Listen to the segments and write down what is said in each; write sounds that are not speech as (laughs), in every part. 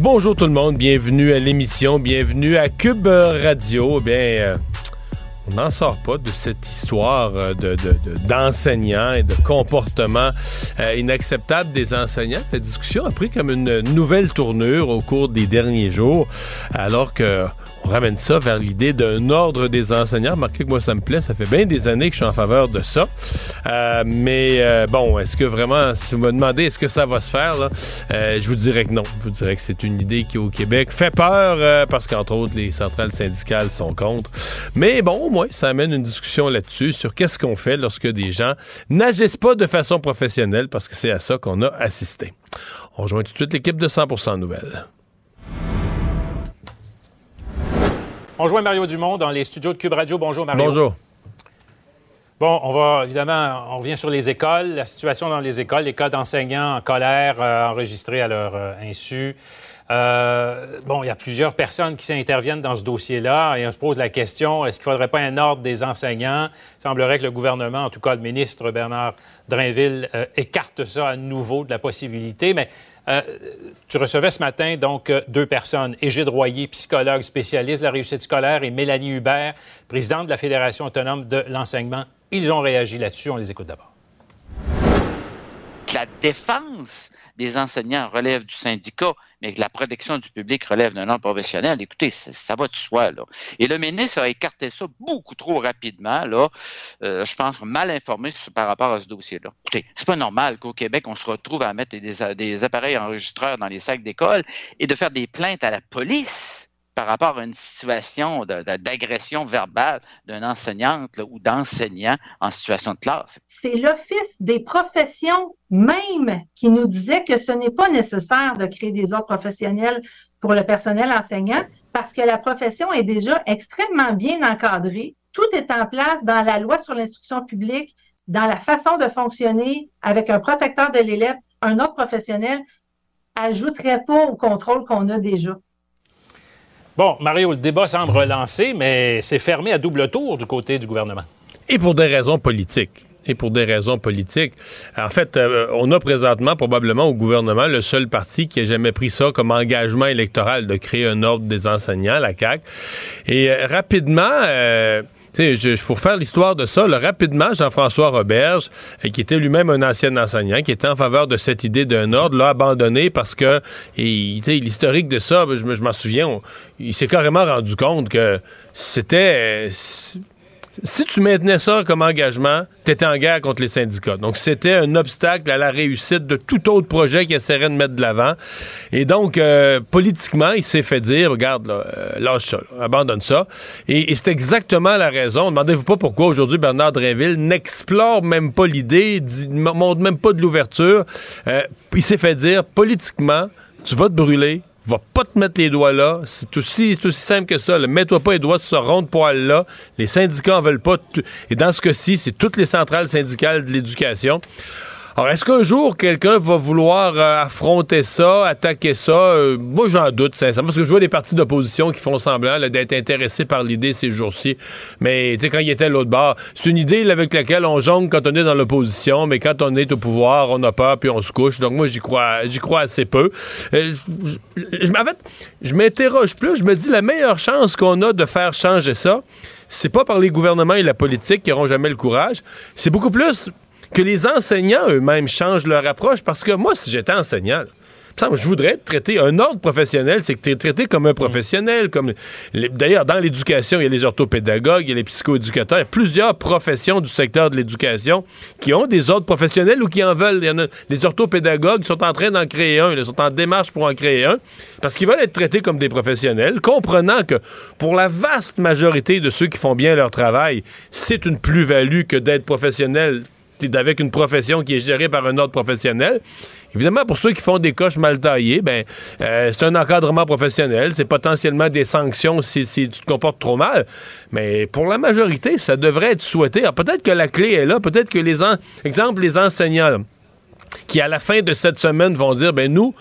Bonjour tout le monde, bienvenue à l'émission, bienvenue à Cube Radio. Eh bien, euh, on n'en sort pas de cette histoire euh, de, d'enseignants et de comportements euh, inacceptables des enseignants. La discussion a pris comme une nouvelle tournure au cours des derniers jours, alors que on ramène ça vers l'idée d'un ordre des enseignants. Remarquez que moi, ça me plaît. Ça fait bien des années que je suis en faveur de ça. Euh, mais euh, bon, est-ce que vraiment, si vous me demandez est-ce que ça va se faire, euh, je vous dirais que non. Je vous dirais que c'est une idée qui, au Québec, fait peur parce qu'entre autres, les centrales syndicales sont contre. Mais bon, au moins, ça amène une discussion là-dessus sur qu'est-ce qu'on fait lorsque des gens n'agissent pas de façon professionnelle parce que c'est à ça qu'on a assisté. On rejoint tout de suite l'équipe de 100% Nouvelles. On joint Mario Dumont dans les studios de Cube Radio. Bonjour, Mario. Bonjour. Bon, on va évidemment, on revient sur les écoles, la situation dans les écoles, les cas d'enseignants en colère euh, enregistrés à leur euh, insu. Euh, bon, il y a plusieurs personnes qui s'interviennent dans ce dossier-là et on se pose la question est-ce qu'il ne faudrait pas un ordre des enseignants? Il semblerait que le gouvernement, en tout cas le ministre Bernard Drainville, écarte ça à nouveau de la possibilité. Mais euh, tu recevais ce matin donc euh, deux personnes, Égide Royer, psychologue spécialiste de la réussite scolaire, et Mélanie Hubert, présidente de la Fédération autonome de l'enseignement. Ils ont réagi là-dessus. On les écoute d'abord. La défense des enseignants relève du syndicat, mais que la protection du public relève d'un ordre professionnel, écoutez, ça, va de soi. Et le ministre a écarté ça beaucoup trop rapidement, là, euh, je pense mal informé par rapport à ce dossier-là. Écoutez, c'est pas normal qu'au Québec, on se retrouve à mettre des appareils enregistreurs dans les sacs d'école et de faire des plaintes à la police par rapport à une situation d'agression verbale d'une enseignante ou d'enseignant en situation de classe. C'est l'Office des professions même qui nous disait que ce n'est pas nécessaire de créer des ordres professionnels pour le personnel enseignant parce que la profession est déjà extrêmement bien encadrée. Tout est en place dans la loi sur l'instruction publique, dans la façon de fonctionner avec un protecteur de l'élève. Un ordre professionnel ajouterait pas au contrôle qu'on a déjà. Bon, Mario, le débat semble relancé, mais c'est fermé à double tour du côté du gouvernement. Et pour des raisons politiques et pour des raisons politiques. En fait, euh, on a présentement probablement au gouvernement le seul parti qui a jamais pris ça comme engagement électoral de créer un ordre des enseignants, la CAQ. Et euh, rapidement, euh, il faut faire l'histoire de ça. rapidement, Jean-François Roberge, euh, qui était lui-même un ancien enseignant, qui était en faveur de cette idée d'un ordre, l'a abandonné parce que l'historique de ça, je, je m'en souviens, il s'est carrément rendu compte que c'était... Euh, si tu maintenais ça comme engagement, tu étais en guerre contre les syndicats. Donc, c'était un obstacle à la réussite de tout autre projet qui essaierait de mettre de l'avant. Et donc, euh, politiquement, il s'est fait dire, regarde, là, euh, lâche ça, abandonne ça. Et, c'est exactement la raison. Demandez-vous pas pourquoi aujourd'hui Bernard Dréville n'explore même pas l'idée, ne montre même pas de l'ouverture. Euh, il s'est fait dire, politiquement, tu vas te brûler, va pas te mettre les doigts là. C'est aussi, simple que ça. Mets-toi pas les doigts sur ce rond de poil-là. Les syndicats en veulent pas. Et dans ce cas-ci, c'est toutes les centrales syndicales de l'éducation. Alors, est-ce qu'un jour, quelqu'un va vouloir euh, affronter ça, attaquer ça? Euh, moi, j'en doute, sincèrement, parce que je vois des partis d'opposition qui font semblant d'être intéressés par l'idée ces jours-ci. Mais, tu sais, quand il était à l'autre bord, c'est une idée avec laquelle on jongle quand on est dans l'opposition, mais quand on est au pouvoir, on a peur puis on se couche. Donc, moi, j'y crois, j'y crois assez peu. Euh, en fait, je m'interroge plus. Je me dis, la meilleure chance qu'on a de faire changer ça, c'est pas par les gouvernements et la politique qui n'auront jamais le courage. C'est beaucoup plus que les enseignants eux-mêmes changent leur approche parce que moi, si j'étais enseignant, je voudrais être traité, un ordre professionnel, c'est que tu es traité comme un professionnel. Comme D'ailleurs, dans l'éducation, il y a les orthopédagogues, il y a les psychoéducateurs, il y a plusieurs professions du secteur de l'éducation qui ont des ordres professionnels ou qui en veulent. Il y en a, les orthopédagogues sont en train d'en créer un, ils sont en démarche pour en créer un, parce qu'ils veulent être traités comme des professionnels, comprenant que pour la vaste majorité de ceux qui font bien leur travail, c'est une plus-value que d'être professionnel avec une profession qui est gérée par un autre professionnel. Évidemment, pour ceux qui font des coches mal taillées, ben, euh, c'est un encadrement professionnel. C'est potentiellement des sanctions si, tu te comportes trop mal. Mais pour la majorité, ça devrait être souhaité. Peut-être que la clé est là. Peut-être que les, exemple, les enseignants qui, à la fin de cette semaine, vont dire, ben nous,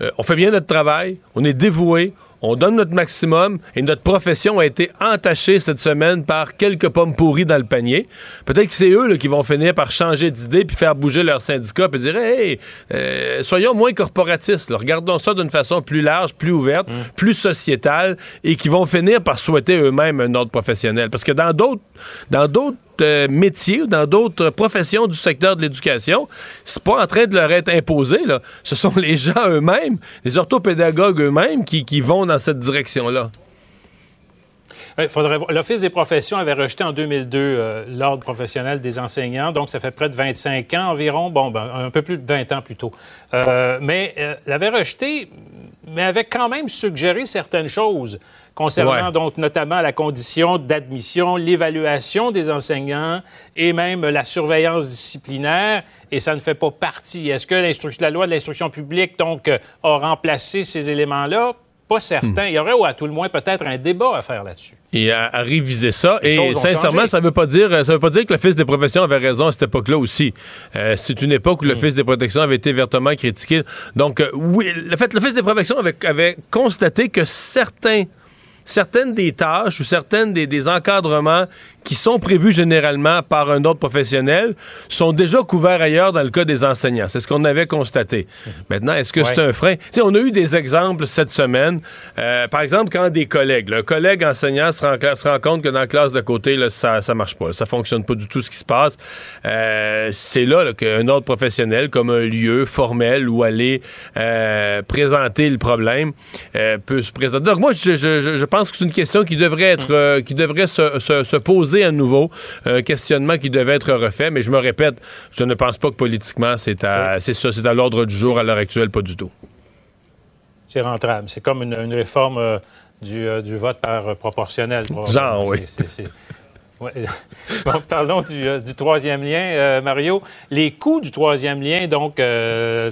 euh, on fait bien notre travail, on est dévoué, on donne notre maximum et notre profession a été entachée cette semaine par quelques pommes pourries dans le panier. Peut-être que c'est eux qui vont finir par changer d'idée puis faire bouger leur syndicat puis dire hey, euh, soyons moins corporatistes, regardons ça d'une façon plus large, plus ouverte, mm. plus sociétale et qui vont finir par souhaiter eux-mêmes un ordre professionnel. Parce que dans d'autres dans d'autres euh, métiers dans d'autres professions du secteur de l'éducation, c'est pas en train de leur être imposé. Là. Ce sont les gens eux-mêmes, les orthopédagogues eux-mêmes qui, vont dans cette direction-là. faudrait L'Office des professions avait rejeté en 2002 euh, l'ordre professionnel des enseignants, donc ça fait près de 25 ans environ, bon, ben, un peu plus de 20 ans plutôt. Euh, mais l'avait rejeté, mais avait quand même suggéré certaines choses concernant donc notamment la condition d'admission, l'évaluation des enseignants et même la surveillance disciplinaire. Et ça ne fait pas partie. Est-ce que la loi de l'instruction publique donc a remplacé ces éléments-là? Pas certain. Il y aurait, ou à tout le moins, peut-être un débat à faire là-dessus. Et à, réviser ça. et sincèrement, ça ne veut pas dire, ça veut pas dire que le fils des professions avait raison à cette époque-là aussi. Euh, c'est une époque où le hmm. des protections avait été vertement critiqué. Donc, euh, oui, le fait, fils des professions avait, avait constaté que certains certaines des tâches ou certaines des, encadrements qui sont prévus généralement par un autre professionnel sont déjà couverts ailleurs dans le cas des enseignants. C'est ce qu'on avait constaté. Maintenant, est-ce que c'est un frein? on a eu des exemples cette semaine. Euh, par exemple, quand des collègues, le collègue enseignant se rend, se rend, compte que dans la classe de côté, là, ça ne marche pas. ça fonctionne pas du tout ce qui se passe. Euh, c'est là, qu'un autre professionnel, comme un lieu formel où aller euh, présenter le problème, peut se présenter. Donc moi, je, je, je pense que c'est une question qui devrait être, euh, qui devrait se, poser à nouveau, un questionnement qui devait être refait. Mais je me répète, je ne pense pas que politiquement c'est à, c'est ça, c'est à l'ordre du jour à l'heure actuelle, pas du tout. C'est rentrable. C'est comme une, réforme euh, euh, du, vote par proportionnel. Genre, oui. (laughs) parlons du, du, troisième lien, Mario. Les coûts du troisième lien, donc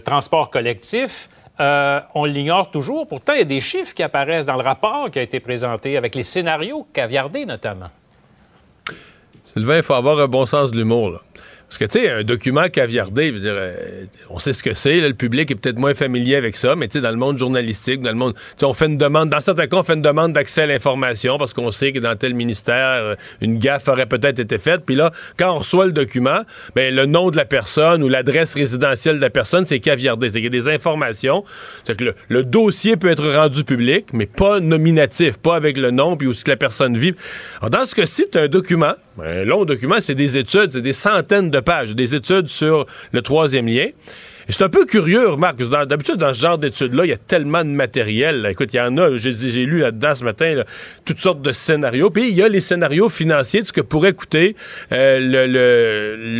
transport collectif, euh, on l'ignore toujours. Pourtant, il y a des chiffres qui apparaissent dans le rapport qui a été présenté avec les scénarios caviardés notamment. Sylvain, il faut avoir un bon sens de l'humour. Parce que, tu sais, un document caviardé, euh, on sait ce que c'est, le public est peut-être moins familier avec ça, mais tu sais, dans le monde journalistique, dans le monde, on fait une demande, dans certains cas, on fait une demande d'accès à l'information parce qu'on sait que dans tel ministère, euh, une gaffe aurait peut-être été faite. Puis là, quand on reçoit le document, ben, le nom de la personne ou l'adresse résidentielle de la personne, c'est caviardé. C'est qu'il y a des informations. C'est que le, dossier peut être rendu public, mais pas nominatif, pas avec le nom puis où que la personne vit. Dans ce cas-ci, tu un document, un long document, c'est des études, c'est des centaines de pages, des études sur le troisième lien. C'est un peu curieux, remarque, d'habitude, dans ce genre d'études-là, il y a tellement de matériel. Écoute, il y en a, j'ai lu là-dedans ce matin, toutes sortes de scénarios. Puis il y a les scénarios financiers de ce que pourrait coûter euh,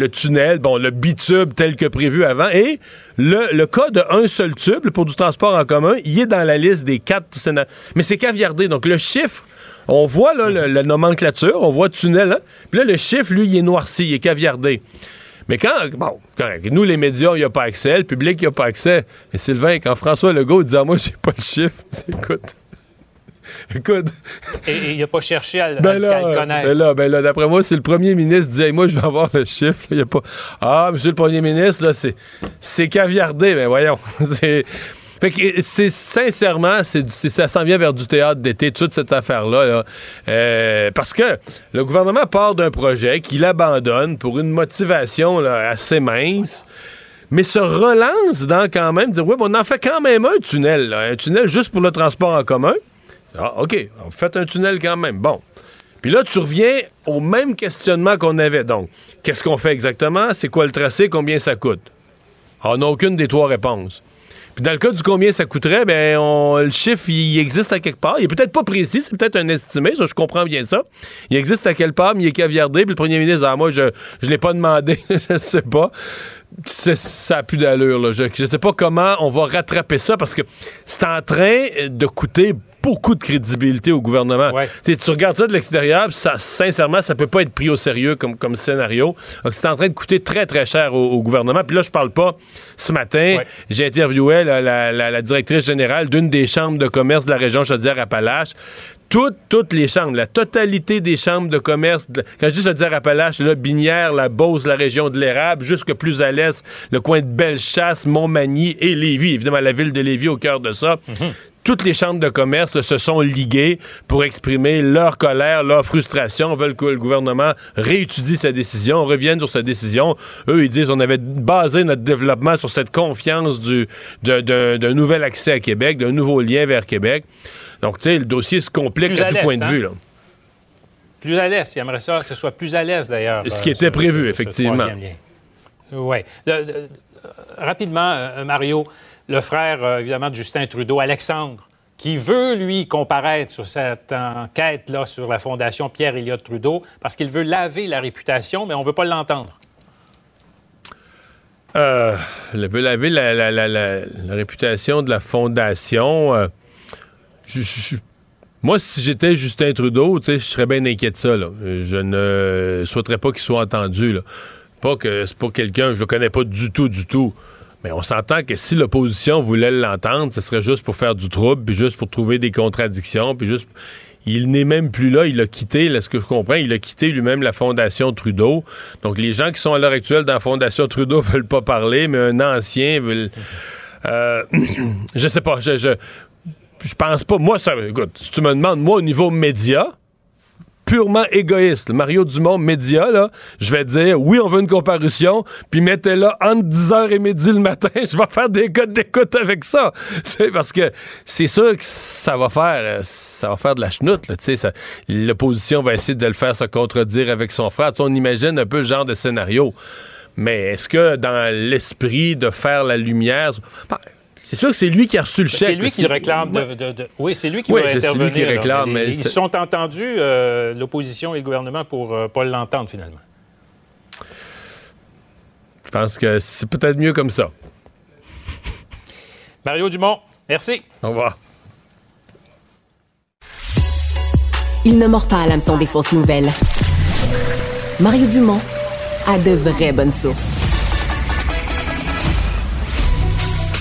le, tunnel, bon, le bitube tel que prévu avant. Et le, le cas d'un seul tube pour du transport en commun, il est dans la liste des quatre scénarios. Mais c'est caviardé. Donc le chiffre on voit là, la nomenclature, on voit tunnel, hein? puis là, le chiffre, lui, il est noirci, il est caviardé. Mais quand, bon, correct, nous, les médias, il n'y a pas accès, le public, il n'y a pas accès. Mais Sylvain, quand François Legault disait, ah, moi, j'ai pas le chiffre, (laughs) écoute. Écoute. Et il n'a pas cherché à, ben le connaître. Ben là, ben là d'après moi, si le premier ministre disait, moi, je vais avoir le chiffre, il n'y a pas. Ah, monsieur le premier ministre, là, c'est caviardé, ben voyons. (laughs) c'est. Fait que c'est sincèrement, c'est, ça s'en vient vers du théâtre d'été, toute cette affaire-là. Euh, parce que le gouvernement part d'un projet qu'il abandonne pour une motivation assez mince mais se relance dans quand même dire oui, on en fait quand même un tunnel, un tunnel juste pour le transport en commun. Ah, OK, on fait un tunnel quand même. Bon. Puis là, tu reviens au même questionnement qu'on avait. Donc, qu'est-ce qu'on fait exactement? C'est quoi le tracé? Combien ça coûte? on n'a aucune des trois réponses. Puis dans le cas du combien ça coûterait, ben le chiffre, il existe à quelque part. Il est peut-être pas précis, c'est peut-être un estimé, ça, je comprends bien ça. Il existe à quelque part, mais il est caviardé, puis le premier ministre, ah, moi, je ne l'ai pas demandé, (laughs) je sais pas. Ça n'a plus d'allure. Je ne sais pas comment on va rattraper ça parce que c'est en train de coûter beaucoup de crédibilité au gouvernement. Tu regardes ça de l'extérieur, ça, sincèrement, ça peut pas être pris au sérieux comme, comme scénario. C'est en train de coûter très, très cher au, gouvernement. Puis là, je parle pas. Ce matin, j'ai interviewé la, directrice générale d'une des chambres de commerce de la région Chaudière-Appalaches toutes, toutes les chambres, la totalité des chambres de commerce, quand je dis Chaudière-Appalaches, là, Binière, la Beauce, la région de l'Érable, jusque plus à l'est, le coin de Bellechasse, Montmagny et Lévis, évidemment la ville de Lévis au cœur de ça. Mhm. Toutes les chambres de commerce se sont liguées pour exprimer leur colère, leur frustration, veulent que le gouvernement réétudie sa décision, revienne sur sa décision. Eux, ils disent on avait basé notre développement sur cette confiance du, d'un nouvel accès à Québec, d'un nouveau lien vers Québec. Donc, tu sais, le dossier se complique à, tout point de vue. Hein? Là. Plus à l'aise. Il aimerait ça que ce soit plus à l'aise, d'ailleurs. Ce qui euh, était prévu, effectivement. Oui. rapidement, euh, Mario, le frère, euh, évidemment, de Justin Trudeau, Alexandre, qui veut, lui, comparaître sur cette enquête-là sur la Fondation Pierre-Éliott Trudeau, parce qu'il veut laver la réputation, mais on ne veut pas l'entendre. Euh, il veut laver la, réputation de la Fondation moi, si j'étais Justin Trudeau, je serais bien inquiet de ça. Je ne souhaiterais pas qu'il soit entendu. Pas que c'est pas quelqu'un, je le connais pas du tout, du tout. Mais on s'entend que si l'opposition voulait l'entendre, ce serait juste pour faire du trouble, puis juste pour trouver des contradictions, puis juste. Il n'est même plus là, il a quitté, là, ce que je comprends, il a quitté lui-même la Fondation Trudeau. Donc les gens qui sont à l'heure actuelle dans la Fondation Trudeau (laughs) veulent pas parler, mais un ancien veut. Euh, (clears throat) je sais pas, je, je pense pas. Moi, ça, écoute, si tu me demandes, moi, au niveau média, purement égoïste, Mario Dumont, média, là, je vais dire, oui, on veut une comparution, puis mettez-la entre 10h et midi le matin, (laughs) je vais faire des codes d'écoute avec ça. Parce que c'est sûr que ça va faire, ça va faire de la chenoute, L'opposition va essayer de le faire se contredire avec son frère. on imagine un peu le genre de scénario. Mais est-ce que dans l'esprit de faire la lumière, c'est sûr que c'est lui qui a reçu le chèque. C'est lui qui réclame de, Oui, c'est lui qui va intervenir. Lui qui réclame, mais ils sont entendus, euh, l'opposition et le gouvernement, pour ne euh, pas l'entendre finalement. Je pense que c'est peut-être mieux comme ça. Mario Dumont, merci. Au revoir. Il ne mord pas à l'hameçon des fausses nouvelles. Mario Dumont a de vraies bonnes sources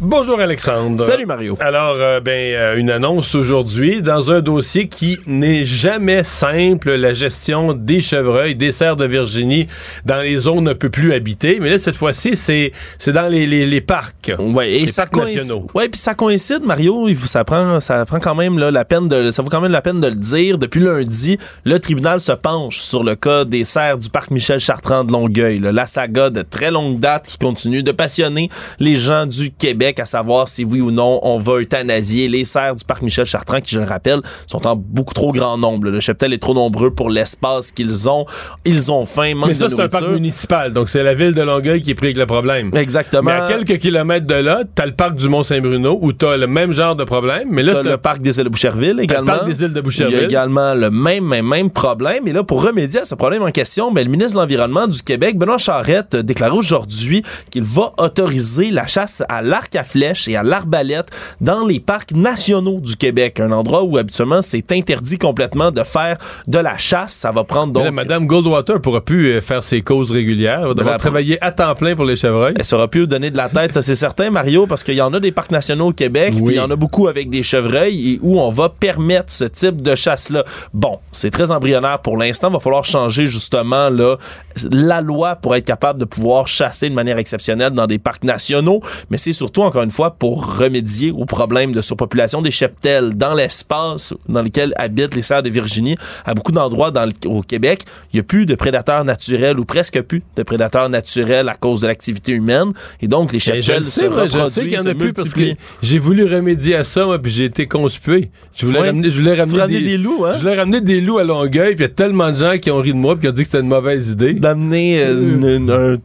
Bonjour Alexandre. Salut Mario. Alors, euh, ben, euh, une annonce aujourd'hui dans un dossier qui n'est jamais simple, la gestion des chevreuils, des cerfs de Virginie dans les zones un peu plus habitées. Mais là, cette fois-ci, c'est, c'est dans les, les, parcs. Oui, et ça coïncide. Ouais, puis ça coïncide, Mario. Ça prend, ça prend quand même là, la peine de, ça vaut quand même la peine de le dire. Depuis lundi, le tribunal se penche sur le cas des cerfs du parc Michel Chartrand de Longueuil. La saga de très longue date qui continue de passionner les gens du Québec à savoir si oui ou non on va euthanasier les serres du parc Michel Chartrand, qui, je le rappelle, sont en beaucoup trop grand nombre. Le cheptel est trop nombreux pour l'espace qu'ils ont. Ils ont faim, manque Mais ça, c'est un parc municipal, donc c'est la ville de Longueuil qui est pris avec le problème. Exactement. Mais à quelques kilomètres de là, t'as le parc du Mont-Saint-Bruno où t'as le même genre de problème. Mais là, c'est le parc des îles de Boucherville également. Le parc des îles de Boucherville. Il y a également le même, même, même problème. Et là, pour remédier à ce problème en question, ben, le ministre de l'Environnement du Québec, Benoît Charette, déclaré aujourd'hui qu'il va autoriser la chasse à l'arc à flèche et à l'arbalète dans les parcs nationaux du Québec, un endroit où habituellement c'est interdit complètement de faire de la chasse. Ça va prendre donc. Madame Goldwater pourra plus euh, faire ses causes régulières. Elle va devoir travailler à temps plein pour les chevreuils. Elle saura plus donner de la tête, ça c'est certain, Mario, parce qu'il y en a des parcs nationaux au Québec, puis il y en a beaucoup avec des chevreuils et où on va permettre ce type de chasse-là. Bon, c'est très embryonnaire pour l'instant. Va falloir changer justement là la loi pour être capable de pouvoir chasser de manière exceptionnelle dans des parcs nationaux, mais c'est surtout encore une fois pour remédier au problème de surpopulation des cheptels dans l'espace dans lequel habitent les cerfs de Virginie. À beaucoup d'endroits au Québec, il n'y a plus de prédateurs naturels ou presque plus de prédateurs naturels à cause de l'activité humaine. Et donc, les ben, cheptels se reproduisent, se multiplient. J'ai voulu remédier à ça, moi, puis j'ai été conspué. Je voulais ramener, je voulais ramener des, loups, hein? Je voulais ramener des loups à Longueuil, puis il y a tellement de gens qui ont ri de moi, puis qui ont dit que c'était une mauvaise idée. D'amener euh, un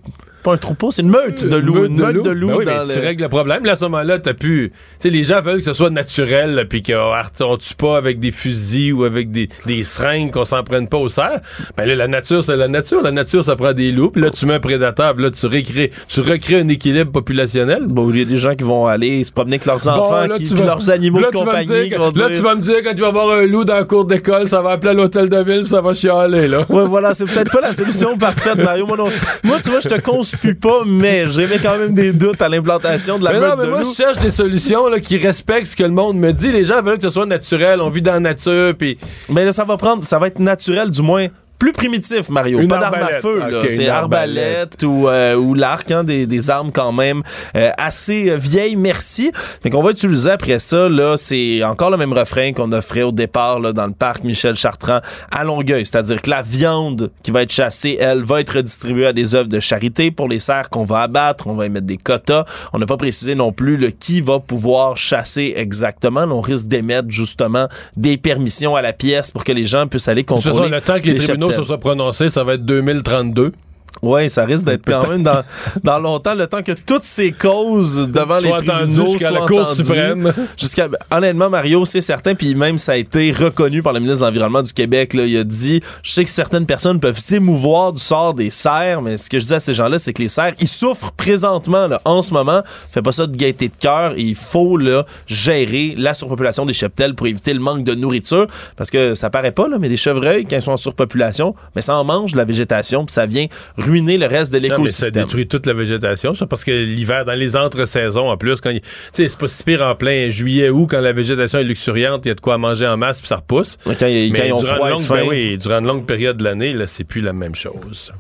pas un troupeau, c'est une meute de loups. Une meute de loups. Ben tu règles le problème. Là, à ce moment-là, t'as pu. Tu sais, les gens veulent que ce soit naturel, puis qu'on tue pas avec des fusils ou avec des, des seringues, qu'on s'en prenne pas au cerf. Ben là, la nature, c'est la nature. La nature, ça prend des loups, puis là, tu mets un prédateur, puis là, tu recrées, tu recrées un équilibre populationnel. Bon, il y a des gens qui vont aller se promener avec leurs enfants, qui, leurs animaux de compagnie. là, tu vas me dire, quand tu vas voir un loup dans la cour d'école, ça va appeler à l'hôtel de ville, ça va chialer, là. Ouais, voilà, c'est peut-être pas la solution parfaite, Mario. Moi, moi, tu vois, je te conspue pas, mais j'avais quand même des doutes à l'implantation de la mais non, mais moi, je cherche des solutions là, qui respectent ce que le monde me dit. Les gens veulent que ce soit naturel, on vit dans la nature, puis... Mais là, ça va prendre, ça va être naturel, du moins plus primitif, Mario. pas d'arme à feu, là. c'est arbalète ou, euh, ou l'arc, hein, des, des, armes quand même euh, assez vieilles, merci. Mais qu'on va utiliser après ça, là, c'est encore le même refrain qu'on offrait au départ là, dans le parc Michel Chartrand à Longueuil. C'est-à-dire que la viande qui va être chassée, elle, va être distribuée à des œuvres de charité pour les cerfs qu'on va abattre. On va y mettre des quotas. On n'a pas précisé non plus le qui va pouvoir chasser exactement. on risque d'émettre justement des permissions à la pièce pour que les gens puissent aller contrôler. le temps que les, tribunaux se soit prononcé, ça va être 2032. Oui, ça risque d'être quand même dans, dans, longtemps, le temps que toutes ces causes devant les tribunaux jusqu'à la Cour suprême. (laughs) Jusqu'à, honnêtement, Mario, c'est certain, puis même ça a été reconnu par le ministre de l'Environnement du Québec. Là, il a dit, je sais que certaines personnes peuvent s'émouvoir du sort des cerfs, mais ce que je dis à ces gens-là, c'est que les cerfs, ils souffrent présentement, là, en ce moment. Fait pas ça de gaieté de cœur. Il faut là, gérer la surpopulation des cheptels pour éviter le manque de nourriture, parce que ça paraît pas, là, mais des chevreuils, quand ils sont en surpopulation, mais ça en mange de la végétation, puis ça vient ruiner le reste de l'écosystème. Ça détruit toute la végétation, ça, parce que l'hiver, dans les entre-saisons, en plus, quand c'est pas si pire en plein juillet ou quand la végétation est luxuriante, il y a de quoi manger en masse puis ça repousse. quand, Mais durant, froid longue, ben oui, durant une longue période de l'année, là, c'est plus la même chose.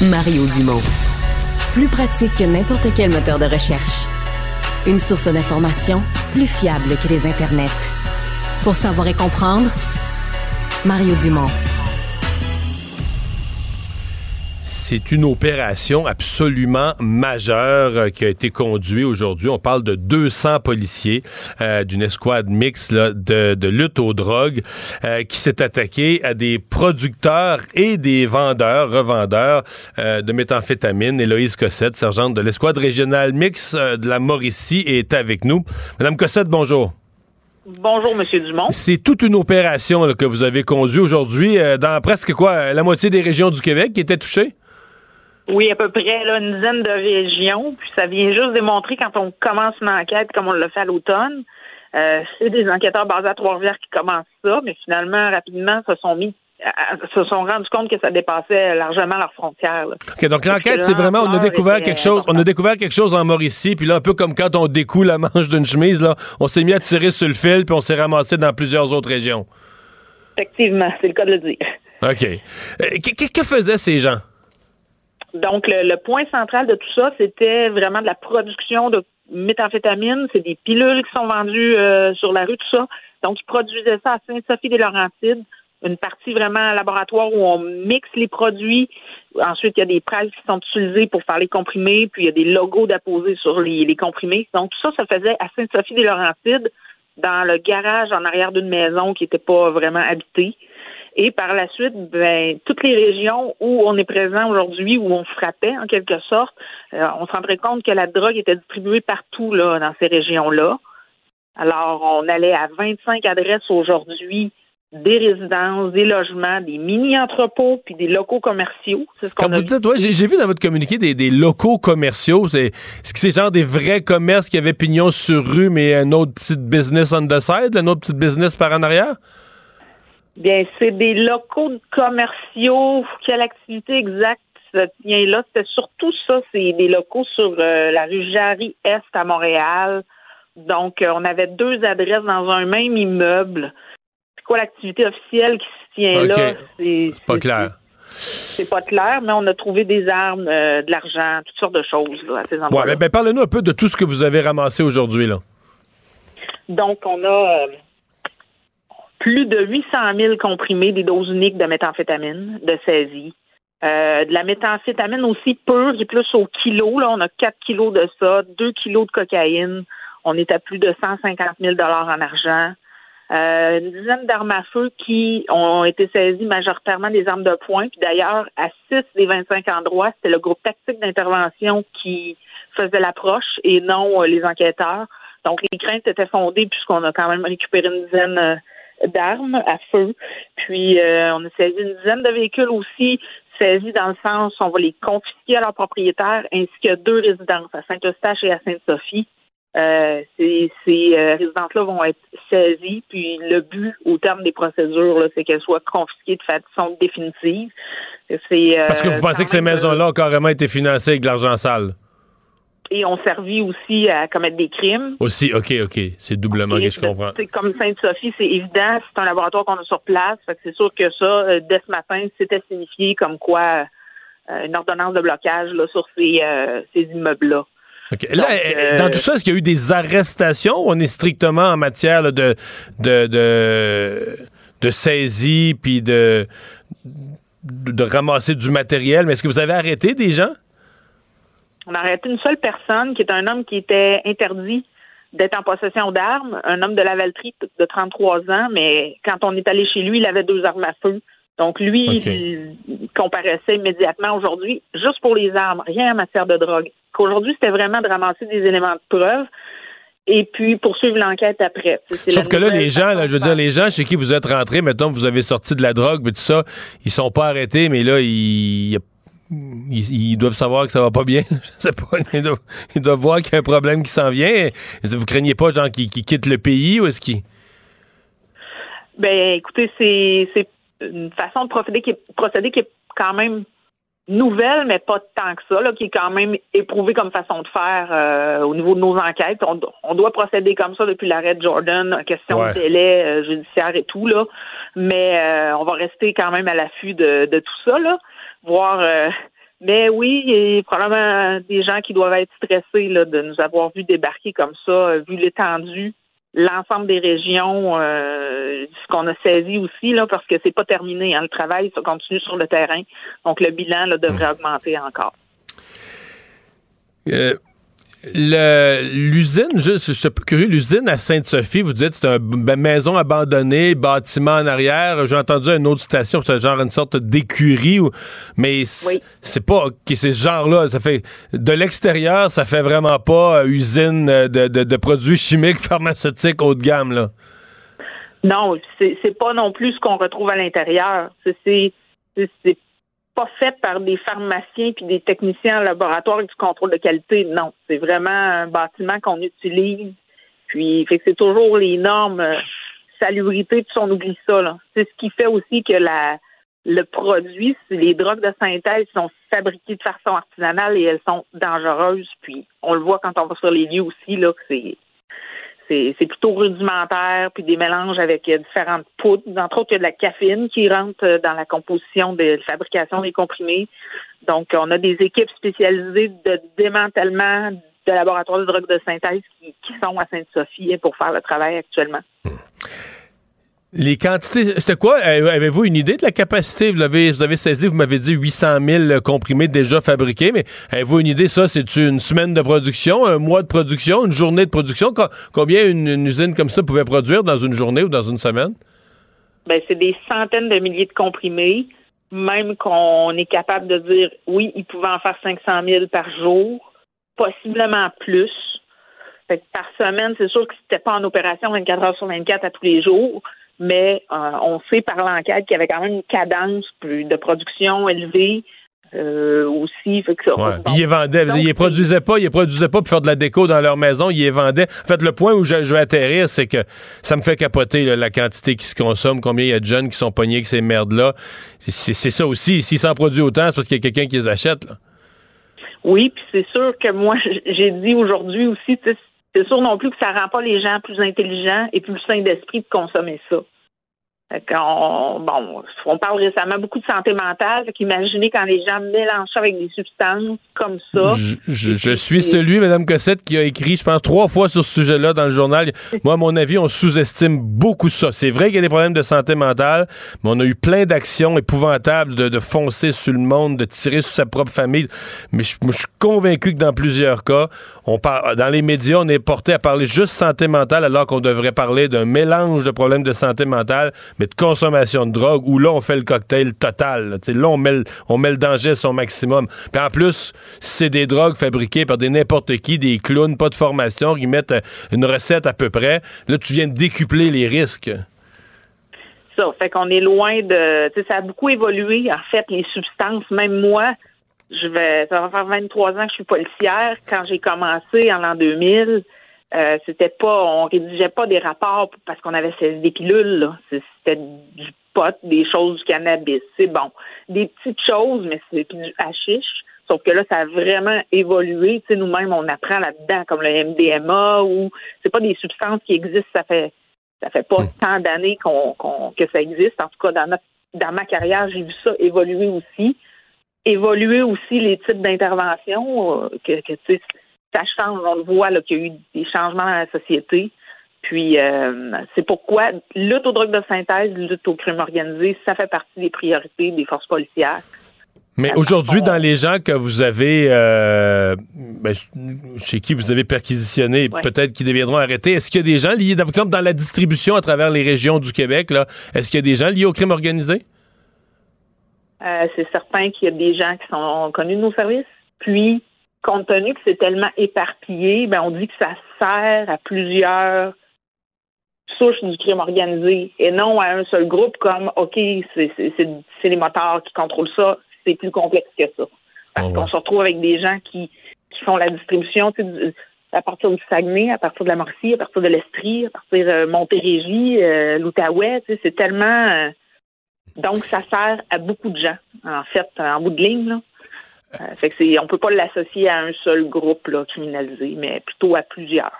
Mario Dumont. Plus pratique que n'importe quel moteur de recherche. Une source d'information plus fiable que les internets. Pour savoir et comprendre, Mario Dumont. C'est une opération absolument majeure euh, qui a été conduite aujourd'hui. On parle de 200 policiers euh, d'une escouade mixte de, lutte aux drogues euh, qui s'est attaqué à des producteurs et des vendeurs, revendeurs de méthamphétamine. Héloïse Cossette, sergente de l'escouade régionale mixte de la Mauricie, est avec nous. Madame Cossette, bonjour. Bonjour, Monsieur Dumont. C'est toute une opération que vous avez conduite aujourd'hui dans presque quoi la moitié des régions du Québec qui étaient touchées? Oui, à peu près là, une dizaine de régions. Puis ça vient juste démontrer quand on commence une enquête comme on l'a fait à l'automne. Euh, c'est des enquêteurs basés à Trois-Rivières qui commencent ça, mais finalement, rapidement, se sont mis se sont rendus compte que ça dépassait largement leurs frontières. OK, donc l'enquête, c'est vraiment, on a découvert quelque chose, on a découvert quelque chose en Mauricie, puis là, un peu comme quand on découle la (laughs) manche d'une chemise, là, on s'est mis à tirer sur le fil, puis on s'est ramassé dans plusieurs autres régions. Effectivement, c'est le cas de le dire. OK. Euh, que faisaient ces gens? Donc, le, point central de tout ça, c'était vraiment de la production de méthamphétamine. C'est des pilules qui sont vendues euh, sur la rue, tout ça. Donc, ils produisaient ça à Saint-Sophie-des-Laurentides, une partie vraiment laboratoire où on mixe les produits. Ensuite, il y a des prises qui sont utilisées pour faire les comprimés, puis il y a des logos d'apposer sur les, les comprimés. Donc, tout ça, ça faisait à Sainte-Sophie-des-Laurentides, dans le garage en arrière d'une maison qui n'était pas vraiment habitée. Et par la suite, ben, toutes les régions où on est présent aujourd'hui, où on frappait en quelque sorte, euh, on se rendrait compte que la drogue était distribuée partout là, dans ces régions-là. Alors, on allait à 25 adresses aujourd'hui des résidences, des logements, des mini-entrepôts, puis des locaux commerciaux. C'est ce Comme vous dites, ouais, j'ai vu dans votre communiqué des, des locaux commerciaux. C'est ce que c'est genre des vrais commerces qui avaient pignon sur rue, mais un autre petit business on the side, un autre petit business par en arrière? Bien, c'est des locaux commerciaux. Quelle activité exacte tient là? C'était surtout ça, c'est des locaux sur euh, la rue Jarry-Est à Montréal. Donc, euh, on avait deux adresses dans un même immeuble. C'est quoi l'activité officielle qui se tient là? C'est pas clair. C'est pas clair, mais on a trouvé des armes, euh, de l'argent, toutes sortes de choses là, à ces endroits. Ouais, ben, parlez-nous un peu de tout ce que vous avez ramassé aujourd'hui là. Donc, on a plus de 800 000 comprimés des doses uniques de méthamphétamine, de saisie. Euh, de la méthamphétamine aussi pure, qui plus au kilo. Là, on a 4 kilos de ça, 2 kilos de cocaïne. On est à plus de 150 000 en argent. Euh, une dizaine d'armes à feu qui ont été saisies majoritairement des armes de poing. Puis d'ailleurs, à 6 des 25 endroits, c'était le groupe tactique d'intervention qui faisait l'approche et non euh, les enquêteurs. Donc les craintes étaient fondées puisqu'on a quand même récupéré une dizaine euh, d'armes à feu. Puis on a saisi une dizaine de véhicules aussi saisis dans le sens on va les confisquer à leurs propriétaires ainsi que deux résidences à Saint-Eustache et à Sainte-Sophie. Euh, ces, euh, résidences-là vont être saisies, puis le but, au terme des procédures, c'est qu'elles soient confisquées de façon définitive. Euh, Parce que vous pensez que ces maisons-là ont carrément été financées avec de l'argent sale? Et ont servi aussi à commettre des crimes. Aussi, OK, OK. C'est doublement que je comprends. C'est comme Sainte-Sophie, c'est évident, c'est un laboratoire qu'on a sur place. c'est sûr que ça, dès ce matin, c'était signifié comme quoi une ordonnance de blocage là, sur ces, ces immeubles-là. Là, euh, dans tout ça, est-ce qu'il y a eu des arrestations on est strictement en matière de, de, de, saisie puis de, de, ramasser du matériel? Mais est-ce que vous avez arrêté des gens? On a arrêté une seule personne qui est un homme qui était interdit d'être en possession d'armes, un homme de la Valtrie de 33 ans, mais quand on est allé chez lui, il avait deux armes à feu. Donc, lui, il comparaissait immédiatement aujourd'hui, juste pour les armes, rien en matière de drogue. Qu'aujourd'hui, c'était vraiment de ramasser des éléments de preuve et puis poursuivre l'enquête après. Sauf que là, les gens, je veux dire, les gens chez qui vous êtes rentrés, mettons, vous avez sorti de la drogue, mais tout ça, ils sont pas arrêtés, mais là, ils, ils, doivent savoir que ça va pas bien. (laughs) Je sais pas. Ils doivent, voir qu'il y a un problème qui s'en vient. Vous craignez pas, gens qui, qui quittent le pays ou est-ce qu'ils? Ben, écoutez, c'est une façon de procéder qui est, procéder qui est quand même nouvelle, mais pas tant que ça, là, qui est quand même éprouvée comme façon de faire euh, au niveau de nos enquêtes. On, doit procéder comme ça depuis l'arrêt de Jordan, question de délai euh, judiciaire et tout, là. Mais euh, on va rester quand même à l'affût de, de, tout ça, là. Voir mais oui, il y a probablement des gens qui doivent être stressés là, de nous avoir vu débarquer comme ça, vu l'étendue l'ensemble des régions, euh, ce qu'on a saisi aussi, là, parce que c'est pas terminé. Hein, le travail ça continue sur le terrain. Donc, le bilan là, devrait hmm. augmenter encore. Euh, L'usine, je, je suis curieux, l'usine à Sainte-Sophie, vous dites c'est une maison abandonnée, bâtiment en arrière. J'ai entendu une autre station, c'est genre une sorte d'écurie, mais c'est pas c'est ce genre-là. Ça fait de l'extérieur, ça fait vraiment pas euh, usine de, de, produits chimiques (laughs) pharmaceutiques haut de gamme là. Non, c'est pas non plus ce qu'on retrouve à l'intérieur. C'est pas fait par des pharmaciens puis des techniciens en laboratoire et du contrôle de qualité. Non, c'est vraiment un bâtiment qu'on utilise. Puis, fait que c'est toujours les normes euh, salubrité, puis on oublie ça. C'est ce qui fait aussi que la le produit, les drogues de synthèse sont fabriquées de façon artisanale et elles sont dangereuses. Puis on le voit quand on va sur les lieux aussi là que c'est c'est plutôt rudimentaire, puis des mélanges avec euh, différentes poudres. Entre autres, il y a de la caféine qui rentre euh, dans la composition de la fabrication des comprimés. Donc, on a des équipes spécialisées de démantèlement de laboratoires de drogue de synthèse qui, sont à Sainte-Sophie pour faire le travail actuellement. Hmm. Les quantités, c'était quoi? Avez-vous une idée de la capacité? Vous avez, vous avez saisi, vous m'avez dit 800 000 comprimés déjà fabriqués, mais avez-vous une idée, ça, c'est une semaine de production, un mois de production, une journée de production? Combien une, usine comme ça pouvait produire dans une journée ou dans une semaine? Ben, c'est des centaines de milliers de comprimés, même qu'on est capable de dire, oui, ils pouvaient en faire 500 000 par jour, possiblement plus. par semaine, c'est sûr que c'était pas en opération 24 heures sur 24 à tous les jours, mais euh, on sait par l'enquête qu'il y avait quand même une cadence de production élevée. Euh, aussi. Fait que, Ils les vendaient. ils les produisaient pas, ils les produisaient pas pour faire de la déco dans leur maison, ils les vendaient. En fait, le point où je, vais atterrir, c'est que ça me fait capoter la quantité qui se consomme, combien il y a de jeunes qui sont pognés avec ces merdes-là. C'est ça aussi. S'ils s'en produisent autant, c'est parce qu'il y a quelqu'un qui les achète. Là. Oui, puis c'est sûr que moi, (laughs) j'ai dit aujourd'hui aussi, c'est sûr non plus que ça rend pas les gens plus intelligents et plus sains d'esprit de consommer ça. On, bon, on parle récemment beaucoup de santé mentale. Imaginez quand les gens mélangent ça avec des substances comme ça. Je, suis celui, Mme Cossette, qui a écrit, je pense, trois fois sur ce sujet-là dans le journal. Moi, à mon avis, on sous-estime beaucoup ça. C'est vrai qu'il y a des problèmes de santé mentale, mais on a eu plein d'actions épouvantables de, foncer sur le monde, de tirer sur sa propre famille. Mais je, je suis convaincu que dans plusieurs cas, on dans les médias, on est porté à parler juste santé mentale alors qu'on devrait parler d'un mélange de problèmes de santé mentale mais de consommation de drogue, où là, on fait le cocktail total. Là, là on, met le, danger à son maximum. Puis en plus, c'est des drogues fabriquées par des n'importe qui, des clowns, pas de formation, qui mettent euh, une recette à peu près. Là, tu viens de décupler les risques. Ça, fait qu'on est loin de... Ça a beaucoup évolué, en fait, les substances. Même moi, je vais, ça va faire 23 ans que je suis policière. Quand j'ai commencé en l'an 2000, euh, c'était pas, on rédigeait pas des rapports parce qu'on avait des pilules. C'était du pot, des choses du cannabis. C'est bon, des petites choses, mais c'est du hashish. Sauf que là, ça a vraiment évolué. Tu sais, nous-mêmes, on apprend là-dedans, comme le MDMA ou c'est pas des substances qui existent. Ça fait, ça fait pas hmm. tant d'années qu'on, que ça existe. En tout cas, dans, dans ma carrière, j'ai vu ça évoluer aussi. Évoluer aussi les types d'interventions euh, que, que tu sais ça change. On le voit qu'il y a eu des changements dans la société. Puis euh, c'est pourquoi lutte aux drogues de synthèse, lutte au crime organisé, ça fait partie des priorités des forces policières. Mais aujourd'hui, dans les gens que vous avez, euh, ben, chez qui vous avez perquisitionné, peut-être qui deviendront arrêtés, est-ce qu'il y a des gens liés, par exemple, dans la distribution à travers les régions du Québec, là, est-ce qu'il y a des gens liés au crime organisé? Euh, c'est certain qu'il y a des gens qui sont connus de nos services. Puis, compte tenu que c'est tellement éparpillé, ben on dit que ça sert à plusieurs souches du crime organisé et non à un seul groupe comme OK, c'est les moteurs qui contrôlent ça, c'est plus complexe que ça. Parce qu'on se retrouve avec des gens qui, qui font la distribution à partir du Saguenay, à partir de la Mauricie, à partir de l'Estrie, à partir de euh, Montérégie, euh, l'Outaouais, c'est tellement euh, donc ça sert à beaucoup de gens, en fait, en bout de ligne. Là. Euh, fait que on peut pas l'associer à un seul groupe là, criminalisé, mais plutôt à plusieurs.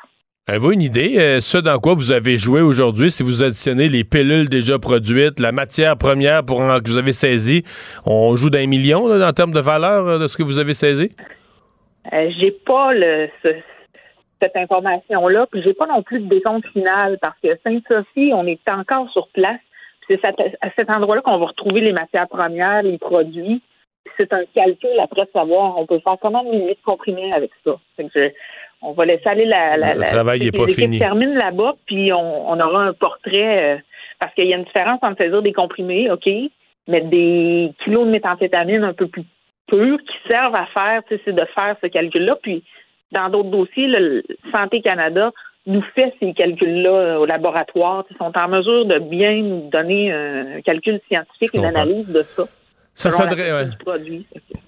Avez-vous une idée, euh, ce dans quoi vous avez joué aujourd'hui, si vous additionnez les pilules déjà produites, la matière première pour que vous avez saisi, on joue d'un million en termes de valeur euh, de ce que vous avez saisi? j'ai pas le, cette information-là, puis j'ai pas non plus de décompte final parce que Sainte-Sophie, on est encore sur place. C'est à cet endroit-là qu'on va retrouver les matières premières, les produits c'est un calcul après de savoir on peut faire comment de limite comprimés avec ça. on va laisser aller la, la, le travail n'est pas fini. termine là-bas, puis on, aura un portrait euh, parce qu'il y a une différence entre saisir des comprimés, ok, mais des kilos de méthamphétamine un peu plus purs qui servent à faire, c'est de faire ce calcul-là. Puis dans d'autres dossiers, le Santé Canada nous fait ces calculs-là au laboratoire. Ils sont en mesure de bien nous donner un calcul scientifique, une analyse de ça. Ça s'adresse.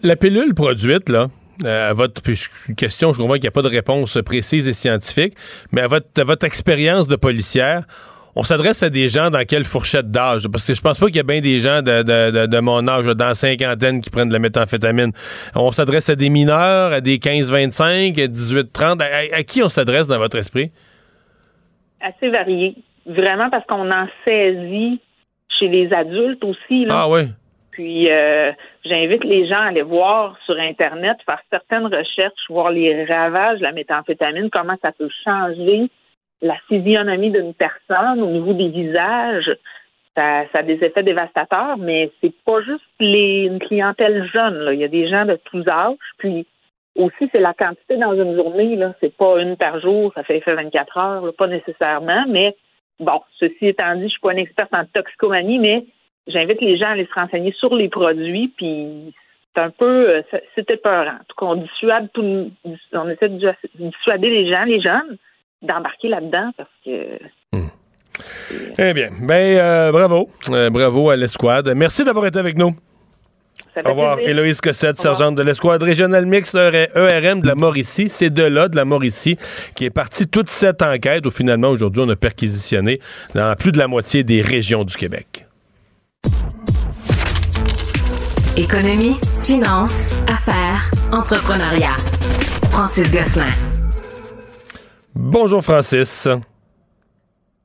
La pilule produite, là, euh, à votre une question, je comprends qu'il n'y a pas de réponse précise et scientifique, mais à votre, votre expérience de policière, on s'adresse à des gens dans quelle fourchette d'âge? Parce que je pense pas qu'il y a bien des gens de, de, de, mon âge, dans cinquantaine, qui prennent de la méthamphétamine. On s'adresse à des mineurs, à des 15-25, 18-30. À, qui on s'adresse dans votre esprit? Assez varié. Vraiment parce qu'on en saisit chez les adultes aussi. Là. Ah oui. Puis euh, j'invite les gens à aller voir sur Internet, faire certaines recherches, voir les ravages de la méthamphétamine, comment ça peut changer la physionomie d'une personne au niveau des visages. Ça, a des effets dévastateurs, mais c'est pas juste les, une clientèle jeune. Il y a des gens de tous âges. Puis aussi, c'est la quantité dans une journée. Là. C'est pas une par jour, ça fait effet 24 heures, pas nécessairement. Mais bon, ceci étant dit, je suis pas une experte en toxicomanie, mais j'invite les gens à aller se renseigner sur les produits, puis c'est un peu, euh, c'était peur. En tout cas, on dissuade tout, on essaie de dissuader les gens, les jeunes, d'embarquer là-dedans parce que. Hmm. Eh bien, ben euh, bravo, euh, bravo à l'escouade. Merci d'avoir été avec nous. Au revoir. Héloïse Cossette, sergente de l'escouade régionale mixte ERM de la Mauricie. C'est de là, de la Mauricie, qui est partie toute cette enquête où finalement, aujourd'hui, on a perquisitionné dans plus de la moitié des régions du Québec. Économie, finance, affaires, entrepreneuriat. Francis Gosselin. Bonjour Francis.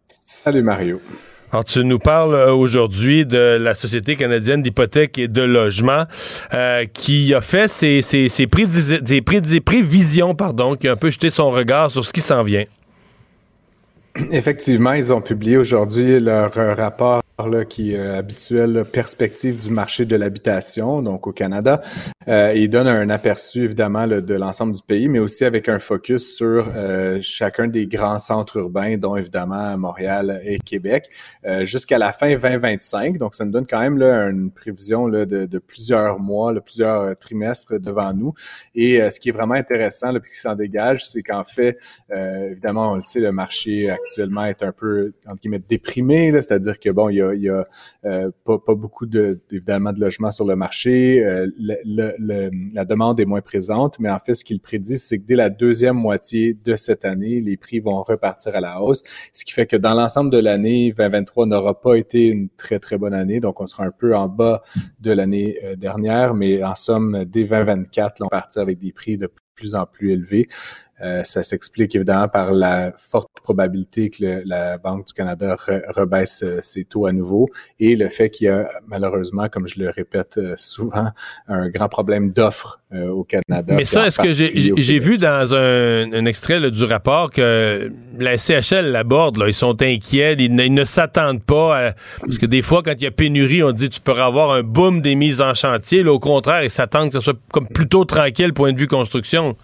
Salut Mario. Alors, tu nous parles euh, aujourd'hui de la Société canadienne d'hypothèques et de logement euh, qui a fait ses, ses, ses, prévisions, pardon, qui a un peu jeté son regard sur ce qui s'en vient. Effectivement, ils ont publié aujourd'hui leur euh, rapport qui est euh, habituel, perspective du marché de l'habitation, donc au Canada. Euh, il donne un aperçu évidemment de l'ensemble du pays, mais aussi avec un focus sur euh, chacun des grands centres urbains, dont évidemment Montréal et Québec, euh, jusqu'à la fin 2025. Donc ça nous donne quand même une prévision de, plusieurs mois, plusieurs trimestres devant nous. Et ce qui est vraiment intéressant, là, puis qui s'en dégage, c'est qu'en fait, évidemment, on le sait, le marché actuellement est un peu entre guillemets déprimé, c'est-à-dire que bon, il y a il y a euh, pas, beaucoup de, évidemment de logements sur le marché. Euh, la demande est moins présente, mais en fait, ce qu'il prédit, c'est que dès la deuxième moitié de cette année, les prix vont repartir à la hausse, ce qui fait que dans l'ensemble de l'année 2023 n'aura pas été une très très bonne année, donc on sera un peu en bas de l'année euh, dernière, mais en somme, dès 2024, on va partir avec des prix de plus en plus élevés. Euh, ça s'explique évidemment par la forte probabilité que la Banque du Canada rebaisse euh, ses taux à nouveau et le fait qu'il y a malheureusement, comme je le répète euh, souvent, un grand problème d'offres au Canada. Mais ça, est-ce que j'ai vu dans un, extrait du rapport que la CHL l'aborde, ils sont inquiets, ils ne, s'attendent pas parce que des fois, quand il y a pénurie, on dit tu peux avoir un boom des mises en chantier. Là, au contraire, ils s'attendent que ce soit comme plutôt tranquille point de vue construction.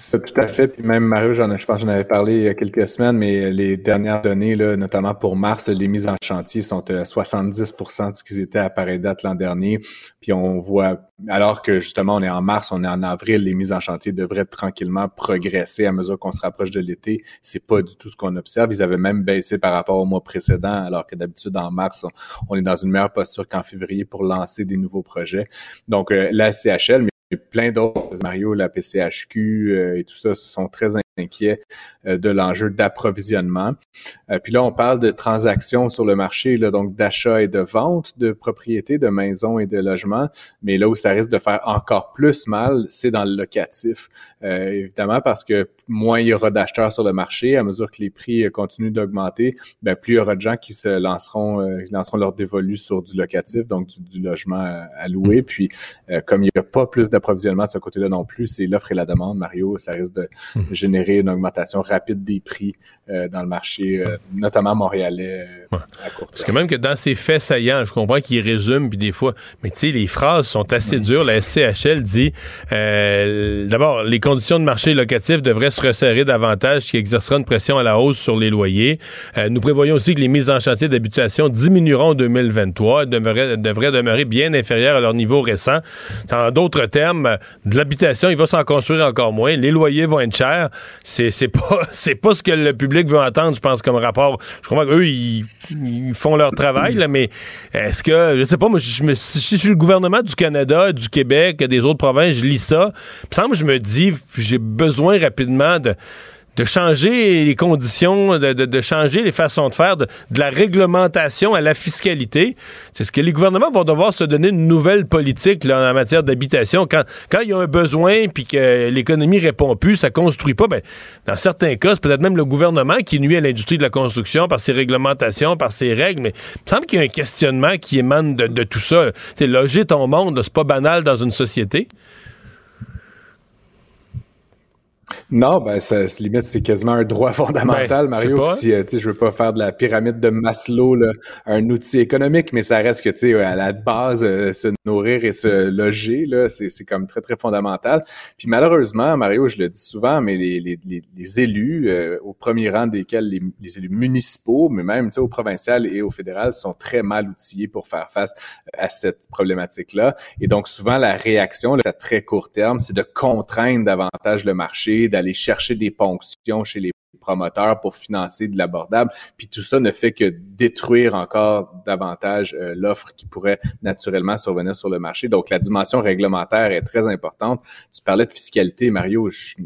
Ça, tout à fait. Puis même, Mario, j'en, je pense que j'en avais parlé il y a quelques semaines, mais les dernières données, notamment pour mars, les mises en chantier sont à 70% de ce qu'ils étaient à pareille date l'an dernier. Puis on voit, alors que justement, on est en mars, on est en avril, les mises en chantier devraient tranquillement progresser à mesure qu'on se rapproche de l'été. C'est pas du tout ce qu'on observe. Ils avaient même baissé par rapport au mois précédent, alors que d'habitude, en mars, on, est dans une meilleure posture qu'en février pour lancer des nouveaux projets. Donc, euh, la CHL, plein d'autres, Mario, la PCHQ euh, et tout ça, se sont très inquiets euh, de l'enjeu d'approvisionnement. Euh, puis là, on parle de transactions sur le marché, là, donc d'achat et de vente de propriétés, de maisons et de logements. Mais là où ça risque de faire encore plus mal, c'est dans le locatif. évidemment, parce que moins il y aura d'acheteurs sur le marché, à mesure que les prix continuent d'augmenter, ben, plus il y aura de gens qui se lanceront, lanceront leur dévolu sur du locatif, donc du, du logement à louer. Puis, comme il n'y a pas plus d'approvisionnement de ce côté-là non plus, c'est l'offre et la demande, Mario. Ça risque de hmm. Une augmentation rapide des prix euh, dans le marché, euh, notamment montréalais euh, à court terme. Parce que même que dans ces faits saillants, je comprends qu'ils résument, puis des fois, mais tu sais, les phrases sont assez dures. La SCHL dit, d'abord, les conditions de marché locatif devraient se resserrer davantage, ce qui exercera une pression à la hausse sur les loyers. nous prévoyons aussi que les mises en chantier d'habitation diminueront en 2023, devraient, devraient demeurer bien inférieures à leur niveau récent. En d'autres termes, de l'habitation, il va s'en construire encore moins. Les loyers vont être chers. C'est, pas (laughs) c'est pas ce que le public veut entendre, je pense, comme rapport. Je comprends qu'eux, ils, font leur travail, là, mais est-ce que, je sais pas, moi, je, me, si je suis le gouvernement du Canada, du Québec, des autres provinces, je lis ça, il me semble, je me dis, j'ai besoin rapidement de de changer les conditions, de, changer les façons de faire, de, la réglementation à la fiscalité. C'est ce que les gouvernements vont devoir se donner une nouvelle politique là, en matière d'habitation. Quand, quand il y a un besoin puis que l'économie répond plus, ça construit pas, ben, dans certains cas, c'est peut-être même le gouvernement qui nuit à l'industrie de la construction par ses réglementations, par ses règles, mais il me semble qu'il y a un questionnement qui émane de, tout ça. C'est loger ton monde, c'est pas banal dans une société. Non, ben ça se limite, c'est quasiment un droit (laughs) fondamental, ben, Mario. Si euh, tu sais, je veux pas faire de la pyramide de Maslow, là, un outil économique, mais ça reste que tu sais, à la base, euh, se nourrir et se loger, là, c'est, c'est comme très très fondamental. Puis malheureusement, Mario, je le dis souvent, mais les, les, les, élus, euh, au premier rang desquels les, les élus municipaux, mais même tu sais, au provincial et au fédéral, sont très mal outillés pour faire face à cette problématique-là. Et donc souvent la réaction, là, à très court terme, c'est de contraindre davantage le marché d'aller chercher des ponctions chez les promoteurs pour financer de l'abordable. Puis tout ça ne fait que détruire encore davantage euh, l'offre qui pourrait naturellement survenir sur le marché. Donc la dimension réglementaire est très importante. Tu parlais de fiscalité, Mario. Je,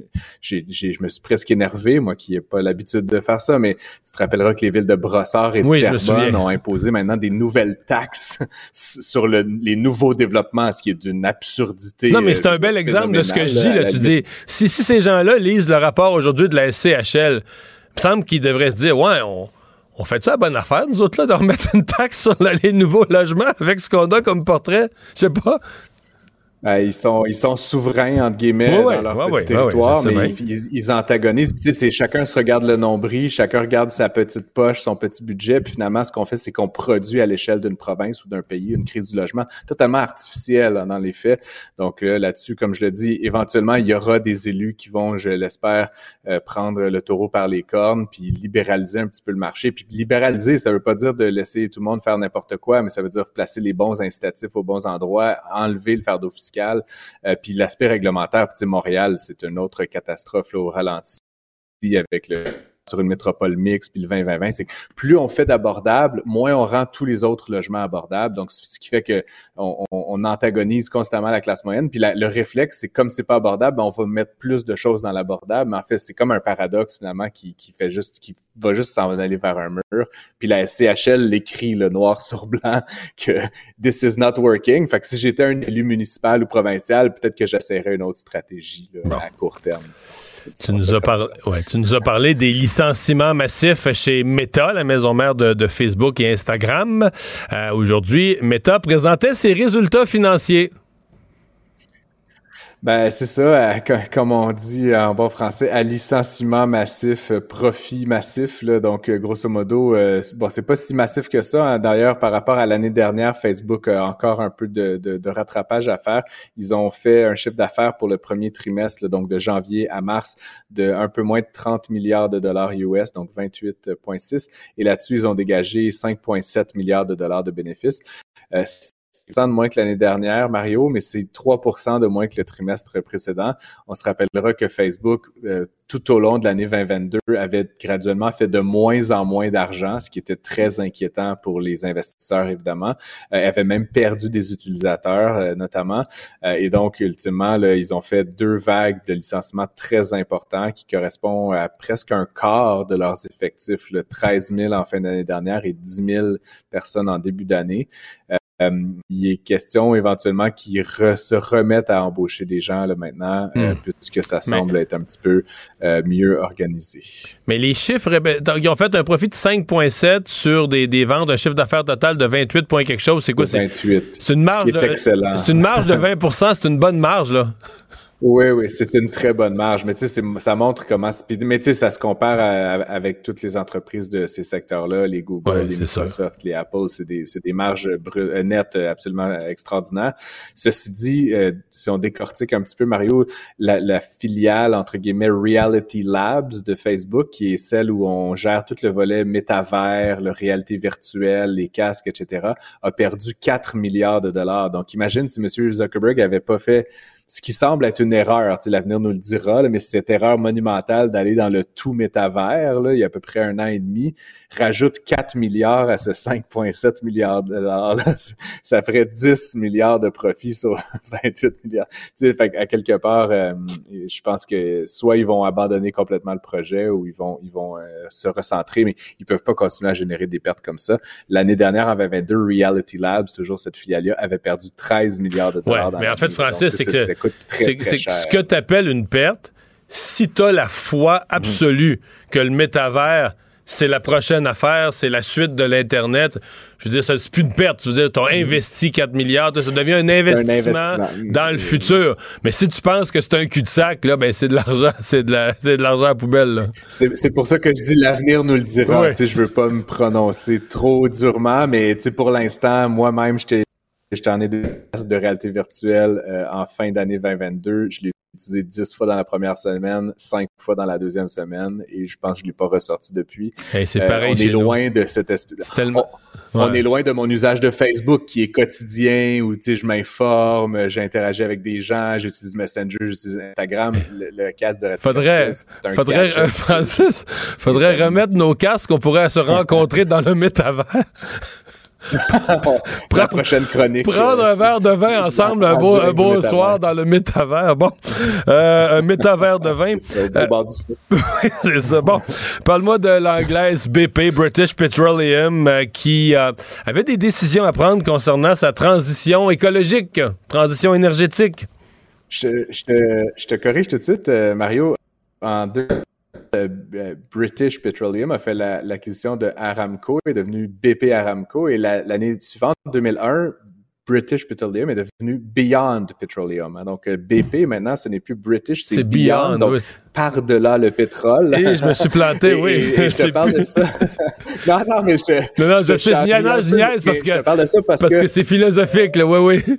je me suis presque énervé, moi qui n'ai pas l'habitude de faire ça, mais tu te rappelleras que les villes de Brossard et de Terrebonne ont imposé maintenant des nouvelles taxes sur le, les nouveaux développemons, ce qui est d'une absurdité. Non, mais c'est un euh, bel exemple de ce que je dis. Là. Tu dis, si, si ces gens-là lisent le rapport aujourd'hui de la SCHL, il me semble qu'ils devraient se dire, ouais, on, on fait ça la bonne affaire, nous autres, là, de remettre une taxe sur les nouveaux logements avec ce qu'on a comme portrait? Je sais pas. Ben, ils, sont, ils sont souverains, entre guillemets, dans leur petit territoire, mais ils, antagonisent. Tu sais, chacun se regarde le nombril, chacun regarde sa petite poche, son petit budget, puis finalement, ce qu'on fait, c'est qu'on produit à l'échelle d'une province ou d'un pays une crise du logement totalement artificielle hein, dans les faits. Donc là-dessus, comme je le dis, éventuellement, il y aura des élus qui vont, je l'espère, euh, prendre le taureau par les cornes, puis libéraliser un petit peu le marché. Puis libéraliser, ça veut pas dire de laisser tout le monde faire n'importe quoi, mais ça veut dire placer les bons incitatifs aux bons endroits, enlever le fardeau fiscal euh, puis l'aspect réglementaire, puis Montréal, c'est une autre catastrophe au ralenti avec le sur une métropole mixte, puis le 20-20-20, c'est que plus on fait d'abordable, moins on rend tous les autres logements abordables. Donc, ce qui fait que on, on antagonise constamment la classe moyenne. Puis le réflexe, c'est comme c'est pas abordable, ben, on va mettre plus de choses dans l'abordable. Mais en fait, c'est comme un paradoxe finalement qui, qui fait juste, qui va juste s'en aller vers un mur. Puis la SCHL l'écrit le noir sur blanc (laughs) que this is not working. Fait que si j'étais un élu municipal ou provincial, peut-être que j'essaierais une autre stratégie à court terme. Tu nous, as ouais, tu nous as parlé des licenciements massifs chez Meta, la maison mère de, Facebook et Instagram. Euh, aujourd'hui, Meta présentait ses résultats financiers. Ben, c'est ça, euh, (laughs) comme on dit en bon français, à licenciement massif, euh, profit massif. Là, donc, euh, grosso modo, bon, c'est pas si massif que ça. Hein. D'ailleurs, par rapport à l'année dernière, Facebook a encore un peu de, de, rattrapage à faire. Ils ont fait un chiffre d'affaires pour le premier trimestre, donc de janvier à mars, de un peu moins de 30 milliards de dollars US, donc 28,6. Et là-dessus, ils ont dégagé 5,7 milliards de dollars de bénéfices de moins que l'année dernière, Mario, mais c'est 3 de moins que le trimestre précédent. On se rappellera que Facebook, euh, tout au long de l'année 2022, avait graduellement fait de moins en moins d'argent, ce qui était très inquiétant pour les investisseurs, évidemment. Euh, avait même perdu des utilisateurs, euh, notamment. Euh, et donc, ultimement, là, ils ont fait deux vagues de licenciements très importants qui correspondent à presque un quart de leurs effectifs, le 13 000 en fin d'année dernière et 10 000 personnes en début d'année. Euh, il est question éventuellement qu'ils se remettent à embaucher des gens là, maintenant, euh, hmm. puisque ça semble être un petit peu euh, mieux organisé. Mais les chiffres, eh ben, ils ont fait un profit de 5,7 sur des, des ventes, un chiffre d'affaires total de 28 points quelque chose. C'est quoi? 28. C'est une marge de, C'est une marge de 20% c'est une bonne marge, là. (laughs) Oui, oui, c'est une très bonne marge. Mais tu sais, ça montre comment. Mais tu sais, ça se compare avec toutes les entreprises de ces secteurs-là, les Google, les Microsoft, les Apple, c'est des, des marges euh, nettes absolument extraordinaires. Ceci dit, euh, si on décortique un petit peu, Mario, la, la, filiale, entre guillemets, Reality Labs de Facebook, qui est celle où on gère tout le volet métavers, la réalité virtuelle, les casques, etc., a perdu 4 milliards de dollars. Donc, imagine si M. Zuckerberg avait pas fait ce qui semble être une erreur, l'avenir nous le dira, là, mais cette erreur monumentale d'aller dans le tout métavers, là, il y a à peu près un an et demi, rajoute 4 milliards à ce 5,7 milliards de dollars, ça ferait 10 milliards de profit sur (laughs) 28 milliards. sais, fait, à quelque part, euh, je pense que soit ils vont abandonner complètement le projet ou ils vont, ils vont euh, se recentrer, mais ils peuvent pas continuer à générer des pertes comme ça. L'année dernière, en 2022, Reality Labs, toujours cette filiale-là, avait perdu 13 milliards de dollars. Ouais, mais en fait, Francis, c'est que c'est ce que tu appelles une perte, si tu as la foi absolue que le métavers, c'est la prochaine affaire, c'est la suite de l'Internet. Je veux dire, c'est plus une perte. Tu veux dire, tu as investi 4 milliards, ça devient un investissement, dans le futur. Mais si tu penses que c'est un cul-de-sac, là, ben, c'est de l'argent, (laughs) c'est de l'argent à poubelle, C'est pour ça que je dis l'avenir nous le dira. Je Je veux pas me prononcer trop durement, mais pour l'instant, moi-même, j'étais J'étais en ai de réalité virtuelle euh, en fin d'année 2022. Je l'ai utilisé 10 fois dans la première semaine, 5 fois dans la deuxième semaine et je pense que je l'ai pas ressorti depuis. c'est euh, pareil on est loin de cette espèce tellement... on, est loin de mon usage de Facebook qui est quotidien où tu sais je m'informe, j'interagis avec des gens, j'utilise Messenger, j'utilise Instagram, le, casque de Faudrait faudrait euh, Francis, faudrait remettre nos casques, on pourrait se (laughs) rencontrer dans le métavers. (laughs) la prochaine chronique. Prendre un verre de vin ensemble un beau, un beau soir dans le métavers. Bon, euh, un métavers de vin. (laughs) (laughs) C'est ça. Bon, parle-moi de l'anglaise BP, British Petroleum, euh, qui euh, avait des décisions à prendre concernant sa transition écologique, transition énergétique. Je, je, te, je te corrige tout de suite, Mario. En deux British Petroleum a fait l'acquisition de Aramco, est devenu BP Aramco, et l'année suivante, 2001, British Petroleum est devenu Beyond Petroleum. Hein. Donc, BP, maintenant, ce n'est plus British, c'est Beyond. donc, par-delà le pétrole. Et je me suis planté, (laughs) oui. je te parle de ça. (laughs) non, non, mais je Non, non, je, sais, je niaise, parce que... Je te parle de ça parce, parce que... c'est philosophique, là, oui, oui.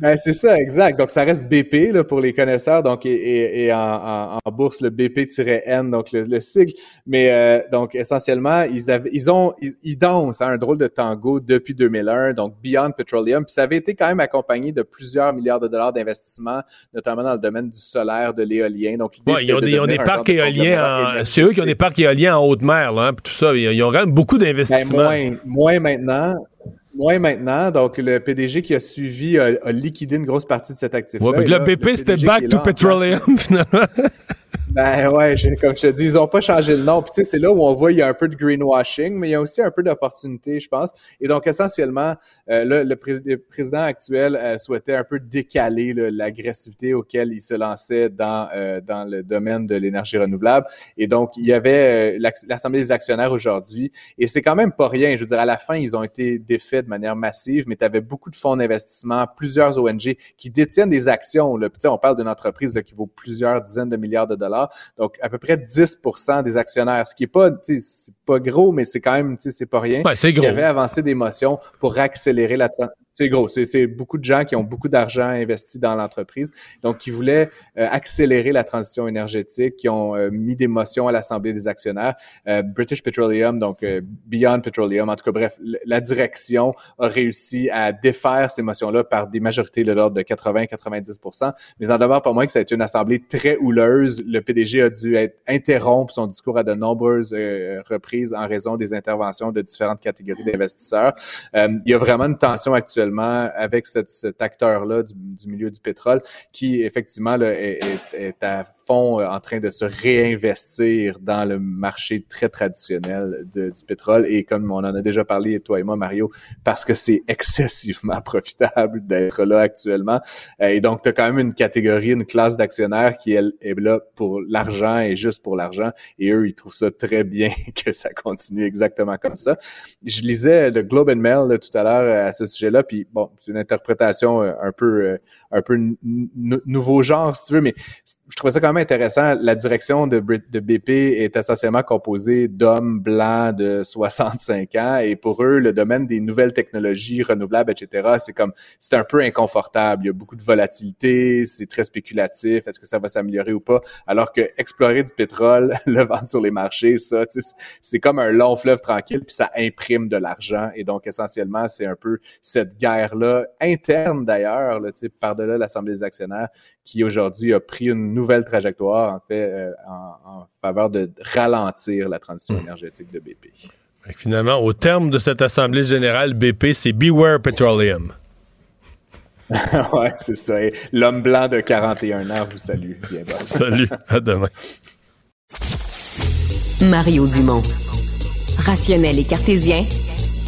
Ben, c'est ça, exact. Donc, ça reste BP là, pour les connaisseurs, donc et, et, en, en, bourse le BP-N, donc le, le, sigle. Mais euh, donc essentiellement, ils avaient, ils ont, ils, dansent un drôle de tango depuis 2001, donc Beyond Petroleum. Puis ça avait été quand même accompagné de plusieurs milliards de dollars d'investissement, notamment dans le domaine du solaire, de l'éolien. Donc ouais, ils ont des, des parcs éoliens. En... C'est eux qui ont des parcs éoliens en haute mer, là, hein, tout ça. Ils ont quand même beaucoup ben, d'investissements. moins, moins maintenant. Oui, maintenant. Donc, le PDG qui a suivi a, liquidé une grosse partie de cet actif-là. Ouais, le BP, c'était Back to Petroleum, (laughs) finalement. Ben ouais, comme je te dis, ils n'ont pas changé le nom. Puis tu sais, c'est là où on voit il y a un peu de greenwashing, mais il y a aussi un peu d'opportunité, je pense. Et donc essentiellement, euh, le, président actuel euh, souhaitait un peu décaler l'agressivité auquel il se lançait dans euh, dans le domaine de l'énergie renouvelable. Et donc il y avait l'assemblée des actionnaires aujourd'hui, et c'est quand même pas rien. Je veux dire, à la fin, ils ont été défaits de manière massive, mais tu avais beaucoup de fonds d'investissement, plusieurs ONG qui détiennent des actions. Là. Puis, on parle d'une entreprise là, qui vaut plusieurs dizaines de milliards de dollars donc, à peu près 10% des actionnaires, ce qui est pas, c'est pas gros, mais c'est quand même, c'est pas rien. Ouais, c'est gros. Qui avait avancé des motions pour accélérer la, c'est gros. C'est beaucoup de gens qui ont beaucoup d'argent investi dans l'entreprise, donc qui voulaient euh, accélérer la transition énergétique, qui ont euh, mis des motions à l'Assemblée des actionnaires. Euh, British Petroleum, donc Beyond Petroleum, en tout cas, bref, la direction a réussi à défaire ces motions-là par des majorités de l'ordre de 80-90% Mais en demeure pas moins que ça a été une assemblée très houleuse. Le PDG a dû être, interrompre son discours à de nombreuses reprises en raison des interventions de différentes catégories d'investisseurs. il y a vraiment une tension avec cet acteur-là du, milieu du pétrole qui, effectivement, est, à fond euh, en train de se réinvestir dans le marché très traditionnel du pétrole. Et comme on en a déjà parlé, toi et moi, Mario, parce que c'est excessivement (laughs) profitable d'être là actuellement. Euh, et donc, tu as quand même une catégorie, une classe d'actionnaires qui est là pour l'argent et juste pour l'argent. Et eux, ils trouvent ça très bien (laughs) que ça continue exactement comme ça. Je lisais le Globe and Mail tout à l'heure à ce sujet-là, puis bon, c'est une interprétation euh, un peu euh, un peu nouveau genre si tu veux, mais je trouvais ça quand même intéressant. La direction de, de BP est essentiellement composée d'hommes blancs de (laughs) 65 ans et pour eux, le domaine des nouvelles technologies renouvelables, etc., c'est comme c'est un peu inconfortable. Il y a beaucoup de volatilité, c'est très spéculatif. Est-ce que ça va s'améliorer ou pas? Alors que explorer du pétrole, (laughs) le vendre sur les marchés, ça, c'est comme un long fleuve tranquille puis ça imprime de l'argent et donc essentiellement c'est un peu cette guerre-là, interne d'ailleurs, par-delà l'Assemblée des actionnaires, qui aujourd'hui a pris une nouvelle trajectoire, en fait, euh, en, faveur de ralentir la transition hmm. énergétique de BP. Finalement, au terme de cette Assemblée générale, BP, c'est Beware Petroleum. (laughs) ouais, c'est ça. L'homme blanc de 41 ans vous salue. (laughs) Salut, à demain. Mario Dumont. Rationnel et cartésien,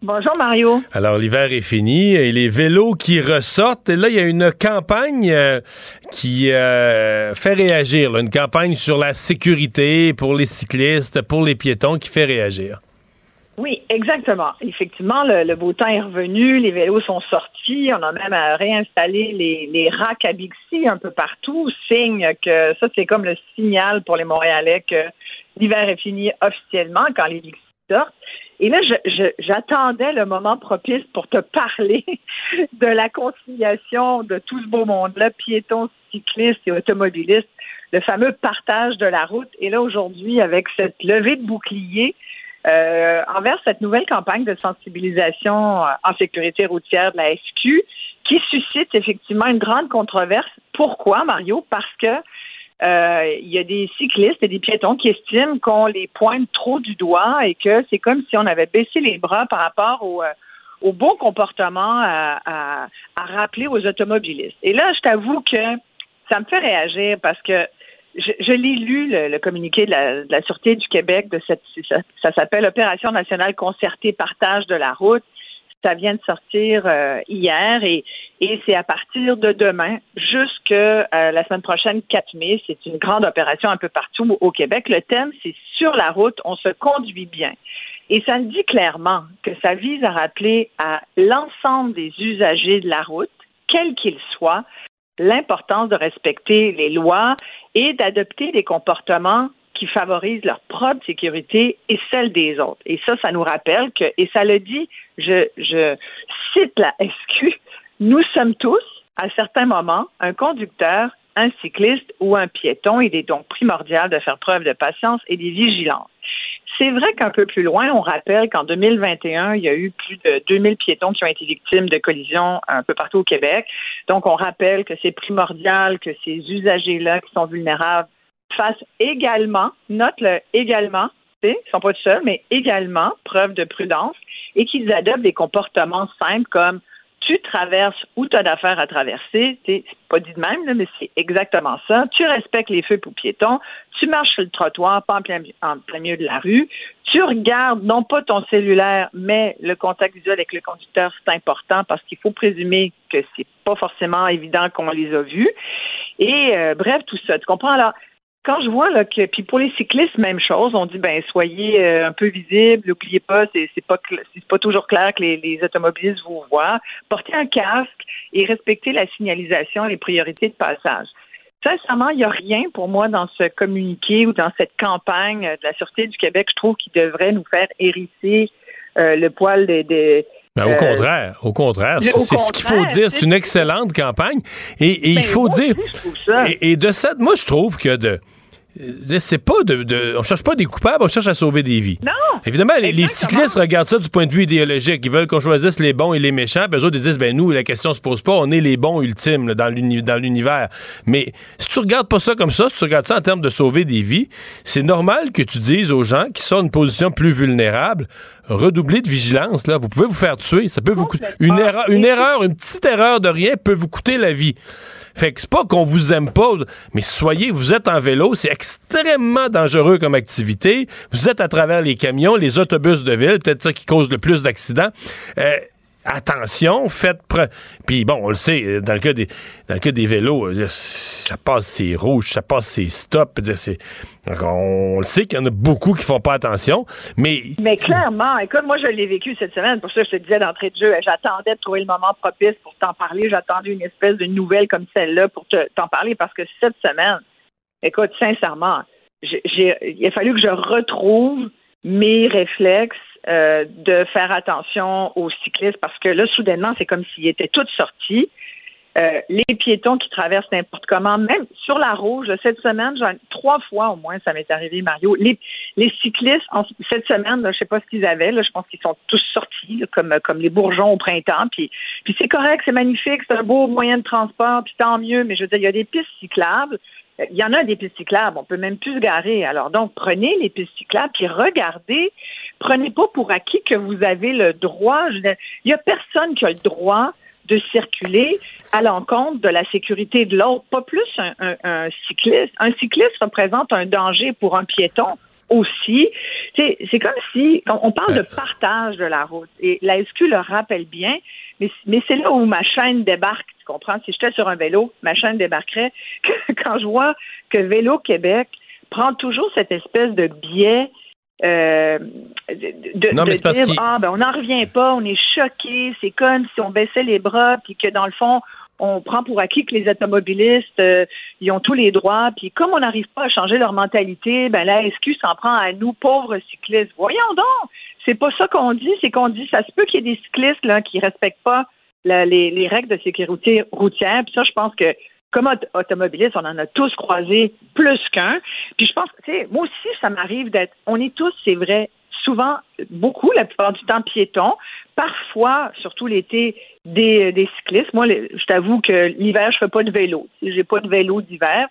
Bonjour Mario. Alors l'hiver est fini et les vélos qui ressortent. Et là, il y a une campagne euh, qui euh, fait réagir, une campagne sur la sécurité pour les cyclistes, pour les piétons qui fait réagir. Oui, exactement. Effectivement, le, beau temps est revenu, les vélos sont sortis, on a même réinstallé les, les racks à Bixi un peu partout, signe que ça, c'est comme le signal pour les Montréalais que l'hiver est fini officiellement quand les Bixi Et là, j'attendais le moment propice pour te parler (laughs) de la conciliation de tout ce beau monde-là, piétons, cyclistes et automobilistes, le fameux partage de la route. Et là, aujourd'hui, avec cette levée de bouclier euh, envers cette nouvelle campagne de sensibilisation euh, en sécurité routière de la SQ, qui suscite effectivement une grande controverse. Pourquoi, Mario? Parce que il y a des cyclistes et des piétons qui estiment qu'on les pointe trop du doigt et que c'est comme si on avait baissé les bras par rapport au, euh, au bon comportement à, à, à, rappeler aux automobilistes. Et là, je t'avoue que ça me fait réagir parce que je, je l'ai lu, le, communiqué de la, de la, Sûreté du Québec, de cette, ça, ça s'appelle Opération nationale concertée partage de la route. Ça vient de sortir euh, hier et, et c'est à partir de demain jusqu'à euh, la semaine prochaine, 4 mai. C'est une grande opération un peu partout au Québec. Le thème, c'est sur la route, on se conduit bien. Et ça dit clairement que ça vise à rappeler à l'ensemble des usagers de la route, quels qu'ils soient, l'importance de respecter les lois et d'adopter des comportements qui favorisent leur propre sécurité et celle des autres. Et ça, ça nous rappelle que, et ça le dit, je, je cite la SQ, nous sommes tous, à certains moments, un conducteur, un cycliste ou un piéton. Il est donc primordial de faire preuve de patience et de vigilance. C'est vrai qu'un peu plus loin, on rappelle qu'en 2021, il y a eu plus de 2000 piétons qui ont été victimes de collisions un peu partout au Québec. Donc, on rappelle que c'est primordial que ces usagers-là qui sont vulnérables fassent également, note-le également, ils ne sont pas seuls, mais également preuve de prudence et qu'ils adoptent des comportements simples comme tu traverses où tu as d'affaires à traverser, c'est pas dit de même, là, mais c'est exactement ça. Tu respectes les feux pour piétons, tu marches sur le trottoir, pas en plein, en plein milieu de la rue, tu regardes non pas ton cellulaire, mais le contact visuel avec le conducteur, c'est important parce qu'il faut présumer que c'est pas forcément évident qu'on les a vus. Et euh, bref, tout ça. Tu comprends? Alors, quand je vois là, que, puis pour les cyclistes, même chose, on dit ben soyez euh, un peu visibles, n'oubliez pas, c'est, c'est pas c'est pas toujours clair que les, automobilistes vous voient. Portez un casque et respectez la signalisation et les priorités de passage. Sincèrement, il n'y a rien pour moi dans ce communiqué ou dans cette campagne de la Sûreté du Québec, je trouve, qui devrait nous faire hérisser euh, le poil des, des ben, au euh, contraire, au contraire, c'est ce qu'il faut dire. C'est une excellente campagne. Et, il ben, faut dire. Et, et, de cette, moi, je trouve que de euh, c'est pas de, de, On cherche pas des coupables, on cherche à sauver des vies. Non! Évidemment, les, cyclistes regardent ça du point de vue idéologique. Ils veulent qu'on choisisse les bons et les méchants. Puis eux autres, ils disent, ben nous, la question se pose pas. On est les bons ultimes dans l'univers. Mais si tu regardes pas ça comme ça, si tu regardes ça en termes de sauver des vies, c'est normal que tu dises aux gens qui sont dans une position plus vulnérable, redoublez de vigilance. Là. Vous pouvez vous faire tuer. Ça peut vous coûter. Une erreur, une erreur, une petite erreur de rien peut vous coûter la vie. Fait que c'est pas qu'on vous aime pas, mais soyez, vous êtes en vélo, c'est extrêmement dangereux comme activité. Vous êtes à travers les camions, les autobus de ville, peut-être ça qui cause le plus d'accidents. Euh, attention, faites puis bon, on le sait euh, dans le cas des dans le cas des vélos, euh, ça passe c'est rouge, ça passe c'est stop, c'est on le sait qu'il y en a beaucoup qui font pas attention, mais Mais clairement, écoute, moi je l'ai vécu cette semaine, pour ça je te disais d'entrée de jeu, j'attendais de trouver le moment propice pour t'en parler, j'attendais une espèce de nouvelle comme celle-là pour t'en parler parce que cette semaine, écoute, sincèrement, il a fallu que je retrouve mes réflexes euh, de faire attention aux cyclistes parce que là, soudainement, c'est comme s'ils étaient tous sortis. Euh, les piétons qui traversent n'importe comment, même sur la rouge, cette semaine, trois fois au moins, ça m'est arrivé, Mario. Les, les cyclistes, cette semaine, je je sais pas ce qu'ils avaient, là, je pense qu'ils sont tous sortis, comme, comme les bourgeons au printemps. Puis, puis c'est correct, c'est magnifique, c'est un beau moyen de transport, puis tant mieux, mais je veux dire, il y a des pistes cyclables. Il y en a des pistes cyclables, on peut même plus se garer. Alors donc, prenez les pistes cyclables, puis regardez prenez pas pour acquis que vous avez le droit. il n'y a personne qui a le droit de circuler à l'encontre de la sécurité de l'autre, pas plus un, cycliste. Un cycliste représente un danger pour un piéton aussi. C'est comme si on parle de partage de la route et la SQ le rappelle bien, mais, mais c'est là où ma chaîne débarque. Tu comprends? Si j'étais sur un vélo, ma chaîne débarquerait (laughs) quand je vois que Vélo Québec prend toujours cette espèce de biais euh, de, non, mais dire ah ben on n'en revient pas, on est choqué, c'est comme si on baissait les bras puis que dans le fond on prend pour acquis que les automobilistes euh, ils ont tous les droits puis comme on n'arrive pas à changer leur mentalité, ben la SQ s'en prend à nous pauvres cyclistes. Voyons donc, c'est pas ça qu'on dit, c'est qu'on dit ça se peut qu'il y ait des cyclistes là qui respectent pas les, les, règles de sécurité routière. Puis ça, je pense que comme automobiliste, on en a tous croisé plus qu'un. Puis je pense, tu sais, moi aussi, ça m'arrive d'être, on est tous, c'est vrai, souvent, beaucoup, la plupart du temps, piétons. Parfois, surtout l'été, des, cyclistes. Moi, je t'avoue que l'hiver, je fais pas de vélo. J'ai pas de vélo d'hiver.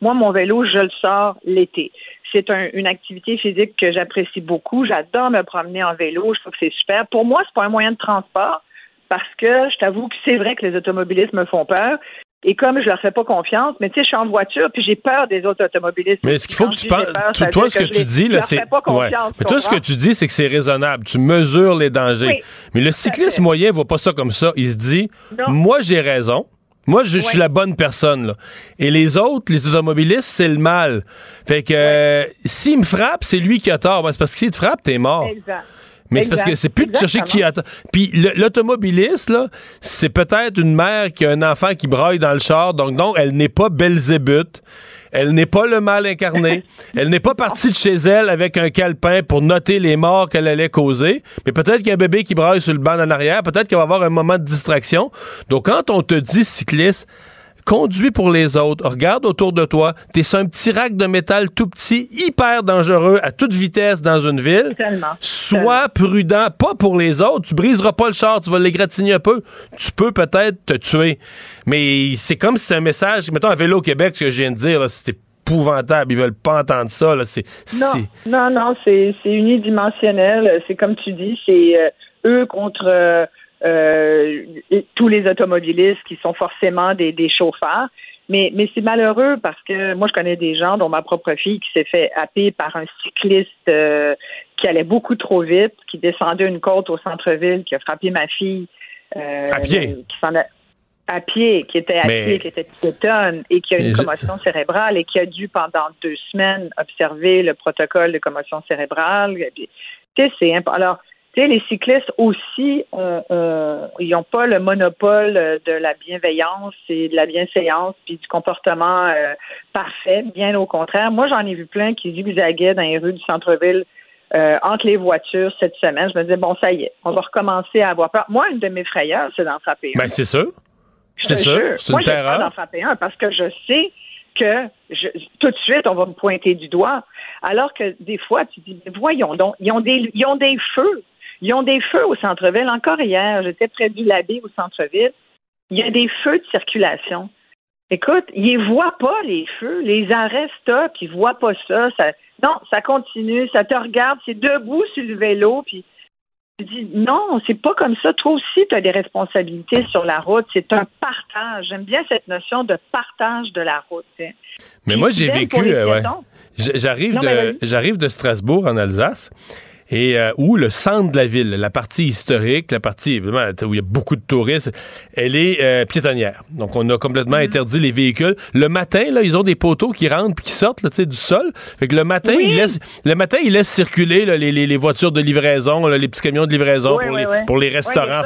Moi, mon vélo, je le sors l'été. C'est une activité physique que j'apprécie beaucoup. J'adore me promener en vélo. Je trouve que c'est super. Pour moi, c'est pas un moyen de transport parce que je t'avoue que c'est vrai que les automobilistes me font peur. Et comme je leur fais pas confiance, mais tu sais, je suis en voiture puis j'ai peur des autres automobilistes. Mais ce qu'il faut que tu penses, toi, ce que, tu dis là, c'est, mais toi, ce que tu dis, c'est que c'est raisonnable. Tu mesures les dangers. mais le cycliste moyen voit pas ça comme ça. Il se dit, moi, j'ai raison. Moi, je, suis la bonne personne. Là. Et les autres, les automobilistes, c'est le mal. Fait que euh, s'il me frappe, c'est lui qui a tort. Ben, c'est parce que s'il te frappe, t'es mort. Exact. Mais c'est parce que c'est plus de chercher qui a. Puis l'automobiliste, là, c'est peut-être une mère qui a un enfant qui braille dans le char. Donc, non, elle n'est pas Belzébuth. Elle n'est pas le mal incarné. (laughs) elle n'est pas partie de chez elle avec un calepin pour noter les morts qu'elle allait causer. Mais peut-être qu'il y a un bébé qui braille sur le banc en arrière. Peut-être qu'il va avoir un moment de distraction. Donc, quand on te dit cycliste, conduis pour les autres, regarde autour de toi, t'es sur un petit rack de métal tout petit, hyper dangereux à toute vitesse dans une ville. Sois prudent, pas pour les autres, tu briseras pas le char, tu vas l'égratigner un peu, tu peux peut-être te tuer. Mais c'est comme si c'est un message, mettons à Vélo Québec, ce que je viens de dire, c'est épouvantable, ils veulent pas entendre ça. Là. non, non, non, c'est unidimensionnel, c'est comme tu dis, c'est euh, eux contre... Euh, euh, tous les automobilistes qui sont forcément des, chauffeurs. Mais, mais c'est malheureux parce que moi, je connais des gens, dont ma propre fille, qui s'est fait happer par un cycliste euh, qui allait beaucoup trop vite, qui descendait une côte au centre-ville, qui a frappé ma fille. Euh, à pied? Qui à pied, qui était à pied, qui était piétonne et qui a une commotion cérébrale et qui a dû pendant deux semaines observer le protocole de commotion cérébrale. Tu sais, c'est alors sais, les cyclistes aussi, ils n'ont pas le monopole de la bienveillance et de la bienséance puis du comportement euh, parfait. Bien au contraire. Moi, j'en ai vu plein qui zigzaguaient dans les rues du centre-ville euh, entre les voitures cette semaine. Je me disais, bon, ça y est, on va recommencer à avoir peur. Moi, une de mes frayeurs, c'est d'en frapper un. Ben, c'est ça. C'est ça. C'est une terreur. d'en frapper un parce que je sais que tout de suite, on va me pointer du doigt. Alors que des fois, tu dis, voyons donc, ils ont des, ils ont des feux. Ils ont des feux au centre-ville. Encore hier, j'étais près du Labé au centre-ville. Il y a des feux de circulation. Écoute, ils ne voient pas les feux. Les arrêts stop, ils voient pas ça. Non, ça continue. Ça te regarde. C'est debout sur le vélo. Puis tu dis non, c'est pas comme ça. Toi aussi, tu as des responsabilités sur la route. C'est un partage. J'aime bien cette notion de partage de la route. Mais moi, j'ai vécu. Euh, j'arrive de, j'arrive de Strasbourg en Alsace et euh, où le centre de la ville, la partie historique, la partie évidemment où il y a beaucoup de touristes, elle est euh, piétonnière. Donc on a complètement mm-hmm. interdit les véhicules. Le matin, là, ils ont des poteaux qui rentrent puis qui sortent là, du sol. Fait que le matin, ils laissent le matin, ils laissent circuler là, les, les, les, voitures de livraison, là, les petits camions de livraison pour, les, pour les restaurants.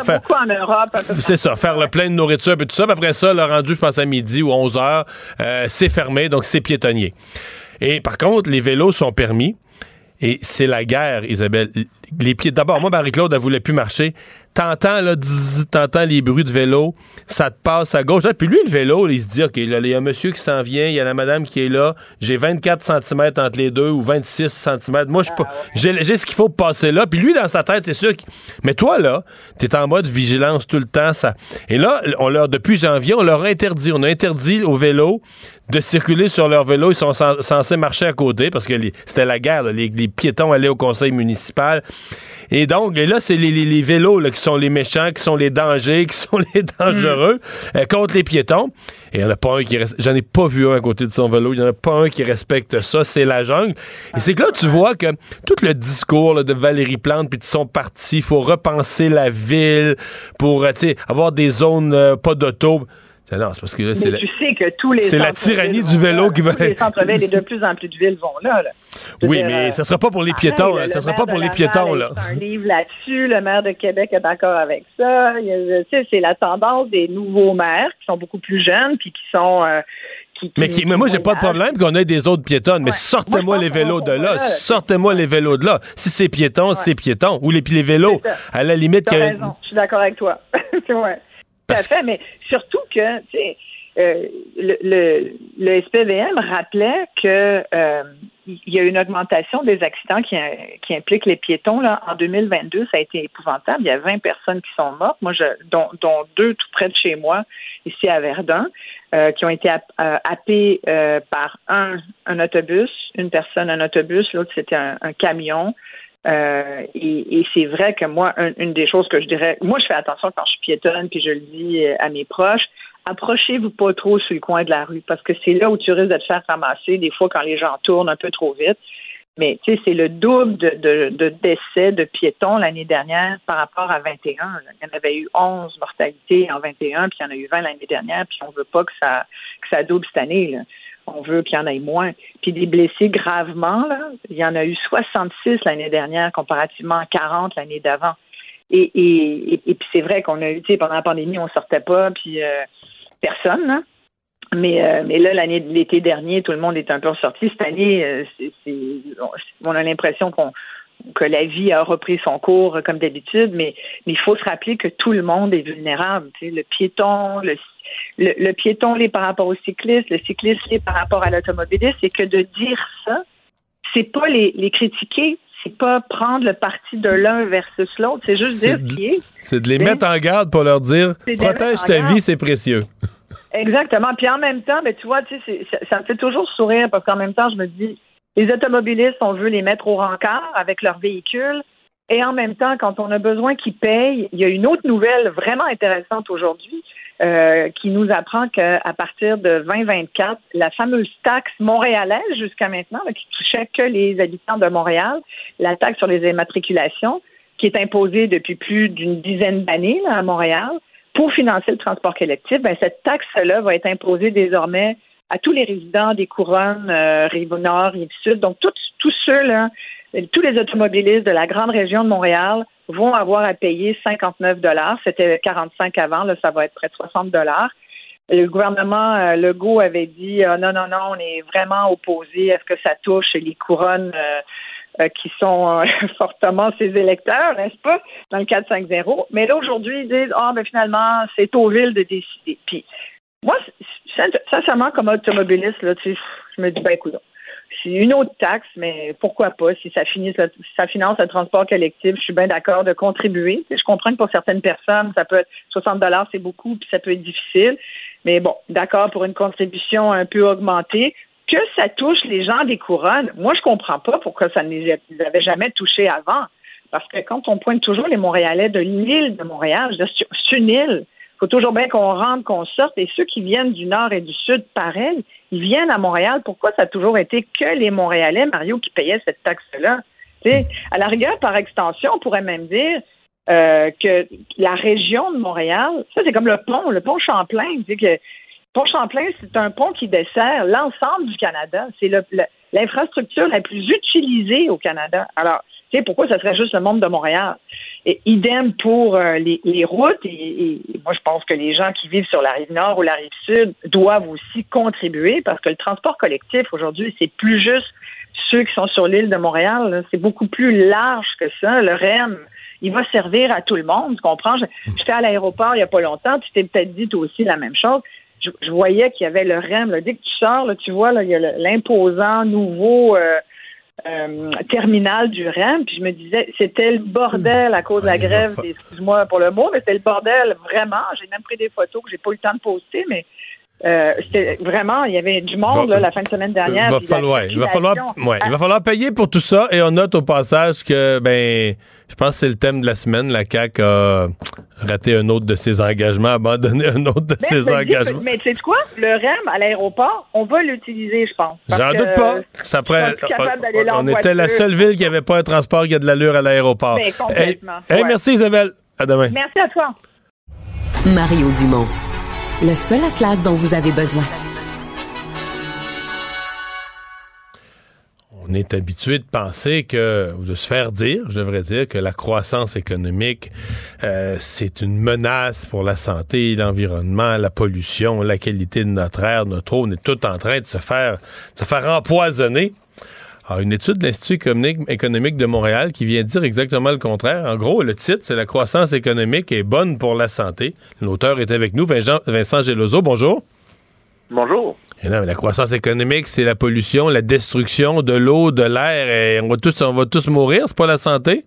c'est ça, faire le plein de nourriture et tout ça. Puis après ça, le rendu, je pense à midi ou 11 heures, euh, c'est fermé, donc c'est piétonnier. Et par contre, les vélos sont permis. Et c'est la guerre, Isabelle. Les pieds. D'abord, moi, Marie-Claude, elle voulait plus marcher. T'entends, là, t'entends les bruits de vélo, ça te passe à gauche. puis lui, le vélo, il se dit, OK, il y a un monsieur qui s'en vient, il y a la madame qui est là, j'ai 24 cm entre les deux ou 26 cm. Moi, je ah, j'ai ce qu'il faut pour passer là. Puis lui, dans sa tête, c'est sûr. Mais toi, là, t'es en mode vigilance tout le temps. Ça... Et là, on leur, depuis janvier, on leur a interdit. On a interdit au vélo de circuler sur leur vélo. Ils sont censés marcher à côté parce que c'était la guerre. Les, piétons allaient au conseil municipal. Et donc, là, c'est les, vélos qui sont les méchants, qui sont les dangers, (laughs) qui sont les dangereux mm. euh, contre les piétons. Et il n'y en a pas un qui J'en ai pas vu un à côté de son vélo. Il n'y en a pas un qui respecte ça. C'est la jungle. Et c'est que là, tu vois que tout le discours de Valérie Plante puis de son parti, il faut repenser la ville pour euh, avoir des zones euh, pas d'auto. Non, c'est parce que c'est la... tu sais que tous les C'est la tyrannie du vélo qui va. Les centres-villes et de (laughs) plus en plus de villes vont là. Oui, mais ça sera pas pour les piétons. ça sera pas pour les piétons là. un livre là-dessus. Le maire de Québec est d'accord avec ça. Tu sais, c'est la tendance des nouveaux maires qui sont beaucoup plus jeunes puis qui sont euh, qui, mais, qui, mais, moi, j'ai pas de problème qu'on ait des autres piétonnes, mais sortez-moi les vélos de là. Sortez-moi les vélos de là. Si c'est piéton, c'est piéton. Ou les, les vélos, à la limite. Tu raison. Je suis d'accord avec toi. (laughs) ouais. Tout à fait, mais surtout que, tu sais, euh, le, le, le, SPVM rappelait que euh, il y a une augmentation des accidents qui, qui impliquent les piétons. Là. En 2022, ça a été épouvantable. Il y a 20 personnes qui sont mortes, moi, je, dont, dont deux tout près de chez moi, ici à Verdun. euh, qui ont été happés par un, un autobus, une personne, un autobus, l'autre c'était un, camion. Et, et c'est vrai que moi, une des choses que je dirais, moi je fais attention quand je suis piétonne, puis je le dis à mes proches, approchez-vous pas trop sur le coin de la rue parce que c'est là où tu risques de te faire ramasser des fois quand les gens tournent un peu trop vite. Mais tu sais, c'est le double de, de, décès de piétons l'année dernière par rapport à 21. Il y en avait eu 11 mortalités en 21, puis il y en a eu 20 l'année dernière, puis on veut pas que ça que ça double cette année. On veut qu'il y en ait moins. Puis des blessés gravement, là, il y en a eu 66 l'année dernière comparativement à 40 l'année d'avant. Et, et, et, puis c'est vrai qu'on a eu, tu sais, pendant la pandémie, on sortait pas, puis euh, personne, là. Mais, euh, mais là, l'année l'été dernier, tout le monde est un peu ressorti. Cette année, euh, on a l'impression qu'on que la vie a repris son cours comme d'habitude, mais, mais il faut se rappeler que tout le monde est vulnérable. le piéton, le, le, piéton l'est par rapport au cycliste, le cycliste l'est par rapport à l'automobiliste, c'est que de dire ça, c'est pas les, les critiquer, c'est pas prendre le parti de l'un versus l'autre, c'est juste dire qui est. C'est de les mettre en garde pour leur dire protège ta vie, c'est précieux. (laughs) Exactement. Puis en même temps, ben, tu vois, tu sais, ça me fait toujours sourire parce qu'en même temps, je me dis, les automobilistes, on veut les mettre au rencard avec leur véhicule. Et en même temps, quand on a besoin qu'ils payent, il y a une autre nouvelle vraiment intéressante aujourd'hui euh, qui nous apprend qu'à partir de 2024, la fameuse taxe montréalaise jusqu'à maintenant, qui touchait que les habitants de Montréal, la taxe sur les immatriculations, qui est imposée depuis plus d'une dizaine d'années à Montréal, pour financer le transport collectif, ben, cette taxe-là va être imposée désormais à tous les résidents des couronnes euh, Rive-Nord, Rive-Sud. Donc, tous, tous ceux-là, tous les automobilistes de la grande région de Montréal vont avoir à payer 59 dollars. C'était 45 avant, là, ça va être près de 60 dollars. Le gouvernement euh, Legault avait dit euh, non, non, non, on est vraiment opposé à ce que ça touche les couronnes euh, euh, qui sont euh, (laughs) fortement ses électeurs, n'est-ce pas, dans le 4-5-0. Mais là, aujourd'hui, ils disent, ah, ben finalement, c'est aux villes de décider. Puis, moi, sincèrement, comme automobiliste, là, je me dis, ben écoute, c'est une autre taxe, mais pourquoi pas, si ça, finit, ça finance le transport collectif, je suis bien d'accord de contribuer. Je comprends que pour certaines personnes, ça peut être 60 dollars, c'est beaucoup, puis ça peut être difficile. Mais bon, d'accord pour une contribution un peu augmentée que ça touche les gens des couronnes, moi, je comprends pas pourquoi ça ne les avait jamais touchés avant. Parce que quand on pointe toujours les Montréalais de l'île de Montréal, c'est une île. Il faut toujours bien qu'on rentre, qu'on sorte. Et ceux qui viennent du nord et du sud, pareil, ils viennent à Montréal. Pourquoi ça a toujours été que les Montréalais, Mario, qui payaient cette taxe-là? À la rigueur, par extension, on pourrait même dire euh, que la région de Montréal, ça c'est comme le pont, le pont Champlain, que Pont Champlain, c'est un pont qui dessert l'ensemble du Canada. C'est l'infrastructure la plus utilisée au Canada. Alors, tu sais, pourquoi ça serait juste le monde de Montréal? Et idem pour euh, les, routes. Et, moi, je pense que les gens qui vivent sur la rive nord ou la rive sud doivent aussi contribuer parce que le transport collectif aujourd'hui, c'est plus juste ceux qui sont sur l'île de Montréal. C'est beaucoup plus large que ça. Le REM, il va servir à tout le monde. Tu comprends? J'étais à l'aéroport il n'y a pas longtemps. Tu t'es peut-être dit toi aussi la même chose je, voyais qu'il y avait le REM. Dès que tu sors, tu vois, là, il y a l'imposant nouveau euh, euh, terminal du REM. Puis je me disais, c'était le bordel à cause de la grève. Excuse-moi pour le mot, mais c'était le bordel vraiment. J'ai même pris des photos que j'ai pas eu le temps de poster, mais euh, c'était vraiment, il y avait du monde la fin de semaine dernière. Va falloir, il, va falloir, ouais, il va falloir payer pour tout ça et on note au passage que ben je pense que c'est le thème de la semaine. La CAQ a raté un autre de ses engagements, abandonné un autre de ses engagements. mais tu sais quoi? Le REM à l'aéroport, on va l'utiliser, je pense. J'en doute pas. Ça on, était la seule ville qui n'avait pas un transport qui a de l'allure à l'aéroport. Ben, merci Isabelle. À demain. Merci à toi. Mario Dumont. Le seul atlas dont vous avez besoin. on est habitué de penser que, ou de se faire dire, je devrais dire, que la croissance économique, euh, c'est une menace pour la santé, l'environnement, la pollution, la qualité de notre air, notre eau. On est tout en train de se faire, se faire empoisonner. Alors, une étude de l'Institut économique de Montréal qui vient dire exactement le contraire. En gros, le titre, c'est La croissance économique est bonne pour la santé. L'auteur est avec nous, Vincent, Gelozo. Bonjour. Bonjour. la croissance économique, c'est la pollution, la destruction de l'eau, de l'air, et on va tous, on va tous mourir, c'est pas la santé?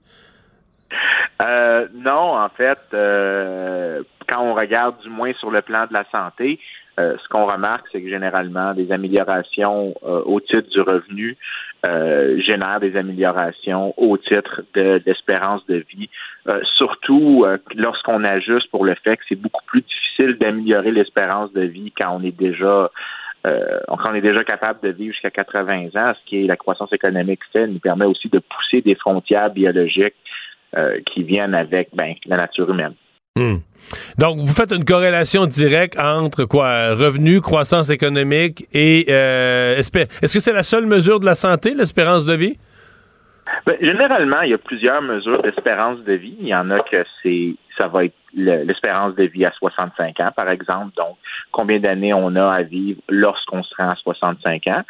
Euh, non, en fait, euh, quand on regarde du moins sur le plan de la santé, euh, ce qu'on remarque, c'est que généralement, des améliorations euh, au titre du revenu euh, génèrent des améliorations au titre de l'espérance de vie, surtout lorsqu'on ajuste pour le fait que c'est beaucoup plus difficile d'améliorer l'espérance de vie quand on est déjà quand on est déjà capable de vivre jusqu'à 80 ans, ce qui est la croissance économique fait, nous permet aussi de pousser des frontières biologiques qui viennent avec ben, la nature humaine. Hmm. Donc, vous faites une corrélation directe entre quoi revenu, croissance économique et euh, est-ce que c'est la seule mesure de la santé, l'espérance de vie? Ben, généralement, il y a plusieurs mesures d'espérance de vie. Il y en a que c'est ça va être l'espérance de vie à 65 ans, par exemple. Donc, combien d'années on a à vivre lorsqu'on se rend à 65 ans?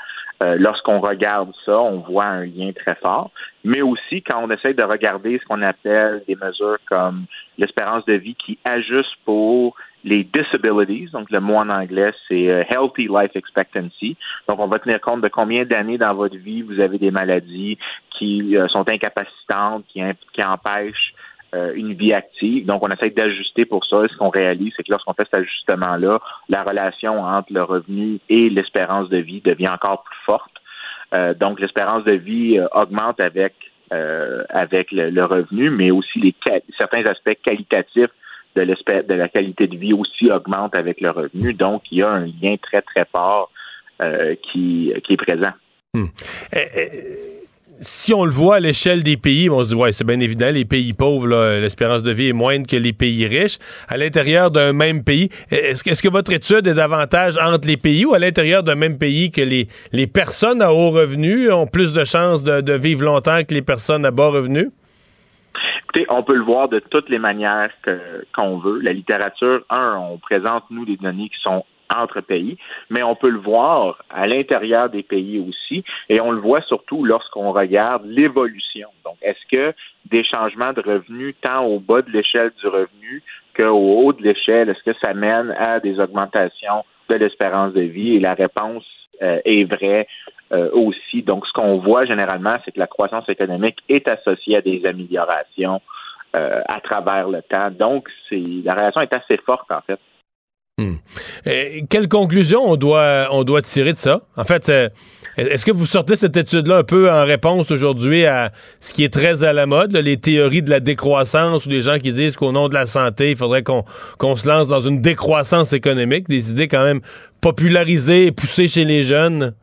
Euh, lorsqu'on regarde ça, on voit un lien très fort. Mais aussi, quand on essaie de regarder ce qu'on appelle des mesures comme l'espérance de vie qui ajuste pour les disabilities, donc le mot en anglais, c'est euh, Healthy Life Expectancy. Donc, on va tenir compte de combien d'années dans votre vie vous avez des maladies qui euh, sont incapacitantes, qui, qui empêchent euh, une vie active. Donc, on essaie d'ajuster pour ça. Et ce qu'on réalise, c'est que lorsqu'on fait cet ajustement-là, la relation entre le revenu et l'espérance de vie devient encore plus forte. Euh, donc, l'espérance de vie euh, augmente avec avec le, revenu, mais aussi les certains aspects qualitatifs de, de la qualité de vie aussi augmentent avec le revenu. Donc, il y a un lien très, très fort qui, qui est présent. Hmm. Si on le voit à l'échelle des pays, on se dit, ouais, c'est bien évident, les pays pauvres, l'espérance de vie est moindre que les pays riches. À l'intérieur d'un même pays, est-ce que, est que, votre étude est davantage entre les pays ou à l'intérieur d'un même pays que les, les personnes à haut revenu ont plus de chances de, vivre longtemps que les personnes à bas revenu? Écoutez, on peut le voir de toutes les manières qu'on veut. La littérature, un, on présente, nous, des données qui sont entre pays, mais on peut le voir à l'intérieur des pays aussi, et on le voit surtout lorsqu'on regarde l'évolution. Donc, est-ce que des changements de revenus, tant au bas de l'échelle du revenu qu'au haut de l'échelle, est-ce que ça mène à des augmentations de l'espérance de vie? Et la réponse euh, est vraie euh, aussi. Donc, ce qu'on voit généralement, c'est que la croissance économique est associée à des améliorations euh, à travers le temps. Donc, la relation est assez forte, en fait. Hmm. quelle conclusion on doit, on doit tirer de ça? En fait, est-ce que vous sortez cette étude-là un peu en réponse aujourd'hui à ce qui est très à la mode, les théories de la décroissance ou les gens qui disent qu'au nom de la santé, il faudrait qu'on se lance dans une décroissance économique, des idées quand même popularisées et poussées chez les jeunes?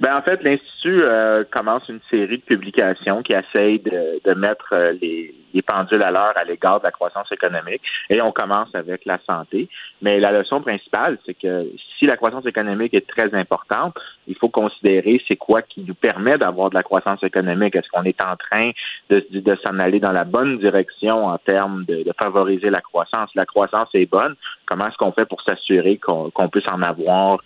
Ben, en fait, l'Institut euh, commence une série de publications qui essayent de, de mettre euh, les, les, pendules à l'heure à l'égard de la croissance économique. Et on commence avec la santé. Mais la leçon principale, c'est que si la croissance économique est très importante, il faut considérer c'est quoi qui nous permet d'avoir de la croissance économique. Est-ce qu'on est en train de, de s'en aller dans la bonne direction en termes de, de, favoriser la croissance? La croissance est bonne. Comment est-ce qu'on fait pour s'assurer qu'on puisse en avoir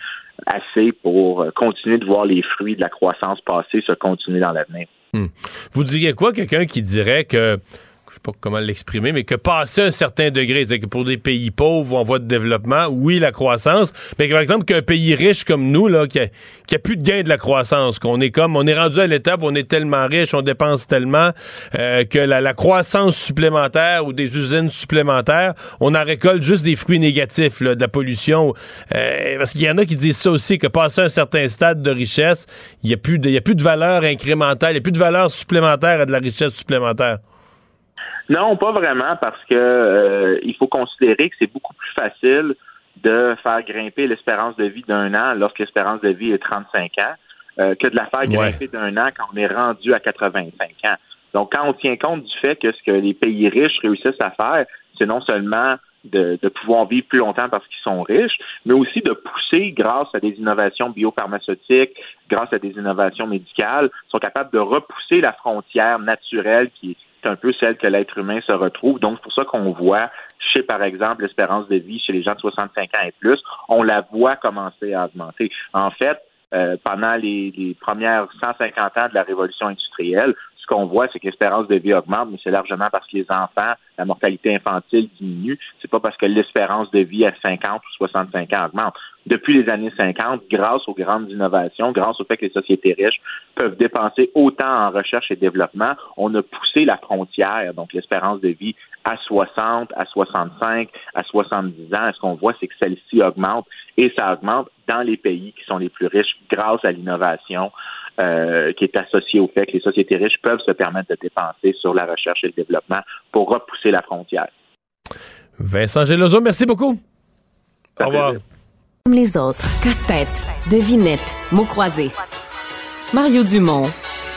assez pour euh, continuer de voir les fruits de la croissance passer se continuer dans l'avenir. Hmm. Vous diriez quoi, quelqu'un qui dirait que je sais pas comment l'exprimer, mais que passer un certain degré, c'est que pour des pays pauvres en voie de développement, oui, la croissance, mais par exemple qu'un pays riche comme nous, là, qui a, a plus de gain de la croissance, qu'on est comme, on est rendu à l'étape où on est tellement riche, on dépense tellement, euh, que la, la, croissance supplémentaire ou des usines supplémentaires, on en récolte juste des fruits négatifs, là, de la pollution. Euh, parce qu'il y en a qui disent ça aussi, que passer un certain stade de richesse, il n'y a, plus de, y a plus de valeur incrémentale, il n'y a plus de valeur supplémentaire à de la richesse supplémentaire. Non, pas vraiment, parce que euh, il faut considérer que c'est beaucoup plus facile de faire grimper l'espérance de vie d'un an lorsque l'espérance de vie est 35 ans euh, que de la faire grimper d'un an quand on est rendu à 85 ans. Donc, quand on tient compte du fait que ce que les pays riches réussissent à faire, c'est non seulement de, de, pouvoir vivre plus longtemps parce qu'ils sont riches, mais aussi de pousser, grâce à des innovations biopharmaceutiques, grâce à des innovations médicales, sont capables de repousser la frontière naturelle qui, c'est un peu celle que l'être humain se retrouve. Donc, c'est pour ça qu'on voit chez, par exemple, l'espérance de vie chez les gens de 65 ans et plus, on la voit commencer à augmenter. En fait, euh, pendant les, les, premières 150 ans de la révolution industrielle, qu'on voit, c'est que l'espérance de vie augmente, mais c'est largement parce que les enfants, la mortalité infantile diminue. C'est pas parce que l'espérance de vie à 50 ou 65 ans augmente. depuis les années 50 grâce aux grandes innovations, grâce au fait que les sociétés riches peuvent dépenser autant en recherche et développement. On a poussé la frontière, donc l'espérance de vie à 60, à 65, à 70 ans. Ce qu'on voit, c'est que celle-ci augmente et ça augmente dans les pays qui sont les plus riches grâce à l'innovation. Euh, qui est associée au fait que les sociétés riches peuvent se permettre de dépenser sur la recherche et le développement pour repousser la frontière. Vincent Gelozo, merci beaucoup. Au revoir. Comme les autres, casse-tête, devinette, mots croisés. Mario Dumont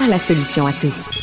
a la solution à tout.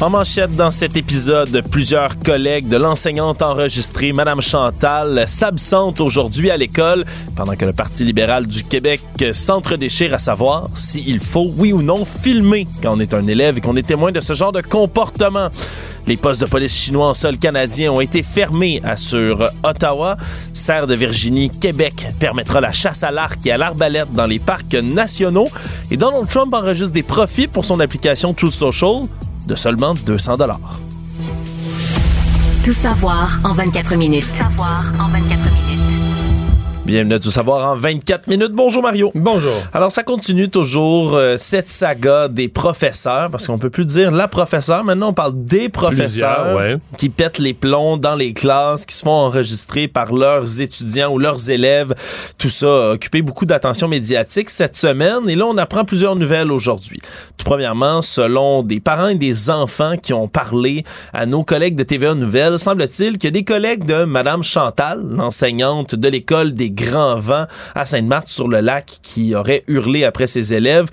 En manchette dans cet épisode, plusieurs collègues de l'enseignante enregistrée, Madame Chantal, s'absentent aujourd'hui à l'école pendant que le Parti libéral du Québec s'entre-déchire à savoir s'il faut, oui ou non, filmer quand on est un élève et qu'on est témoin de ce genre de comportement. Les postes de police chinois en sol canadien ont été fermés, assure Ottawa. Serre de Virginie, Québec permettra la chasse à l'arc et à l'arbalète dans les parcs nationaux. Et Donald Trump enregistre des profits pour son application Truth Social de seulement 200 dollars. Tout savoir en 24 minutes. Tout savoir en 24 minutes. Bienvenue à Tout savoir en 24 minutes. Bonjour Mario. Bonjour. Alors ça continue toujours euh, cette saga des professeurs parce qu'on peut plus dire la professeure, maintenant on parle des professeurs ouais. qui pètent les plombs dans les classes, qui se font enregistrer par leurs étudiants ou leurs élèves. Tout ça a occupé beaucoup d'attention médiatique cette semaine et là on apprend plusieurs nouvelles aujourd'hui. Tout premièrement, selon des parents et des enfants qui ont parlé à nos collègues de TVA Nouvelles, semble-t-il que des collègues de Madame Chantal, l'enseignante de l'école des Grands Vents à Sainte-Marthe sur le lac qui aurait hurlé après ses élèves,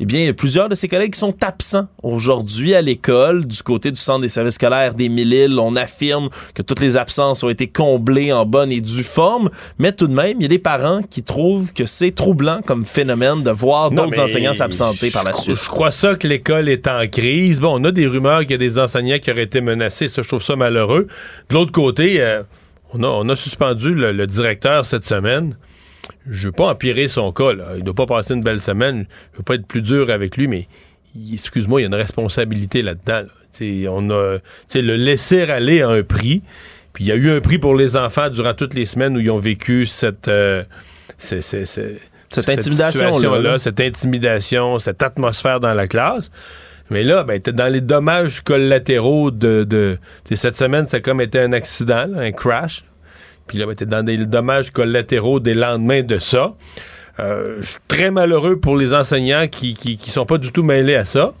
eh bien, plusieurs de ses collègues sont absents aujourd'hui à l'école. Du côté du Centre des services scolaires des Mille-Îles, on affirme que toutes les absences ont été comblées en bonne et due forme. Mais tout de même, il y a des parents qui trouvent que c'est troublant comme phénomène de voir d'autres enseignants s'absenter par la suite. Je crois ça que l'école est en crise. Bon, on a des rumeurs qu'il y a des enseignants qui auraient été menacés. Ça, je trouve ça malheureux. De l'autre côté, euh, on, a, on a suspendu le, le directeur cette semaine. Je veux pas empirer son cas. Là. Il doit pas passer une belle semaine. Je veux pas être plus dur avec lui, mais excuse-moi, il y a une responsabilité là-dedans. là. On a, le laisser aller a un prix. Puis il y a eu un prix pour les enfants durant toutes les semaines où ils ont vécu cette, euh, c'est- c'est- c'est- Cette intimidation-là, situation-là, là. cette intimidation, cette atmosphère dans la classe. Mais là, ben, t'es dans les dommages collatéraux de. de cette semaine, ça a comme été un accident, un crash. Puis là, ben, t'es dans des dommages collatéraux des lendemains de ça. Euh, Je suis très malheureux pour les enseignants qui, qui, qui sont pas du tout mêlés à ça.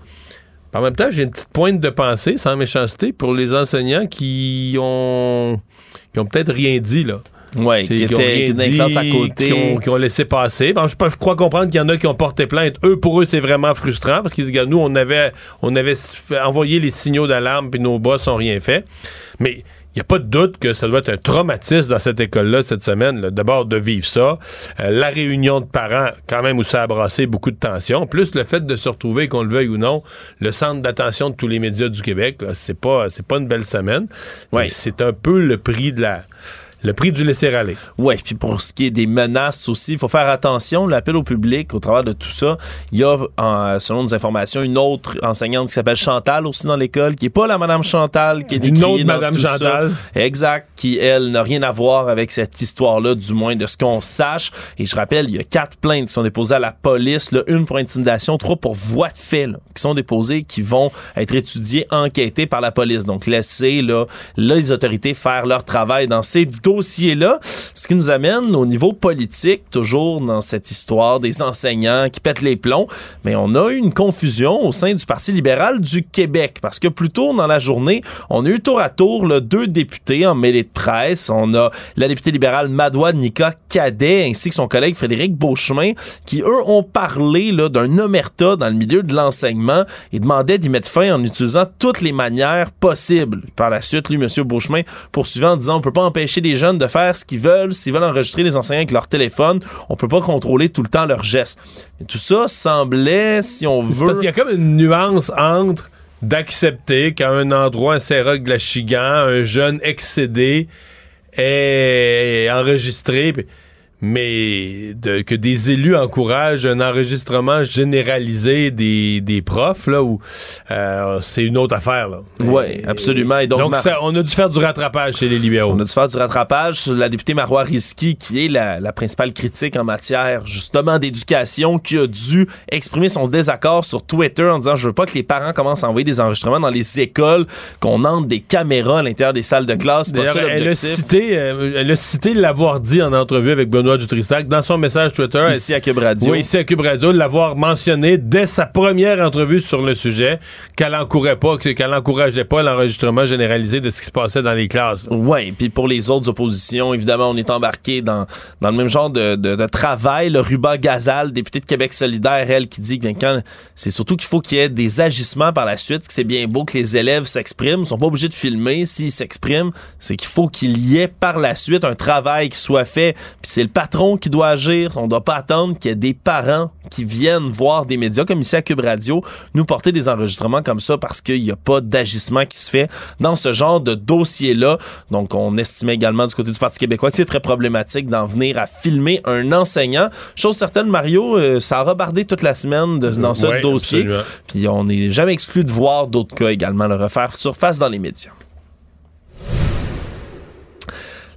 En même temps, j'ai une petite pointe de pensée, sans méchanceté, pour les enseignants qui ont, qui ont peut-être rien dit, là. C'est- qui qui rien dans classes à côté. Qui ont, qui ont laissé passer. Bon, je, je crois comprendre qu'il y en a qui ont porté plainte. Eux, pour eux, c'est vraiment frustrant parce qu'ils disent, nous, on avait, on avait envoyé les signaux d'alarme puis nos boss n'ont rien fait. Mais il n'y a pas de doute que ça doit être un traumatisme dans cette école-là cette semaine. D'abord, de vivre ça. Euh, la réunion de parents, quand même, où ça a brassé beaucoup de tension. Plus le fait de se retrouver, qu'on le veuille ou non, le centre d'attention de tous les médias du Québec. C'est pas, c'est pas une belle semaine. Ouais. C'est un peu le prix de la. Le prix du laisser-aller. Ouais, puis pour ce qui est des menaces aussi, il faut faire attention. L'appel au public, au travers de tout ça, il y a, en- selon nos informations, une autre enseignante qui s'appelle Chantal aussi dans l'école, qui est pas la Madame Chantal, qui est Une autre dans Madame tout ça. Chantal. Exact, qui elle n'a rien à voir avec cette histoire-là, du moins de ce qu'on sache. Et je rappelle, il y a quatre plaintes qui sont déposées à la police, là, une pour intimidation, trois pour voie de fait, là, qui sont déposées, qui vont être étudiées, enquêtées par la police. Donc laissez là, les autorités faire leur travail dans ces Ce qui nous amène au niveau politique, toujours dans cette histoire des enseignants qui pètent les plombs. Mais on a eu une confusion au sein du Parti libéral du Québec parce que plus tôt dans la journée, on a eu tour à tour deux députés en mêlée de presse. On a la députée libérale Madoua Nika Cadet ainsi que son collègue Frédéric Beauchemin qui, eux, ont parlé d'un omerta dans le milieu de l'enseignement et demandaient d'y mettre fin en utilisant toutes les manières possibles. Par la suite, lui, M. Beauchemin, poursuivant en disant on peut pas empêcher les jeunes de faire ce qu'ils veulent. S'ils veulent enregistrer les enseignants avec leur téléphone, on peut pas contrôler tout le temps leurs gestes. Tout ça semblait, si on veut... Parce qu'il y a comme une nuance entre d'accepter qu'à un endroit, un Saint-Roch-de-la-Chigan, un jeune excédé est enregistré. puis- mais de- que des élus encouragent un enregistrement généralisé des, des profs, là, où euh, c'est une autre affaire. Là. Oui, absolument. Et donc, Donc, Mar- ça, on a dû faire du rattrapage chez les libéraux. On a dû faire du rattrapage sur la députée Marois Risky, qui est la, la principale critique en matière justement d'éducation, qui a dû exprimer son désaccord sur Twitter en disant je veux pas que les parents commencent à envoyer des enregistrements dans les écoles, qu'on entre des caméras à l'intérieur des salles de classe. Elle a cité, euh, elle a cité l'avoir dit en entrevue avec Benoît Dutrissac dans son message Twitter. Ici à Cube Radio. Oui, ici à Cube Radio, de l'avoir mentionné dès sa première entrevue sur le sujet, qu'elle encourageait pas, que- qu'elle encourageait pas l'enregistrement généralisé de ce qui se passait dans les classes. Oui, puis pour les autres oppositions, évidemment, on est embarqué dans, dans le même genre de, de, de travail. Le Ruba Gazal, député de Québec solidaire, elle, qui dit que quand c'est surtout qu'il faut qu'il y ait des agissements par la suite, que c'est bien beau que les élèves s'expriment, ils sont pas obligés de filmer. S'ils s'expriment, c'est qu'il faut qu'il y ait par la suite un travail qui soit fait. Puis c'est le patron qui doit agir. On doit pas attendre qu'il y ait des parents qui viennent voir des médias comme ici à Cube Radio nous porter des enregistrements comme ça parce qu'il n'y a pas d'agissement qui se fait dans ce genre de dossier-là. Donc, on estimait également du côté du Parti québécois que c'est très problématique d'en venir à filmer un enseignant. Chose certaine, Mario, euh, ça a rebardé toute la semaine de- dans ce Ouais, dossier. absolument. Puis on n'est jamais exclu de voir d'autres cas également le refaire surface dans les médias.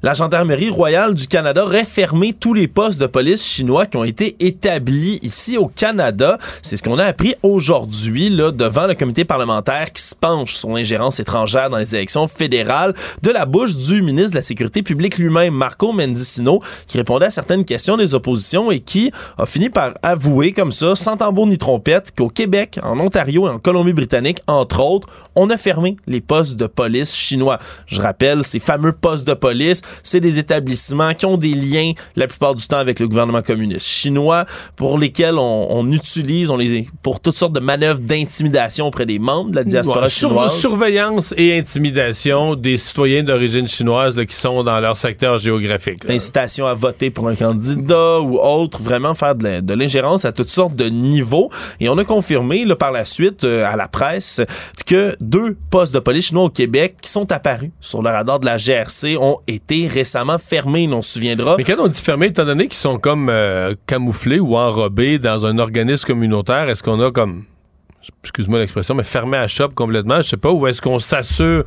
La Gendarmerie royale du Canada aurait fermé tous les postes de police chinois qui ont été établis ici au Canada. C'est ce qu'on a appris aujourd'hui là, devant le comité parlementaire qui se penche sur l'ingérence étrangère dans les élections fédérales de la bouche du ministre de la Sécurité publique lui-même, Marco Mendicino, qui répondait à certaines questions des oppositions et qui a fini par avouer comme ça, sans tambour ni trompette, qu'au Québec, en Ontario et en Colombie-Britannique, entre autres, on a fermé les postes de police chinois. Je rappelle, ces fameux postes de police, c'est des établissements qui ont des liens la plupart du temps avec le gouvernement communiste chinois, pour lesquels on, on utilise, on les pour toutes sortes de manœuvres d'intimidation auprès des membres de la diaspora Ouais, sur- chinoise. surveillance et intimidation des citoyens d'origine chinoise là, qui sont dans leur secteur géographique. là. Incitation à voter pour un candidat ou autre, vraiment faire de l'ingérence à toutes sortes de niveaux. Et on a confirmé là, par la suite euh, à la presse que deux postes de police chinois au Québec qui sont apparus sur le radar de la GRC ont été récemment fermés, on se souviendra. Mais quand on dit fermé, étant donné qu'ils sont comme euh, camouflés ou enrobés dans un organisme communautaire, est-ce qu'on a comme, excuse-moi l'expression, mais fermé à shop complètement, je sais pas, ou est-ce qu'on s'assure,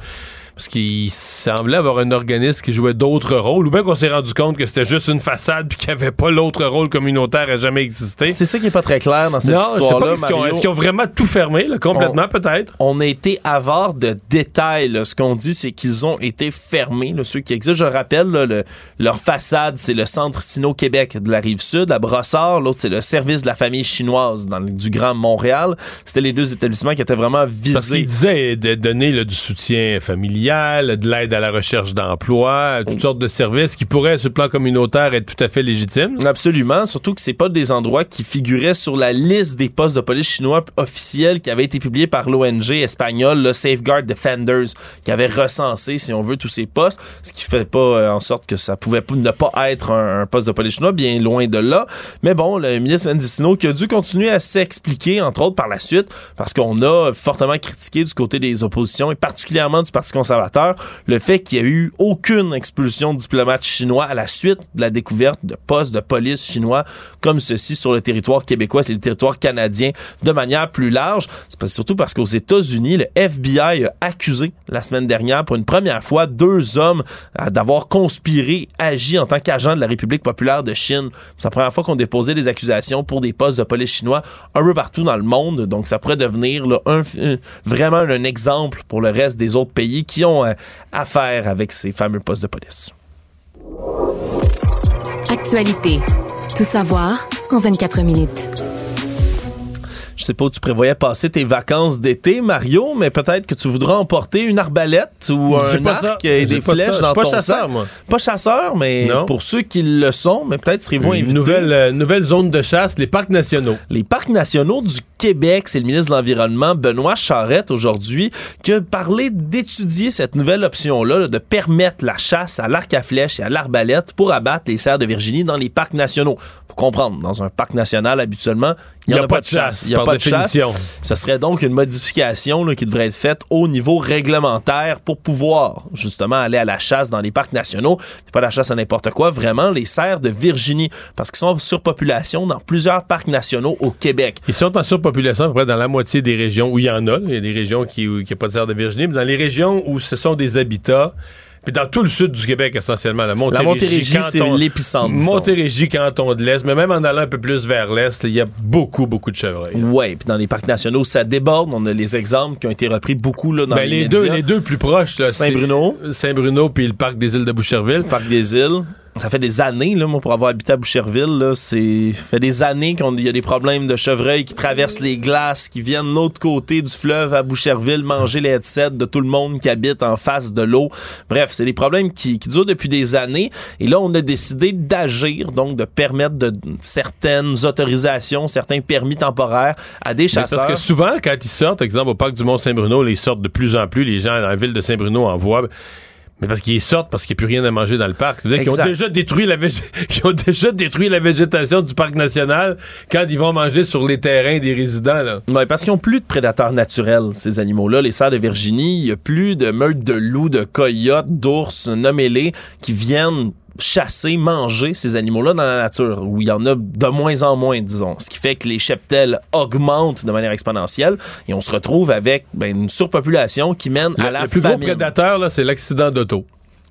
parce qu'il semblait avoir un organisme qui jouait d'autres rôles, ou bien qu'on s'est rendu compte que c'était juste une façade puis qu'il n'y avait pas l'autre rôle communautaire à jamais existé. C'est ça qui est pas très clair dans cette histoire-là, est-ce qu'ils ont, qu'ils vraiment tout fermé, là, complètement peut-être? On a été avare de détails. là. Ce qu'on dit, c'est qu'ils ont été fermés, là, ceux qui existent. Je rappelle, là, le- leur façade, c'est le Centre Sino-Québec de la Rive-Sud, la Brossard. L'autre, c'est le Service de la famille chinoise dans le- du Grand Montréal. C'était les deux établissements qui étaient vraiment Parce visés. qu'il disait de donner du soutien familial, de l'aide à la recherche d'emploi, toutes sortes de services qui pourraient, sur le plan communautaire, être tout à fait légitimes. Absolument, surtout que c'est pas des endroits qui figuraient sur la liste des postes de police chinois officiels qui avaient été publiés par l'ONG espagnole, le Safeguard Defenders, qui avait recensé, si on veut, tous ces postes, ce qui fait pas euh, en sorte que ça pouvait ne pas être un, un poste de police chinois, bien loin de là. Mais bon, le ministre Mendicino qui a dû continuer à s'expliquer, entre autres par la suite, parce qu'on a fortement critiqué du côté des oppositions et particulièrement du Parti conservateur le fait qu'il y a eu aucune expulsion de diplomates chinois à la suite de la découverte de postes de police chinois comme ceci sur le territoire québécois, c'est le territoire canadien de manière plus large. C'est surtout parce qu'aux États-Unis, le FBI a accusé la semaine dernière pour une première fois deux hommes euh, d'avoir conspiré, agi en tant qu'agents de la République populaire de Chine. C'est la première fois qu'on déposait des accusations pour des postes de police chinois un peu partout dans le monde. Donc ça pourrait devenir un- vraiment un exemple pour le reste des autres pays qui ont euh, affaire avec ces fameux postes de police. Actualité. Tout savoir en 24 minutes. Je sais pas où tu prévoyais passer tes vacances d'été, Mario, mais peut-être que tu voudras emporter une arbalète ou un arc ça. et des ça. flèches dans pas ton chasseur, sac. moi. Pas chasseur, mais Non. pour ceux qui le sont, mais peut-être serez-vous invités. nouvelle, euh, nouvelle zone de chasse, les parcs nationaux. Les parcs nationaux du Québec. C'est le ministre de l'Environnement, Benoît Charette, aujourd'hui, qui a parlé d'étudier cette nouvelle option-là, là, de permettre la chasse à l'arc à flèche et à l'arbalète pour abattre les cerfs de Virginie dans les parcs nationaux. Faut comprendre, dans un parc national, habituellement, il n'y a, pas de chasse. Il n'y a pas de chasse. définition. Ce serait donc une modification là, qui devrait être faite au niveau réglementaire pour pouvoir justement aller à la chasse dans les parcs nationaux. Pas la chasse à n'importe quoi, vraiment les cerfs de Virginie, parce qu'ils sont en surpopulation dans plusieurs parcs nationaux au Québec. Ils sont en surpopulation à peu près dans la moitié des régions où il y en a. Il y a des régions qui n'ont pas de serre de Virginie, mais dans les régions où ce sont des habitats, puis dans tout le sud du Québec essentiellement, la Montérégie, La Montérégie, c'est l'épicentre. Montérégie, canton de l'Est, mais même en allant un peu plus vers l'Est, il y a beaucoup, beaucoup de chevreuils. Ouais, puis dans les parcs nationaux, ça déborde. On a les exemples qui ont été repris beaucoup là, dans Ben, les, les, deux, médias. les deux plus proches, Saint-Bruno. Saint-Bruno puis le parc des îles de Boucherville. Parc des îles. Ça fait des années, là, moi, pour avoir habité à Boucherville, là, c'est ça fait des années qu'il y a des problèmes de chevreuils qui traversent les glaces, qui viennent de l'autre côté du fleuve à Boucherville manger les headsets de tout le monde qui habite en face de l'eau. Bref, c'est des problèmes qui, qui durent depuis des années. Et là, on a décidé d'agir, donc de permettre de, certaines autorisations, certains permis temporaires à des Mais chasseurs. Parce que souvent, quand ils sortent, exemple au parc du Mont-Saint-Bruno, ils sortent de plus en plus, les gens dans la ville de Saint-Bruno en voient. Mais parce qu'ils sortent parce qu'il n'y a plus rien à manger dans le parc. C'est-à-dire qu'ils ont déjà détruit la vég- (laughs) ils ont déjà détruit la végétation du parc national quand ils vont manger sur les terrains des résidents. Là. Ouais, parce qu'ils n'ont plus de prédateurs naturels, ces animaux-là. Les cerfs de Virginie, il n'y a plus de meutes de loups, de coyotes, d'ours, nommez-les, qui viennent chasser, manger ces animaux-là dans la nature, où il y en a de moins en moins, disons. Ce qui fait que les cheptels augmentent de manière exponentielle et on se retrouve avec ben, une surpopulation qui mène Le, à la le plus gros famine. prédateur, là, c'est l'accident d'auto.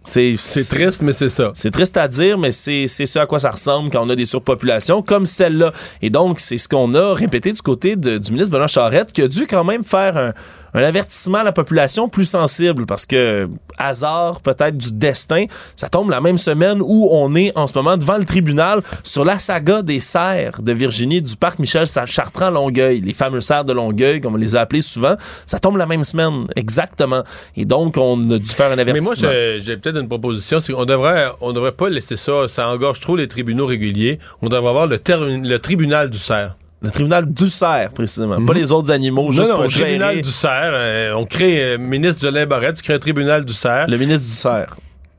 C'est triste, mais c'est ça. c'est triste à dire, mais c'est c'est ce à quoi ça ressemble quand on a des surpopulations comme celle-là. Et donc, c'est ce qu'on a répété du côté de- du ministre Benoît Charette, qui a dû quand même faire un, un avertissement à la population plus sensible, parce que, hasard peut-être du destin, ça tombe la même semaine où on est en ce moment devant le tribunal sur la saga des serres de Virginie du parc Michel Chartrand-Longueuil, les fameux serres de Longueuil, comme on les a appelés souvent. Ça tombe la même semaine, exactement. Et donc, on a dû faire un Mais moi, avertissement. j'ai peut-être une proposition, c'est qu'on devrait, on devrait pas laisser ça, ça engorge trop les tribunaux réguliers. On devrait avoir le tribunal du cerf. Le tribunal du cerf, précisément. Pas les autres animaux, juste non, non, pour le tribunal gérer du cerf. euh, on crée, euh, ministre Jolin Barrette, tu crées un tribunal du cerf. le ministre du cerf.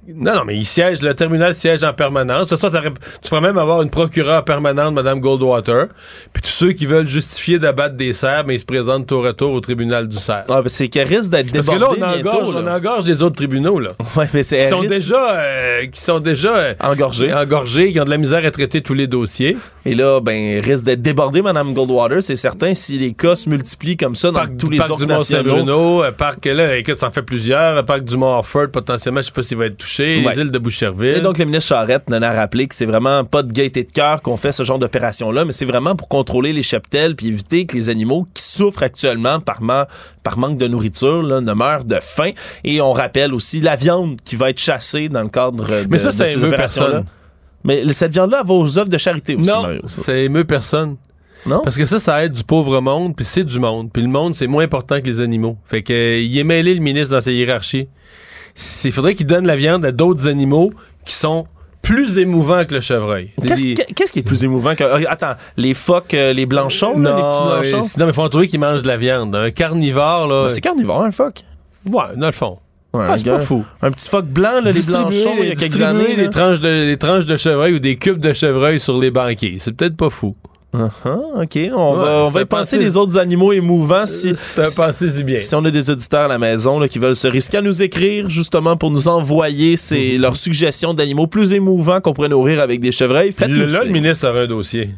Non, non, mais il siège, le terminal siège en permanence. De toute façon, tu pourrais même avoir une procureure permanente, Mme Goldwater. Puis tous ceux qui veulent justifier d'abattre des cerfs, mais ils se présentent tour à tour au tribunal du cerf. Ah, ben, c'est qu'elle risque d'être Parce que là, on engorge, on engorge les autres tribunaux, là. (laughs) Ouais, mais c'est Qui sont, risque- déjà, euh, qui sont déjà euh, Engorgés. engorgés, qui ont de la misère à traiter tous les dossiers. Et là, ben, risque d'être débordée, Mme Goldwater, c'est certain, si les cas se multiplient comme ça dans Parc, tous les parc autres du nationaux. Mont-Saint-Bruno, euh, parc, là, écoute, ça en fait plusieurs. Parc du Mont-Orford, potentiellement, je sais pas s'il va être touché. Ouais. Les îles de Boucherville. Et donc, le ministre Charette nous a rappelé que c'est vraiment pas de gaieté de cœur qu'on fait ce genre d'opération-là, mais c'est vraiment pour contrôler les cheptels puis éviter que les animaux qui souffrent actuellement par, ma- par manque de nourriture là, ne meurent de faim. Et on rappelle aussi la viande qui va être chassée dans le cadre de, Mais ça, de ça ces émeut opérations-là. personne. Mais cette viande-là va aux œuvres de charité aussi, non, Mario. ça émeut personne. Non? Parce que ça, ça aide du pauvre monde, puis c'est du monde. Puis le monde, c'est moins important que les animaux. Fait que euh, il est mêlé, le ministre, dans sa hiérarchie. Il faudrait qu'il donne la viande à d'autres animaux qui sont plus émouvants que le chevreuil. Qu'est-ce Des- qui est plus émouvant que. euh, Attends, les phoques, euh, les blanchons, là, les petits non, blanchons? mais- non, mais faut en trouver qui mange de la viande. Un carnivore, là. Ben, c'est carnivore, un phoque. Ouais, dans le fond. Ouais, Ah, c'est pas fou. Un petit phoque blanc, là, les blanchons, il y a quelques années. Là. tranches, de, les tranches de chevreuil ou des cubes de chevreuil sur les banquiers. C'est peut-être pas fou. Ah, OK, on Ouais, va, on va y penser les autres animaux émouvants si, C'est un passé si bien. si on a des auditeurs à la maison là, qui veulent se risquer à nous écrire justement pour nous envoyer ces, Mhm. leurs suggestions d'animaux plus émouvants qu'on pourrait nourrir avec des chevreuils. Faites-nous Le- là, le ministre aurait un dossier.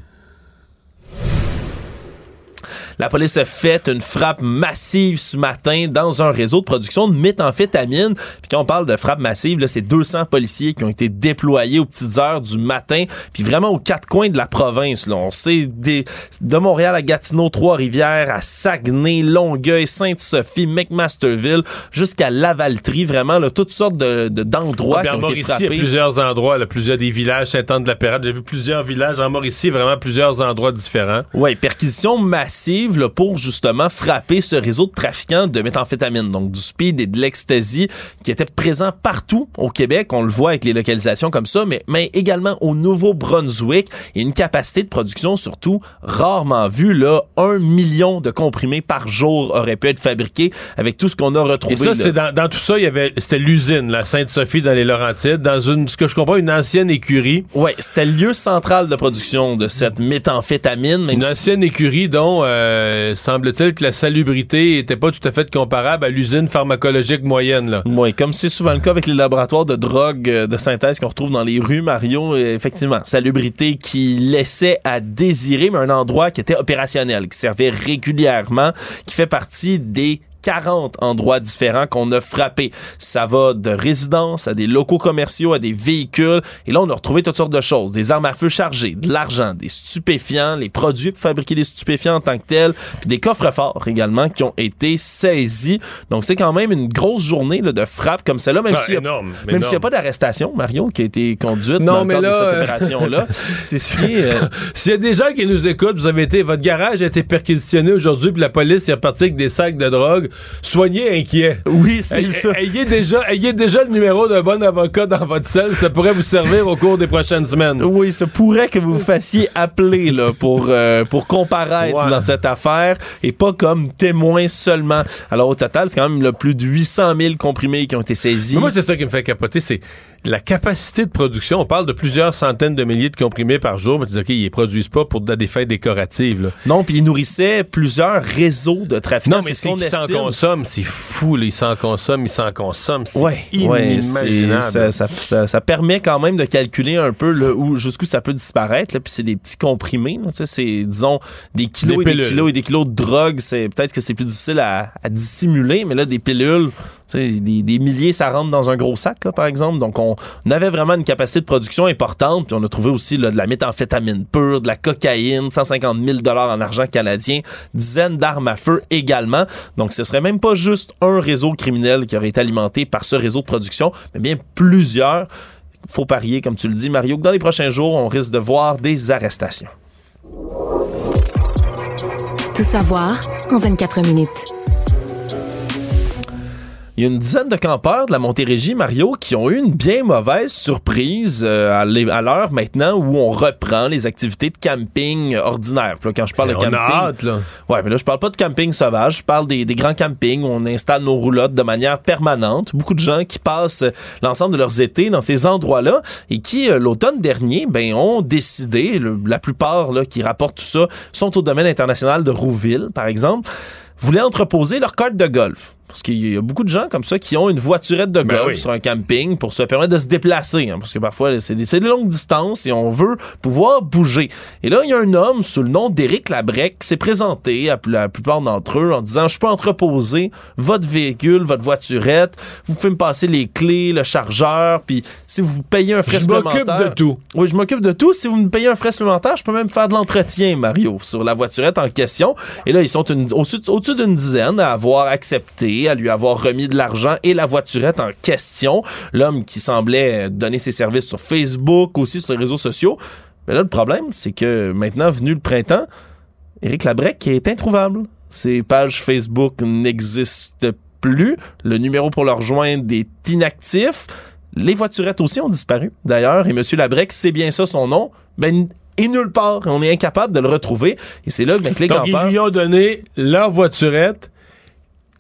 La police a fait une frappe massive ce matin dans un réseau de production de méthamphétamine. Puis quand on parle de frappe massive, là, c'est 200 policiers qui ont été déployés aux petites heures du matin, puis vraiment aux quatre coins de la province. Là. On sait des, de Montréal à Gatineau, Trois-Rivières, à Saguenay, Longueuil, Sainte-Sophie, McMasterville, jusqu'à Lavaltrie. Vraiment, là, toutes sortes de, de- d'endroits Puis qui en ont été Mauricie, il y a frappés. plusieurs endroits, là, plusieurs des villages, Saint-Anne-de-la-Pérade. J'ai vu plusieurs villages en Mauricie, vraiment plusieurs endroits différents. Oui, perquisition massive. Là, pour justement frapper ce réseau de trafiquants de méthamphétamine, donc du speed et de l'ecstasy qui étaient présents partout au Québec. On le voit avec les localisations comme ça, mais, mais également au Nouveau-Brunswick et une capacité de production surtout rarement vue. Là, un million de comprimés par jour auraient pu être fabriqués avec tout ce qu'on a retrouvé. Et ça, c'est dans, dans tout ça, il y avait, c'était l'usine, la Sainte-Sophie dans les Laurentides, dans une, ce que je comprends, une ancienne écurie. Ouais, c'était le lieu central de production de cette méthamphétamine. Même Une si- ancienne écurie dont euh, semble-t-il que la salubrité était pas tout à fait comparable à l'usine pharmacologique moyenne. Là. Oui, comme c'est souvent le cas avec les laboratoires de drogue euh, de synthèse qu'on retrouve dans les rues, Mario, euh, effectivement, salubrité qui laissait à désirer, mais un endroit qui était opérationnel, qui servait régulièrement, qui fait partie des 40 endroits différents qu'on a frappés. Ça va de résidences à des locaux commerciaux, à des véhicules. Et là, on a retrouvé toutes sortes de choses. Des armes à feu chargées, de l'argent, des stupéfiants, les produits pour fabriquer des stupéfiants en tant que tels, puis des coffres forts également qui ont été saisis. Donc, c'est quand même une grosse journée là, de frappe comme celle-là, même Ah, s'il n'y a, pas d'arrestation, Mario, qui a été conduite Non, dans le mais cadre là, de cette euh, opération-là. (laughs) c'est ce qui est, euh, (laughs) S'il y a des gens qui nous écoutent, vous avez été, votre garage a été perquisitionné aujourd'hui, puis la police est repartie avec des sacs de drogue. Soyez inquiets. Oui, c'est ça. Ayez déjà, ayez déjà le numéro d'un bon avocat dans votre selle. Ça pourrait vous servir au cours des prochaines semaines. Oui, ça pourrait que vous vous fassiez appeler là, pour, euh, pour comparaître Ouais. dans cette affaire et pas comme témoin seulement. Alors au total, c'est quand même là, plus de 800 000 comprimés qui ont été saisis. Mais moi, c'est ça qui me fait capoter, c'est la capacité de production. On parle de plusieurs centaines de milliers de comprimés par jour, mais tu dis, OK, ils les produisent pas pour des fins décoratives. là. Non, puis ils nourrissaient plusieurs réseaux de trafiquants. Non, mais c'est qu'ils s'en consomment. C'est fou, là, ils s'en consomment, ils s'en consomment. C'est Ouais, ouais, inimaginable. ça, ça, ça- ça permet quand même de calculer un peu où jusqu'où ça peut disparaître. là, Puis c'est des petits comprimés. c'est disons des kilos Des et des kilos et des kilos de drogue. C'est peut-être que c'est plus difficile à, à dissimuler, mais là des pilules, des, milliers, ça rentre dans un gros sac, par exemple. Donc on, avait vraiment une capacité de production importante. Puis on a trouvé aussi de la méthamphétamine pure, de la cocaïne, 150 000 dollars en argent canadien, dizaines d'armes à feu également. Donc ce serait même pas juste un réseau criminel qui aurait été alimenté par ce réseau de production, mais bien plusieurs. Faut parier, comme tu le dis, Mario, que dans les prochains jours, on risque de voir des arrestations. Tout savoir en 24 minutes. Il y a une dizaine de campeurs de la Montérégie, Mario, qui ont eu une bien mauvaise surprise euh, à l'heure maintenant où on reprend les activités de camping ordinaires. Puis là, quand je parle Et de on camping, a hâte, là. Ouais, mais là, je parle pas de camping sauvage, je parle des, des grands campings où on installe nos roulottes de manière permanente. Beaucoup de gens qui passent l'ensemble de leurs étés dans ces endroits-là et qui, euh, l'automne dernier, ben, ont décidé, le- la plupart là, qui rapportent tout ça sont au domaine international de Rouville, par exemple, voulaient entreposer leur carte de golf. Parce qu'il y a beaucoup de gens comme ça qui ont une voiturette de Ben golf oui. sur un camping pour se permettre de se déplacer. hein, parce que parfois, c'est des, longues distances et on veut pouvoir bouger. Et là, il y a un homme sous le nom d'Éric Labrec qui s'est présenté à la plupart d'entre eux en disant Je peux entreposer votre véhicule, votre voiturette, vous pouvez me passer les clés, le chargeur, puis si vous payez un frais Je m'occupe supplémentaire. de tout. Oui, je m'occupe de tout. Si vous me payez un frais supplémentaire, je peux même faire de l'entretien, Mario, sur la voiturette en question. Et là, ils sont au-dessus d'une dizaine à avoir accepté, à lui avoir remis de l'argent et la voiturette en question. L'homme qui semblait donner ses services sur Facebook, aussi sur les réseaux sociaux. Mais là, le problème, c'est que maintenant, venu le printemps, Éric Labrec est introuvable. Ses pages Facebook n'existent plus. Le numéro pour le rejoindre est inactif. Les voiturettes aussi ont disparu, d'ailleurs, et M. Labrec, c'est bien ça son nom, ben, et nulle part. On est incapable de le retrouver. Et c'est là que les Donc, ils campeurs, lui ont donné leur voiturette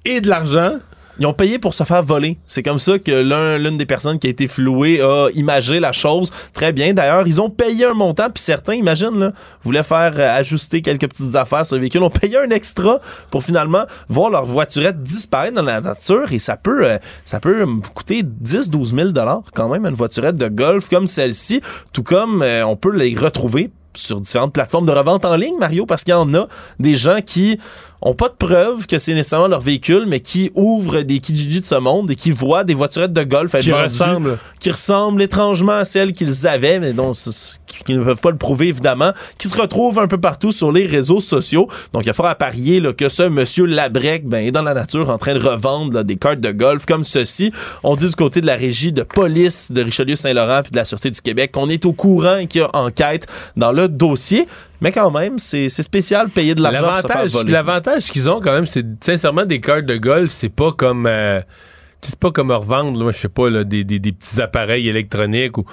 et de l'argent. ils ont payé pour se faire voler. C'est comme ça que l'un, l'une des personnes qui a été flouée a imagé la chose très bien. D'ailleurs, ils ont payé un montant, puis certains, imagine, là, voulaient faire euh, ajuster quelques petites affaires sur le véhicule, ont payé un extra pour finalement voir leur voiturette disparaître dans la nature, et ça peut, euh, ça peut coûter 10-12 000 dollars quand même, une voiturette de golf comme celle-ci, tout comme euh, on peut les retrouver sur différentes plateformes de revente en ligne, Mario, parce qu'il y en a des gens qui ont pas de preuve que c'est nécessairement leur véhicule, mais qui ouvrent des Kijiji de ce monde et qui voient des voiturettes de golf être Qui vendues, ressemblent. qui ressemblent étrangement à celles qu'ils avaient, mais dont qui qui ne peuvent pas le prouver évidemment, qui se retrouvent un peu partout sur les réseaux sociaux. Donc il y a fort à parier là, que ce monsieur Labrec ben, est dans la nature en train de revendre là, des cartes de golf comme ceci. On dit du côté de la régie de police de Richelieu-Saint-Laurent puis de la Sûreté du Québec qu'on est au courant et qu'il y a enquête dans le dossier. Mais quand même, c'est spécial payer de l'argent L'avantage qu'ils ont quand même, c'est sincèrement des cartes de golf, c'est pas comme euh, c'est pas comme revendre, là, je sais pas, là, des, des- des petits appareils électroniques ou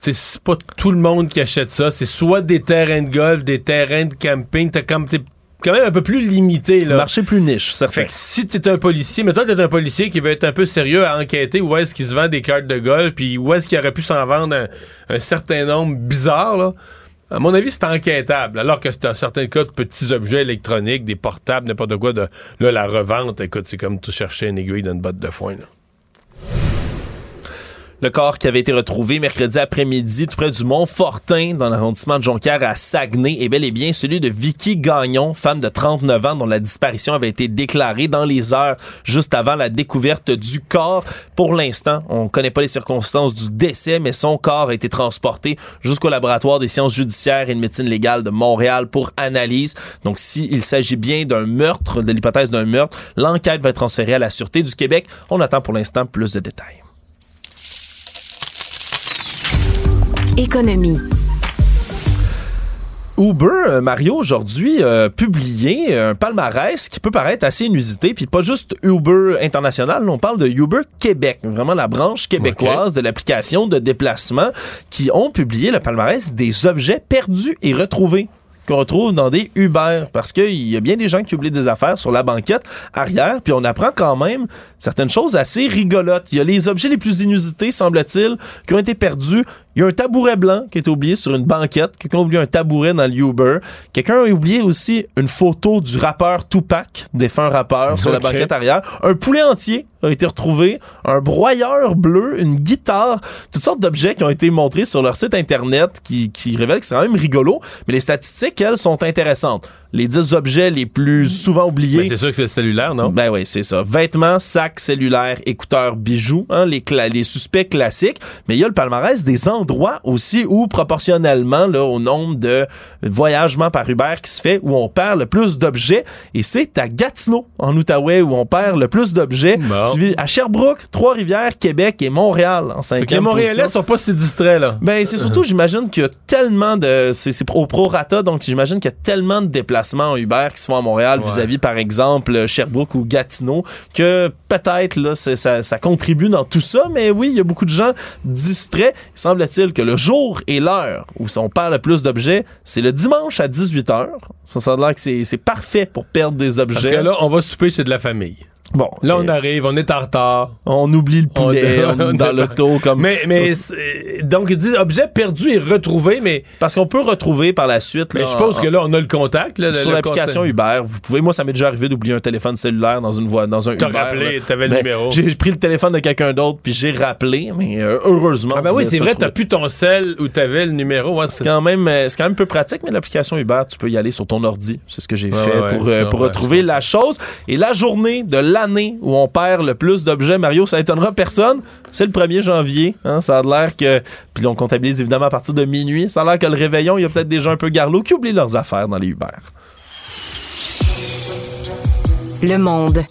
c'est pas tout le monde qui achète ça. C'est soit des terrains de golf, des terrains de camping. T'as comme t'es quand même un peu plus limité là. Marché plus niche, Fait certain. que si t'es un policier, mais toi t'es un policier qui veut être un peu sérieux à enquêter où est-ce qu'il se vend des cartes de golf, puis où est-ce qu'il aurait pu s'en vendre un, un certain nombre bizarre là. À mon avis, c'est enquêtable. Alors que c'est un certain cas de petits objets électroniques, des portables, n'importe quoi, de là, la revente, écoute, c'est comme tout chercher une aiguille dans une botte de foin. Là. Le corps qui avait été retrouvé mercredi après-midi tout près du Mont Fortin dans l'arrondissement de Jonquière à Saguenay est bel et bien celui de Vicky Gagnon, femme de 39 ans dont la disparition avait été déclarée dans les heures juste avant la découverte du corps. Pour l'instant, on ne connaît pas les circonstances du décès, mais son corps a été transporté jusqu'au laboratoire des sciences judiciaires et de médecine légale de Montréal pour analyse. Donc, s'il s'agit bien d'un meurtre, de l'hypothèse d'un meurtre, l'enquête va être transférée à la Sûreté du Québec. On attend pour l'instant plus de détails. Économie. Uber, euh, Mario, aujourd'hui, a publié un palmarès qui peut paraître assez inusité, puis pas juste Uber International, on parle de Uber Québec, vraiment la branche québécoise de l'application de déplacement, qui ont publié le palmarès des objets perdus et retrouvés qu'on retrouve dans des Uber, parce qu'il y a bien des gens qui oublient des affaires sur la banquette arrière, puis on apprend quand même certaines choses assez rigolotes. Il y a les objets les plus inusités, semble-t-il, qui ont été perdus. Il y a un tabouret blanc qui a été oublié sur une banquette. Quelqu'un a oublié un tabouret dans le Uber. Quelqu'un a oublié aussi une photo du rappeur Tupac, défunt rappeur, sur la banquette arrière. Un poulet entier a été retrouvé. Un broyeur bleu, une guitare, toutes sortes d'objets qui ont été montrés sur leur site internet qui, qui révèlent que c'est quand même rigolo. Mais les statistiques, elles, sont intéressantes. Les 10 objets les plus souvent oubliés. Ben, c'est sûr que c'est le cellulaire, non? Ben oui, c'est ça. Vêtements, sacs, cellulaires, écouteurs, bijoux, hein, les, cla- les suspects classiques. Mais il y a le palmarès des endroits aussi où, proportionnellement là, au nombre de voyagements par Uber qui se fait, où on perd le plus d'objets. Et c'est à Gatineau, en Outaouais, où on perd le plus d'objets. Bon. Suivi à Sherbrooke, Trois-Rivières, Québec et Montréal en Fait que les cinquième Montréalais sont pas si distraits, là. Ben, c'est surtout, j'imagine qu'il y a tellement de. C'est c'est au prorata, donc j'imagine qu'il y a tellement de déplacements en Uber qui se font à Montréal Ouais. vis-à-vis, par exemple, Sherbrooke ou Gatineau, que peut-être, là, ça, ça contribue dans tout ça, mais oui, il y a beaucoup de gens distraits. Semble-t-il que le jour et l'heure où on perd le plus d'objets, c'est le dimanche à 18h. Ça, ça a l'air que c'est parfait pour perdre des Parce objets. que là, on va souper chez de la famille. Bon, Là, on arrive, on est en retard. on oublie le poulet On- on est (laughs) dans l'auto, comme. Mais, donc, il dit objet perdu et retrouvé, mais, Parce qu'on peut retrouver par la suite. mais là, je suppose en- que là, on a le contact. Là, sur l'application. Uber, vous pouvez. Moi, ça m'est déjà arrivé d'oublier un téléphone cellulaire dans une voie, dans un T'as Uber. rappelé, t'avais le Ben, numéro. J'ai pris le téléphone de quelqu'un d'autre puis j'ai rappelé, mais euh, heureusement. Ah ben oui, c'est vrai, t'as plus ton sel où t'avais le numéro. Ouais, c'est quand même, euh, c'est quand même peu pratique, mais l'application Uber, tu peux y aller sur ton ordi. C'est ce que j'ai Ouais, fait ouais, pour, euh, pour retrouver la chose. Et la journée de l'année où on perd le plus d'objets, Mario, ça étonnera personne. C'est le 1er janvier. hein. ça a l'air que. Puis on comptabilise évidemment à partir de minuit. Ça a l'air que le réveillon, il y a peut-être des un peu garlots qui oublient leurs affaires dans les Uber. Le monde.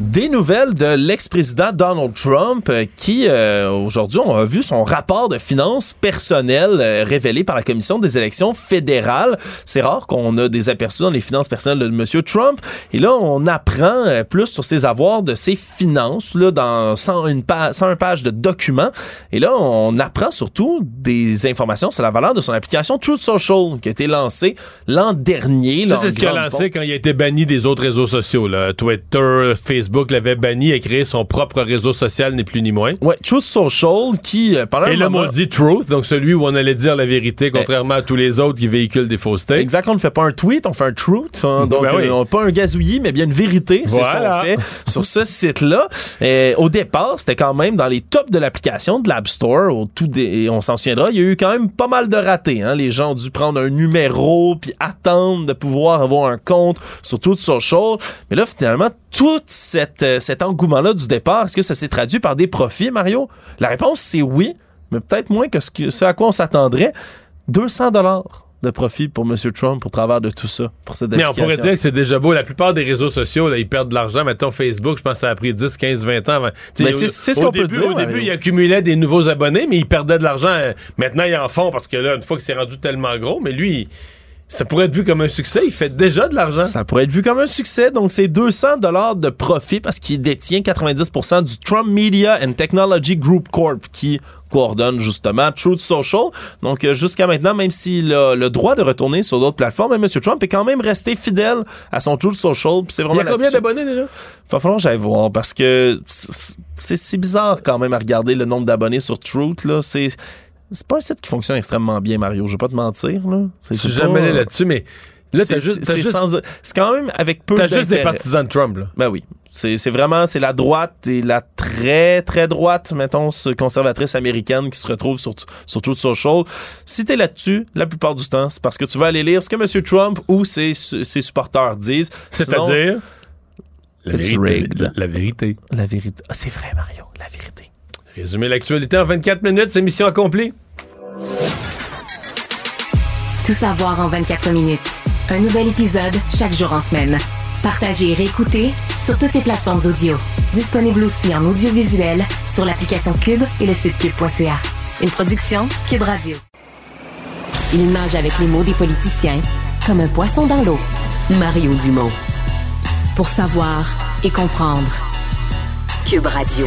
Des nouvelles de l'ex-président Donald Trump euh, qui, euh, aujourd'hui, on a vu son rapport de finances personnelles euh, révélé par la Commission des élections fédérales. C'est rare qu'on a des aperçus dans les finances personnelles de M. Trump. Et là, on apprend euh, plus sur ses avoirs de ses finances là, dans 101, pa 101 pages de documents. Et là, on apprend surtout des informations sur la valeur de son application Truth Social qui a été lancée l'an dernier. c'est ce qu'il a lancé quand il a été banni des autres réseaux sociaux. Là. Twitter, Facebook l'avait banni et créé son propre réseau social, ni plus ni moins. Ouais, Truth Social qui, euh, pendant Et le moment... mot dit truth, donc celui où on allait dire la vérité, contrairement à tous les autres qui véhiculent des faussetés. Exact, on ne fait pas un tweet, on fait un truth. hein. donc, Ben oui. euh, on- pas un gazouillis, mais bien une vérité. C'est Voilà. ce qu'on fait (laughs) sur ce site-là. Et au départ, c'était quand même dans les tops de l'application de l'App Store. Au tout on s'en souviendra, il y a eu quand même pas mal de ratés. hein. Les gens ont dû prendre un numéro puis attendre de pouvoir avoir un compte sur Truth Social. Mais là, finalement, tout cette, euh, cet engouement-là du départ, est-ce que ça s'est traduit par des profits, Mario? La réponse, c'est oui, mais peut-être moins que ce, que- ce à quoi on s'attendrait. 200 dollars de profit pour M. Trump au travers de tout ça, pour cette Mais on pourrait dire que c'est déjà beau. La plupart des réseaux sociaux, là, ils perdent de l'argent. Mettons Facebook, je pense que ça a pris 10, 15, 20 ans avant. Mais c'est ce au qu'on peut début- dire. Au début, Mario. ils accumulaient des nouveaux abonnés, mais ils perdaient de l'argent. Maintenant, ils en font parce que là, une fois que c'est rendu tellement gros, mais lui, ça pourrait être vu comme un succès. Il fait déjà de l'argent. Ça pourrait être vu comme un succès. Donc, c'est 200 dollars de profit parce qu'il détient 90% du Trump Media and Technology Group Corp qui coordonne justement Truth Social. Donc, euh, jusqu'à maintenant, même s'il a le droit de retourner sur d'autres plateformes, M. Trump est quand même resté fidèle à son Truth Social. C'est Il vraiment y a combien d'abonnés déjà? Va falloir que j'aille voir parce que c'est- c'est bizarre quand même à regarder le nombre d'abonnés sur Truth. là. C'est c'est pas un site qui fonctionne extrêmement bien, Mario. Je vais pas te mentir. là. C'est Je suis jamais allé là-dessus, mais là, t'as c'est- juste, t'as c'est juste, sans- c'est quand même avec peu t'as juste des partisans de Trump, là. Ben oui. C'est c'est vraiment, c'est la droite et la très, très droite, mettons, ce- conservatrice américaine qui se retrouve sur, sur Truth Social. Si t'es là-dessus, la plupart du temps, c'est parce que tu vas aller lire ce que M. Trump ou ses, ses supporters disent. Sinon, C'est-à-dire? La vérité. La, la vérité. La vérité. Ah, c'est vrai, Mario, la vérité. Résumer l'actualité en 24 minutes, c'est mission accomplie. Tout savoir en 24 minutes. Un nouvel épisode chaque jour en semaine. Partagez et réécoutez sur toutes les plateformes audio. Disponible aussi en audiovisuel sur l'application Cube et le site cube.ca. Une production Cube Radio. Il nage avec les mots des politiciens comme un poisson dans l'eau. Mario Dumont. Pour savoir et comprendre. Cube Radio.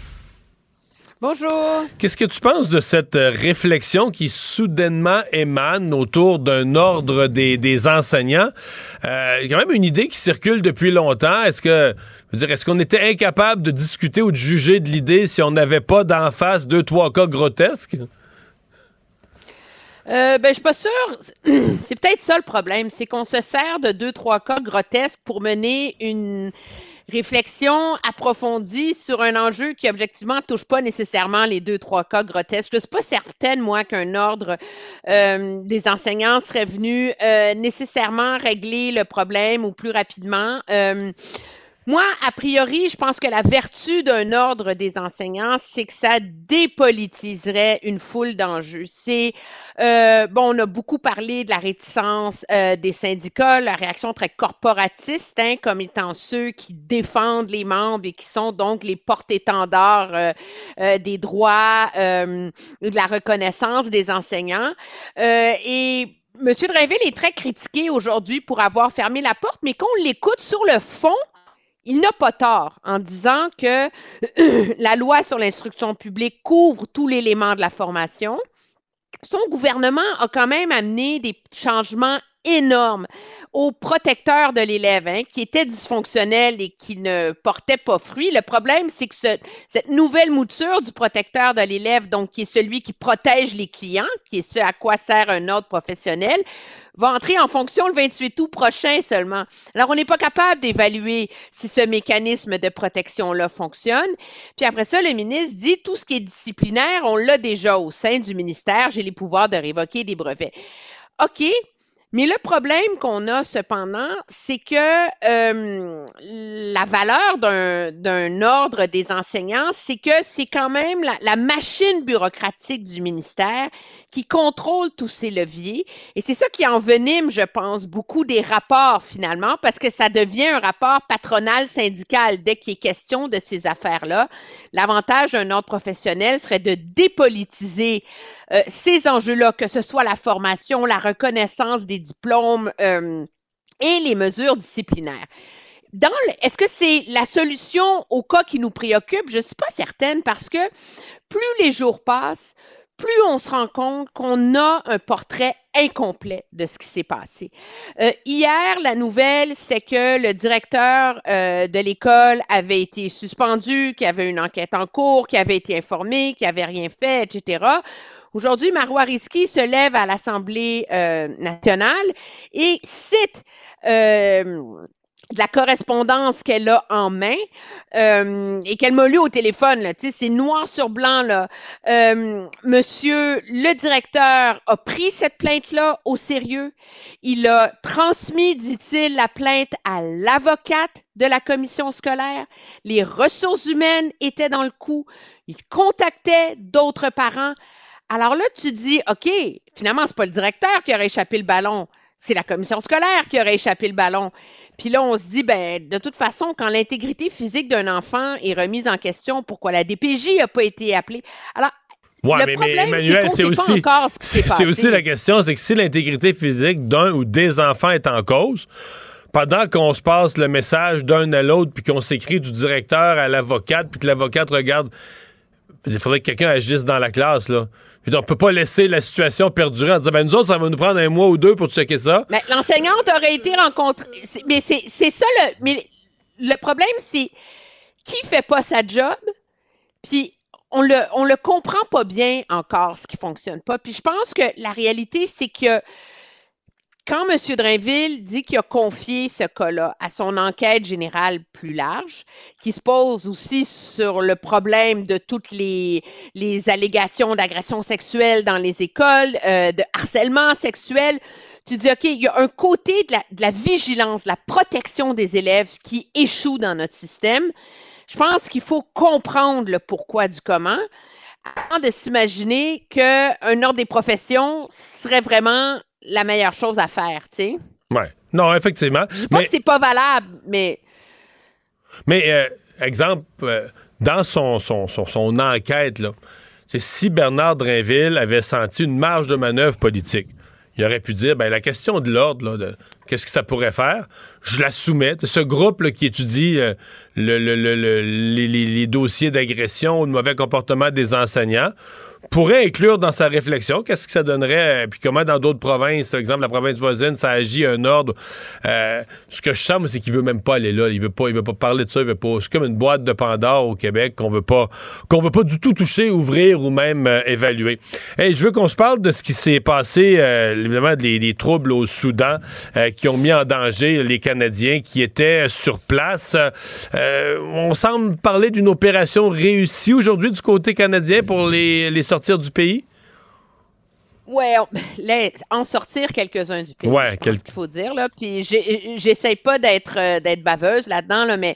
Bonjour. Qu'est-ce que tu penses de cette euh, réflexion qui soudainement émane autour d'un ordre des, des enseignants? Euh, quand même une idée qui circule depuis longtemps. Est-ce que, je veux dire, est-ce qu'on était incapable de discuter ou de juger de l'idée si on n'avait pas d'en face deux, trois cas grotesques? Euh, ben, je suis pas sûre. (clears throat) C'est peut-être ça le problème, c'est qu'on se sert de deux, trois cas grotesques pour mener une réflexion approfondie sur un enjeu qui objectivement touche pas nécessairement les deux, trois cas grotesques. Je suis pas certaine, moi, qu'un ordre euh, des enseignants serait venu euh, nécessairement régler le problème ou plus rapidement. Euh, moi, a priori, je pense que la vertu d'un ordre des enseignants, c'est que ça dépolitiserait une foule d'enjeux. C'est euh, bon, on a beaucoup parlé de la réticence euh, des syndicats, la réaction très corporatiste, hein, comme étant ceux qui défendent les membres et qui sont donc les porte-étendards euh, euh, des droits, de la reconnaissance des enseignants. Et M. Drainville est très critiqué aujourd'hui pour avoir fermé la porte, mais qu'on l'écoute sur le fond, il n'a pas tort en disant que (clears throat) la loi sur l'instruction publique couvre tout l'élément de la formation. Son gouvernement a quand même amené des changements énormes au protecteur de l'élève, hein, qui était dysfonctionnel et qui ne portait pas fruit. Le problème, c'est que ce- cette nouvelle mouture du protecteur de l'élève, donc qui est celui qui protège les clients, qui est ce à quoi sert un ordre professionnel, va entrer en fonction le 28 août prochain seulement. Alors, on n'est pas capable d'évaluer si ce mécanisme de protection-là fonctionne. Puis après ça, le ministre dit tout ce qui est disciplinaire, on l'a déjà au sein du ministère. J'ai les pouvoirs de révoquer des brevets. OK. Mais le problème qu'on a cependant, c'est que euh, la valeur d'un- ordre des enseignants, c'est que c'est quand même la machine bureaucratique du ministère qui contrôle tous ces leviers. Et c'est ça qui envenime, je pense, beaucoup des rapports finalement, parce que ça devient un rapport patronal-syndical dès qu'il est question de ces affaires-là. L'avantage d'un ordre professionnel serait de dépolitiser euh, ces enjeux-là, que ce soit la formation, la reconnaissance des diplômes euh, et les mesures disciplinaires. Est-ce que c'est la solution au cas qui nous préoccupe? Je ne suis pas certaine parce que plus les jours passent, plus on se rend compte qu'on a un portrait incomplet de ce qui s'est passé. Euh, hier, la nouvelle, c'est que le directeur euh, de l'école avait été suspendu, qu'il y avait une enquête en cours, qu'il avait été informé, qu'il n'avait rien fait, etc. Aujourd'hui, Marois Risky se lève à l'Assemblée euh, nationale et cite de la correspondance qu'elle a en main euh, et qu'elle m'a lu au téléphone. C'est noir sur blanc. Là. Euh, monsieur le directeur a pris cette plainte-là au sérieux. Il a transmis, dit-il, la plainte à l'avocate de la commission scolaire. Les ressources humaines étaient dans le coup. Il contactait d'autres parents. Alors là, tu dis, OK, finalement, c'est pas le directeur qui aurait échappé le ballon, c'est la commission scolaire qui aurait échappé le ballon. Puis là, on se dit, ben, de toute façon, quand l'intégrité physique d'un enfant est remise en question, pourquoi la DPJ n'a pas été appelée? Alors, mais, mais, Emmanuel, c'est aussi, c'est aussi la question, c'est que si l'intégrité physique d'un ou des enfants est en cause, pendant qu'on se passe le message d'un à l'autre, puis qu'on s'écrit du directeur à l'avocate, puis que l'avocate regarde, il faudrait que quelqu'un agisse dans la classe, là. On peut pas laisser la situation perdurer en disant, ben nous autres, ça va nous prendre un mois ou deux pour checker ça. Mais l'enseignante aurait été rencontrée. Mais c'est ça le. Mais le problème, c'est qui fait pas sa job, puis on le, on le comprend pas bien encore, ce qui fonctionne pas. Puis je pense que la réalité, c'est que quand M. Drainville dit qu'il a confié ce cas-là à son enquête générale plus large, qui se pose aussi sur le problème de toutes les, allégations d'agression sexuelle dans les écoles, euh, de harcèlement sexuel, tu dis, OK, il y a un côté de la, de la vigilance, de la protection des élèves qui échoue dans notre système. Je pense qu'il faut comprendre le pourquoi du comment avant de s'imaginer qu'un ordre des professions serait vraiment la meilleure chose à faire, tu sais. Oui. Non, effectivement. Je dis pas que c'est pas valable, mais. Mais, euh, exemple, euh, dans son, son, son, enquête, là, c'est si Bernard Drinville avait senti une marge de manœuvre politique, il aurait pu dire ben, la question de l'ordre, de qu'est-ce que ça pourrait faire, je la soumets. Ce groupe là, qui étudie euh, le, le, le, les, les, dossiers d'agression ou de mauvais comportement des enseignants pourrait inclure dans sa réflexion qu'est-ce que ça donnerait, euh, puis comment dans d'autres provinces, par exemple la province voisine, ça agit un ordre. Euh, ce que je sens, c'est qu'il veut même pas aller là. Il veut pas, il veut pas parler de ça. Il veut pas. C'est comme une boîte de Pandore au Québec qu'on veut pas, qu'on veut pas du tout toucher, ouvrir ou même euh, évaluer. Et je veux qu'on se parle de ce qui s'est passé, évidemment, des, troubles au Soudan qui ont mis en danger les Canadiens qui étaient sur place. on semble parler d'une opération réussie aujourd'hui du côté canadien pour les, les sortir du pays? Oui, (laughs) en sortir quelques-uns du pays. Ouais, qu'il faut dire. Là. Puis j'essaie pas d'être euh, d'être baveuse là-dedans, là, mais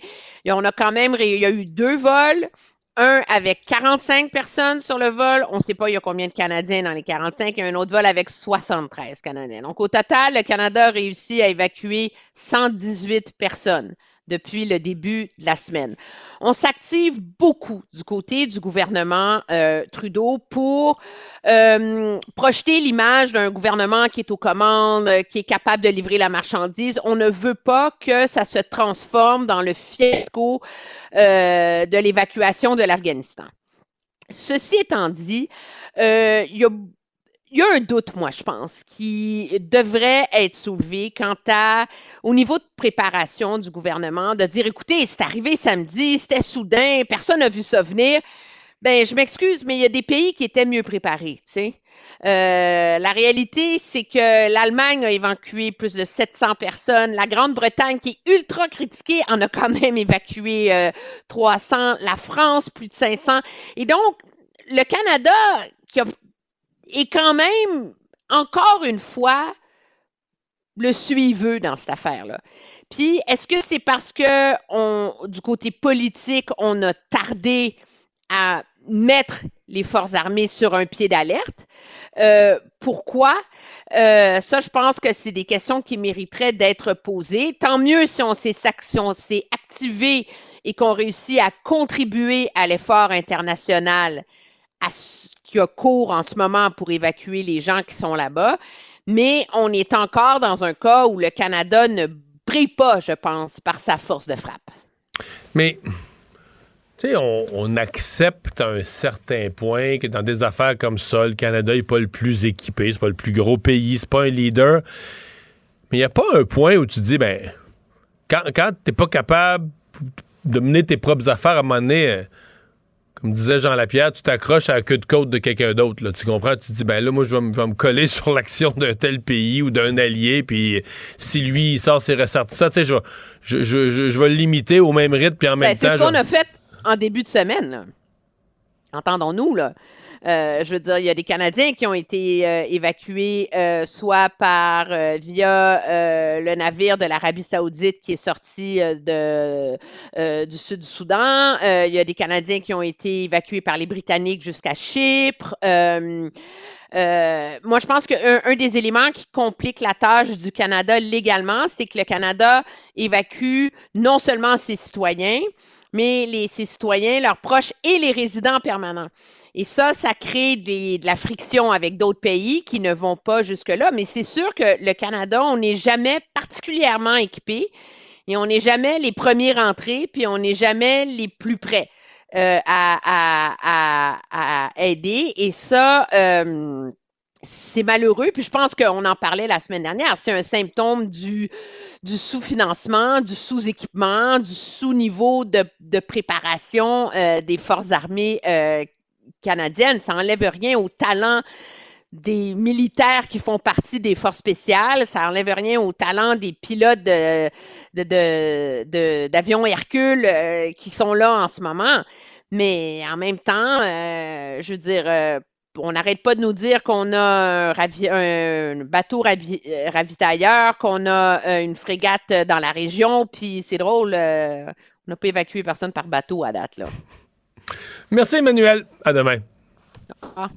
on a quand même il y a eu deux vols. Un avec 45 personnes sur le vol. On ne sait pas il y a combien de Canadiens dans les 45. Il y a un autre vol avec 73 Canadiens. Donc, au total, le Canada a réussi à évacuer 118 personnes depuis le début de la semaine. On s'active beaucoup du côté du gouvernement euh, Trudeau pour euh, projeter l'image d'un gouvernement qui est aux commandes, euh, qui est capable de livrer la marchandise. On ne veut pas que ça se transforme dans le fiasco de l'évacuation de l'Afghanistan. Ceci étant dit, il y a y a un doute, moi, je pense, qui devrait être soulevé quant à, au niveau de préparation du gouvernement, de dire, écoutez, c'est arrivé samedi, c'était soudain, personne n'a vu ça venir. Ben, je m'excuse, mais il y a des pays qui étaient mieux préparés, tu sais. Euh, la réalité, c'est que l'Allemagne a évacué plus de 700 personnes. La Grande-Bretagne, qui est ultra critiquée, en a quand même évacué 300. Euh, La France, plus de 500. Et donc, le Canada, qui a et quand même, encore une fois, le suiveux dans cette affaire-là. Puis, est-ce que c'est parce que du côté politique, on a tardé à mettre les forces armées sur un pied d'alerte? Euh, pourquoi? Euh, ça, je pense que c'est des questions qui mériteraient d'être posées. Tant mieux si on s'est activé et qu'on réussit à contribuer à l'effort international à, qui a cours en ce moment pour évacuer les gens qui sont là-bas. Mais on est encore dans un cas où le Canada ne brille pas, je pense, par sa force de frappe. Mais, tu sais, on, accepte à un certain point que dans des affaires comme ça, le Canada n'est pas le plus équipé, c'est pas le plus gros pays, c'est pas un leader. Mais il n'y a pas un point où tu dis, ben, quand, quand tu n'es pas capable de mener tes propres affaires à un comme disait Jean Lapierre, tu t'accroches à la queue de côte de quelqu'un d'autre. Là, tu comprends? Tu te dis, ben là, moi, je vais, me- coller (laughs) sur l'action d'un tel pays ou d'un allié, puis si lui, il sort ses ressortissants, tu sais, je, vais- je, je, je, je vais le limiter au même rythme, puis en Ben, même c'est temps... ce qu'on a fait en début de semaine. là. Entendons-nous, là. Euh, je veux dire, il y a des Canadiens qui ont été euh, évacués euh, soit par via le navire de l'Arabie Saoudite qui est sorti du sud du Soudan. Il y a des Canadiens qui ont été évacués par les Britanniques jusqu'à Chypre. Euh, moi, je pense qu'un un des éléments qui complique la tâche du Canada légalement, c'est que le Canada évacue non seulement ses citoyens, mais les, ses citoyens, leurs proches et les résidents permanents. Et ça, ça crée de la friction avec d'autres pays qui ne vont pas jusque-là. Mais c'est sûr que le Canada, on n'est jamais particulièrement équipé et on n'est jamais les premiers rentrés, puis on n'est jamais les plus prêts euh, à aider. Et ça, euh, c'est malheureux. Puis je pense qu'on en parlait la semaine dernière. C'est un symptôme du, sous-financement, du sous-équipement, du sous-niveau de, préparation euh, des forces armées euh, canadiennes. Ça n'enlève rien au talent des militaires qui font partie des forces spéciales. Ça n'enlève rien au talent des pilotes de- de- d'avions Hercule euh, qui sont là en ce moment. Mais en même temps, je veux dire, on n'arrête pas de nous dire qu'on a un, ravi- un bateau ravi- euh, ravitailleur, qu'on a euh, une frégate euh, dans la région, puis c'est drôle, euh, on n'a pas évacué personne par bateau à date, là. (laughs) Merci, Emmanuel. À demain. Ah.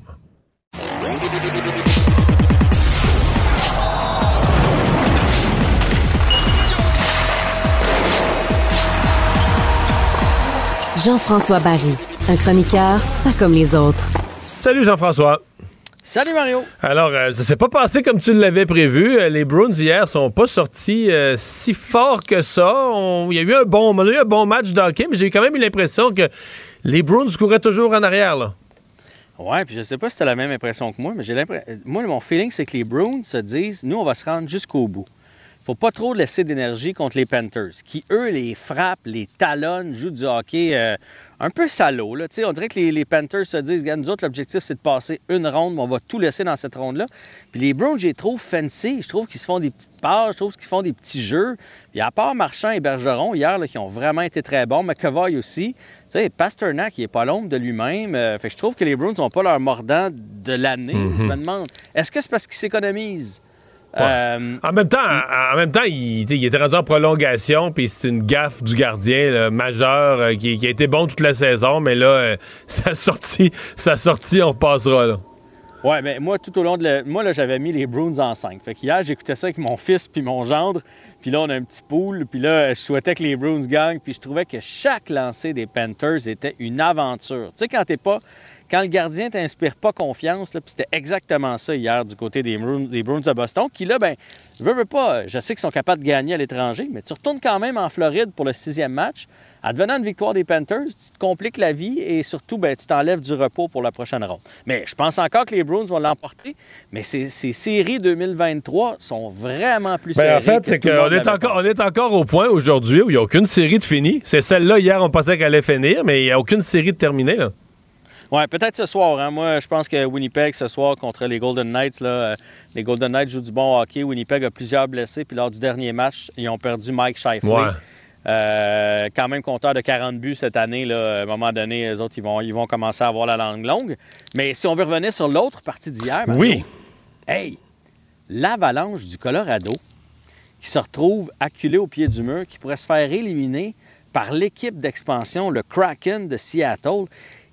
Jean-François Barry, un chroniqueur pas comme les autres. Salut, Jean-François. Salut Mario. Alors, euh, ça s'est pas passé comme tu l'avais prévu. Euh, Les Bruins hier sont pas sortis euh, si fort que ça. On- Il y a eu un bon, on a eu un bon match d'hockey, mais j'ai quand même eu l'impression que les Bruins couraient toujours en arrière. Là. Ouais, puis je sais pas si tu as la même impression que moi, mais j'ai l'impression. Moi, mon feeling, c'est que les Bruins se disent nous, on va se rendre jusqu'au bout. Faut pas trop laisser d'énergie contre les Panthers, qui, eux, les frappent, les talonnent, jouent du hockey euh, un peu salaud. Là. On dirait que les, les Panthers se disent nous autres, l'objectif, c'est de passer une ronde, mais on va tout laisser dans cette ronde-là. Puis les Browns, j'ai trop fancy. Je trouve qu'ils se font des petites passes, je trouve qu'ils font des petits jeux. Puis à part Marchand et Bergeron, hier, là, qui ont vraiment été très bons, McAvoy aussi. Tu sais, Pasternak, il n'est pas l'ombre de lui-même. Euh, fait que je trouve que les Browns n'ont pas leur mordant de l'année. Mhm. Je me demande, est-ce que c'est parce qu'ils s'économisent? Euh, En même temps, en même temps, il, était rendu en prolongation, puis c'est une gaffe du gardien là, majeur euh, qui, qui a été bon toute la saison, mais là, euh, (laughs) sa sortie, sa sortie, on passera là. Ouais, mais moi, tout au long de la... Moi, là, j'avais mis les Bruins en 5. Fait qu'hier, j'écoutais ça avec mon fils puis mon gendre. Puis là, on a un petit pool. Puis là, je souhaitais que les Bruins gagnent. Puis je trouvais que chaque lancé des Panthers était une aventure. Tu sais, quand t'es pas... Quand le gardien t'inspire pas confiance, c'était exactement ça hier du côté des Bruins, des Bruins de Boston, qui là, ben, veux, veux pas, je sais qu'ils sont capables de gagner à l'étranger, mais tu retournes quand même en Floride pour le sixième match. Advenant une victoire des Panthers, tu te compliques la vie et surtout, ben, tu t'enlèves du repos pour la prochaine ronde. Mais je pense encore que les Bruins vont l'emporter, mais ces, ces séries 2023 sont vraiment plus Ben, en fait, c'est qu'on est encore, on est encore au point aujourd'hui où il n'y a aucune série de finie. C'est celle-là, hier, on pensait qu'elle allait finir, mais il n'y a aucune série de terminée. Là. Ouais, peut-être ce soir. hein. Moi, je pense que Winnipeg, ce soir, contre les Golden Knights, là, euh, les Golden Knights jouent du bon hockey. Winnipeg a plusieurs blessés. Puis lors du dernier match, ils ont perdu Mike. Ouais. Euh, quand même compteur de 40 buts cette année. Là, à un moment donné, les autres, ils vont, ils vont commencer à avoir la langue longue. Mais si on veut revenir sur l'autre partie d'hier, Oui. Hey, l'avalanche du Colorado qui se retrouve acculé au pied du mur, qui pourrait se faire éliminer par l'équipe d'expansion, le Kraken de Seattle,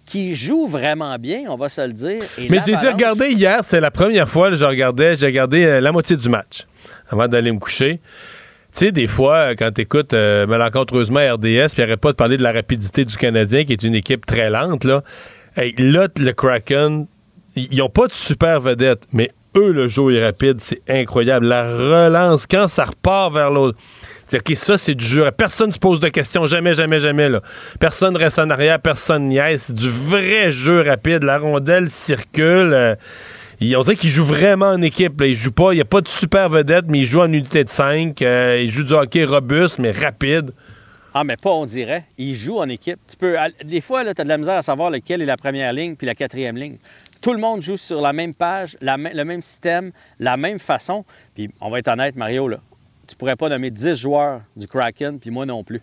qui joue vraiment bien, on va se le dire. Et Mais j'ai regardé hier, c'est la première fois que je regardais, j'ai regardé euh, la moitié du match avant d'aller me coucher. Tu sais, des fois, euh, quand tu écoutes malencontreusement RDS, puis arrête pas de parler de la rapidité du Canadien, qui est une équipe très lente, là. Hey, là, le Kraken, ils ont pas de super vedette, mais eux, le jeu est rapide, c'est incroyable. La relance, quand ça repart vers l'autre. C'est OK, ça, c'est du jeu. Personne ne se pose de questions. Jamais, jamais, jamais. Là. Personne reste en arrière, personne niaise. C'est du vrai jeu rapide. La rondelle circule. euh, on dirait qu'ils jouent vraiment en équipe. Là. Ils jouent pas. Il n'y a pas de super vedette, mais ils jouent en unité de 5. ils jouent du hockey robuste, mais rapide. Ah, mais pas on dirait. Ils jouent en équipe. Tu peux, des fois, tu as de la misère à savoir lequel est la première ligne puis la quatrième ligne. Tout le monde joue sur la même page, le même système, la même façon. Puis on va être honnête, Mario, là, tu pourrais pas nommer 10 joueurs du Kraken, puis moi non plus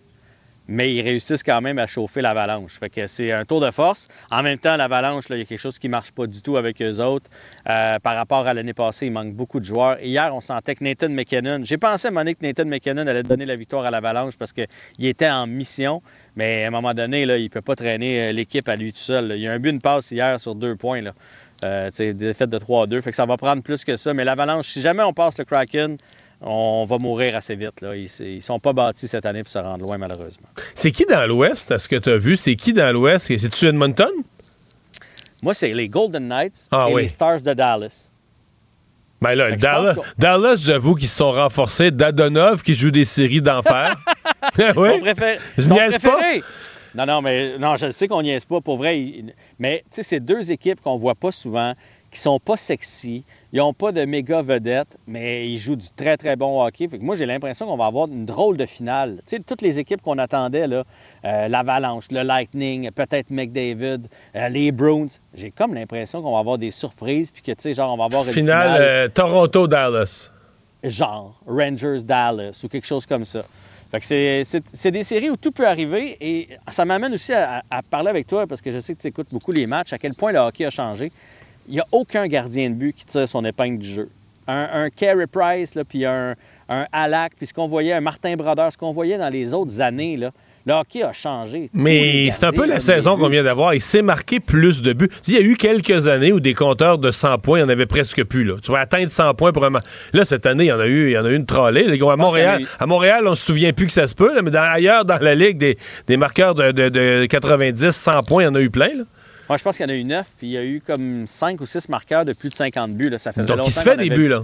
mais ils réussissent quand même à chauffer l'avalanche. Fait que c'est un tour de force. En même temps, l'avalanche, il y a quelque chose qui ne marche pas du tout avec eux autres. Euh, par rapport à l'année passée, il manque beaucoup de joueurs. Hier, on sentait que Nathan McKinnon, j'ai pensé à un moment donné que Nathan McKinnon allait donner la victoire à l'avalanche parce qu'il était en mission, mais à un moment donné, il ne peut pas traîner euh, l'équipe à lui tout seul. Il y a un but, de passe hier sur deux points. Là. Euh, défaite de 3-2. Fait que ça va prendre plus que ça. Mais l'avalanche, si jamais on passe le Kraken, on va mourir assez vite. Là. Ils, ne sont pas bâtis cette année pour se rendre loin, malheureusement. C'est qui dans l'Ouest, est-ce que tu as vu? C'est qui dans l'Ouest? C'est-tu Edmonton? Moi, c'est les Golden Knights ah et les Stars de Dallas. Ben là, Dallas, Dallas j'avoue qu'ils se sont renforcés. Dadonov qui joue des séries d'enfer. (laughs) oui? Je niaise pas. Non, non, mais non, je sais qu'on niaise pas pour vrai. Mais tu sais, c'est deux équipes qu'on voit pas souvent, qui sont pas sexy, ils n'ont pas de méga vedette, mais ils jouent du très, très bon hockey. Fait que moi, j'ai l'impression qu'on va avoir une drôle de finale. Tu sais, toutes les équipes qu'on attendait, là, euh, l'Avalanche, le Lightning, peut-être McDavid, euh, les Bruins, j'ai comme l'impression qu'on va avoir des surprises, puis que, tu sais, genre, on va avoir une finale... finale euh, Toronto-Dallas. Genre, Rangers-Dallas, ou quelque chose comme ça. Fait que c'est des séries où tout peut arriver et ça m'amène aussi à, à, parler avec toi parce que je sais que tu écoutes beaucoup les matchs, à quel point le hockey a changé il n'y a aucun gardien de but qui tire son épingle du jeu. Un, un Carey Price, là, puis un, un Alak, puis ce qu'on voyait, un Martin Brodeur, ce qu'on voyait dans les autres années, là, le hockey a changé. Mais c'est un peu la saison qu'on vient d'avoir. Il s'est marqué plus de buts. Il y a eu quelques années où des compteurs de 100 points, il n'y en avait presque plus. Là. Tu vas atteindre 100 points pour un Là, cette année, il y en a eu, il y en a eu une trollée. À Montréal, à Montréal, on se souvient plus que ça se peut, mais ailleurs dans la Ligue, des, des marqueurs de, de, de, 90, 100 points, il y en a eu plein. Là. Moi, je pense qu'il y en a eu neuf, puis il y a eu comme cinq ou six marqueurs de plus de 50 buts. Là. Ça fait Donc, il se fait des buts, là.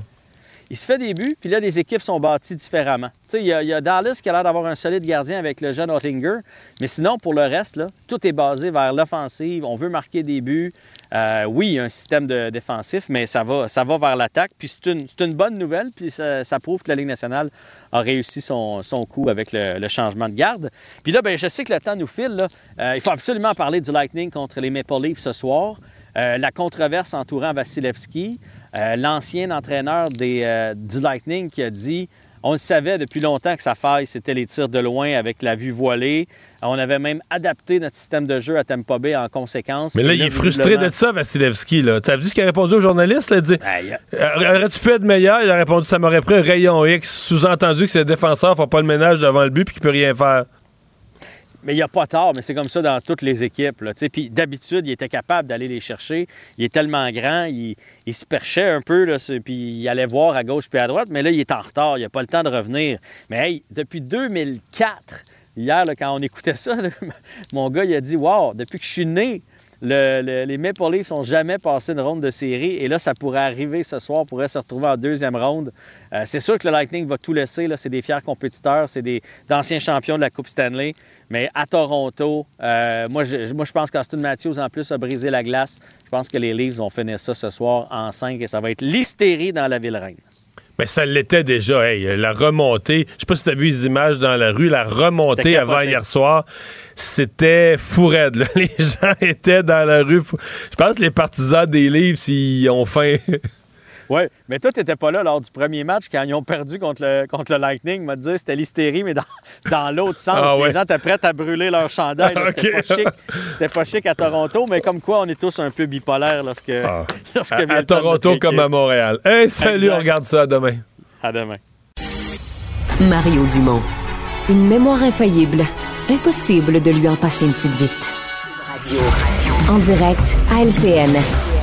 Il se fait des buts, puis là, les équipes sont bâties différemment. Tu sais, il y, a Dallas qui a l'air d'avoir un solide gardien avec le jeune Ottinger, mais sinon, pour le reste, tout est basé vers l'offensive. On veut marquer des buts. Euh, oui, il y a un système défensif, mais ça va, vers l'attaque. Puis c'est une, bonne nouvelle, puis ça, prouve que la Ligue nationale a réussi son, coup avec le, changement de garde. Puis là, ben, je sais que le temps nous file. Euh, il faut absolument parler du Lightning contre les Maple Leafs ce soir. Euh, la controverse entourant Vasilevski. Euh, l'ancien entraîneur des, euh, du Lightning qui a dit on le savait depuis longtemps que sa faille, c'était les tirs de loin avec la vue voilée. On avait même adapté notre système de jeu à Tampa Bay en conséquence. Mais là, il est frustré de ça, Vasilevski. Tu as vu ce qu'il a répondu aux journalistes? Il a dit ben, Aurais-tu pu être meilleur? Il a répondu Ça m'aurait pris un rayon X. Sous-entendu que ses défenseurs ne font pas le ménage devant le but et qu'il ne peut rien faire. Mais il n'y a pas tort, mais c'est comme ça dans toutes les équipes. Puis d'habitude, il était capable d'aller les chercher. Il est tellement grand, il, se perchait un peu, là, puis il allait voir à gauche puis à droite, mais là, il est en retard, il n'a pas le temps de revenir. Mais hey, depuis 2004, hier, quand on écoutait ça, (laughs) mon gars, il a dit Wow, depuis que je suis né, les Maple Leafs n'ont jamais passé une ronde de série et là, ça pourrait arriver ce soir, pourrait se retrouver en deuxième ronde. Euh, c'est sûr que le Lightning va tout laisser. C'est des fiers compétiteurs, c'est des anciens champions de la Coupe Stanley. Mais à Toronto, euh, moi, je, moi, je pense qu'Austin Matthews, en plus, a brisé la glace. Je pense que les Leafs vont finir ça ce soir en 5 et ça va être l'hystérie dans la ville reine. Mais ça l'était déjà. Hey, la remontée, je sais pas si tu as vu les images dans la rue, la remontée avant hier soir, c'était fou raide. (laughs) Les gens étaient dans la rue. Je pense que les partisans des livres, s'ils ont faim. Oui, mais toi, tu n'étais pas là lors du premier match quand ils ont perdu contre le, contre le Lightning. m'a dit c'était l'hystérie, mais dans, (laughs) dans l'autre sens. Ah les gens étaient prêts à brûler leur chandail. C'était pas, chic, pas chic à Toronto, mais comme quoi on est tous un peu bipolaires lorsque. Ah. (laughs) à, Toronto comme à Montréal. Hey, salut, on regarde ça demain. À demain. Mario Dumont. Une mémoire infaillible. Impossible de lui en passer une petite vite. Radio. En direct à LCN.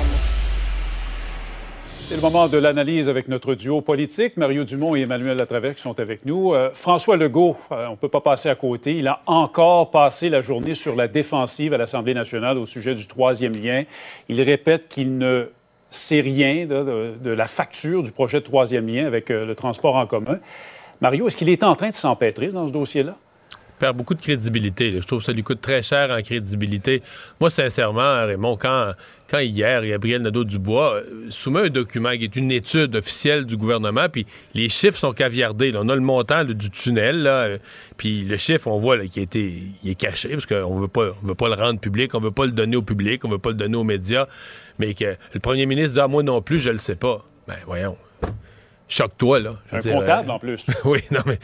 C'est le moment de l'analyse avec notre duo politique, Mario Dumont et Emmanuel Latraverse qui sont avec nous. Euh, François Legault, euh, on ne peut pas passer à côté. Il a encore passé la journée sur la défensive à l'Assemblée nationale au sujet du troisième lien. Il répète qu'il ne sait rien de, la facture du projet de troisième lien avec euh, le transport en commun. Mario, est-ce qu'il est en train de s'empêtrer dans ce dossier-là? perd beaucoup de crédibilité. Je trouve que ça lui coûte très cher en crédibilité. Moi, sincèrement, Raymond, quand, quand hier, Gabriel Nadeau-Dubois euh, soumet un document qui est une étude officielle du gouvernement, puis les chiffres sont caviardés. On a le montant du tunnel, euh, puis le chiffre, on voit là, qui a été, il est caché, parce qu'on veut pas, on veut pas le rendre public, on veut pas le donner au public, on veut pas le donner aux médias, mais que le premier ministre dit, ah, moi non plus, je le sais pas. Ben, voyons. Choque-toi, là. Un dire, comptable, euh, en plus. (laughs) oui, non, mais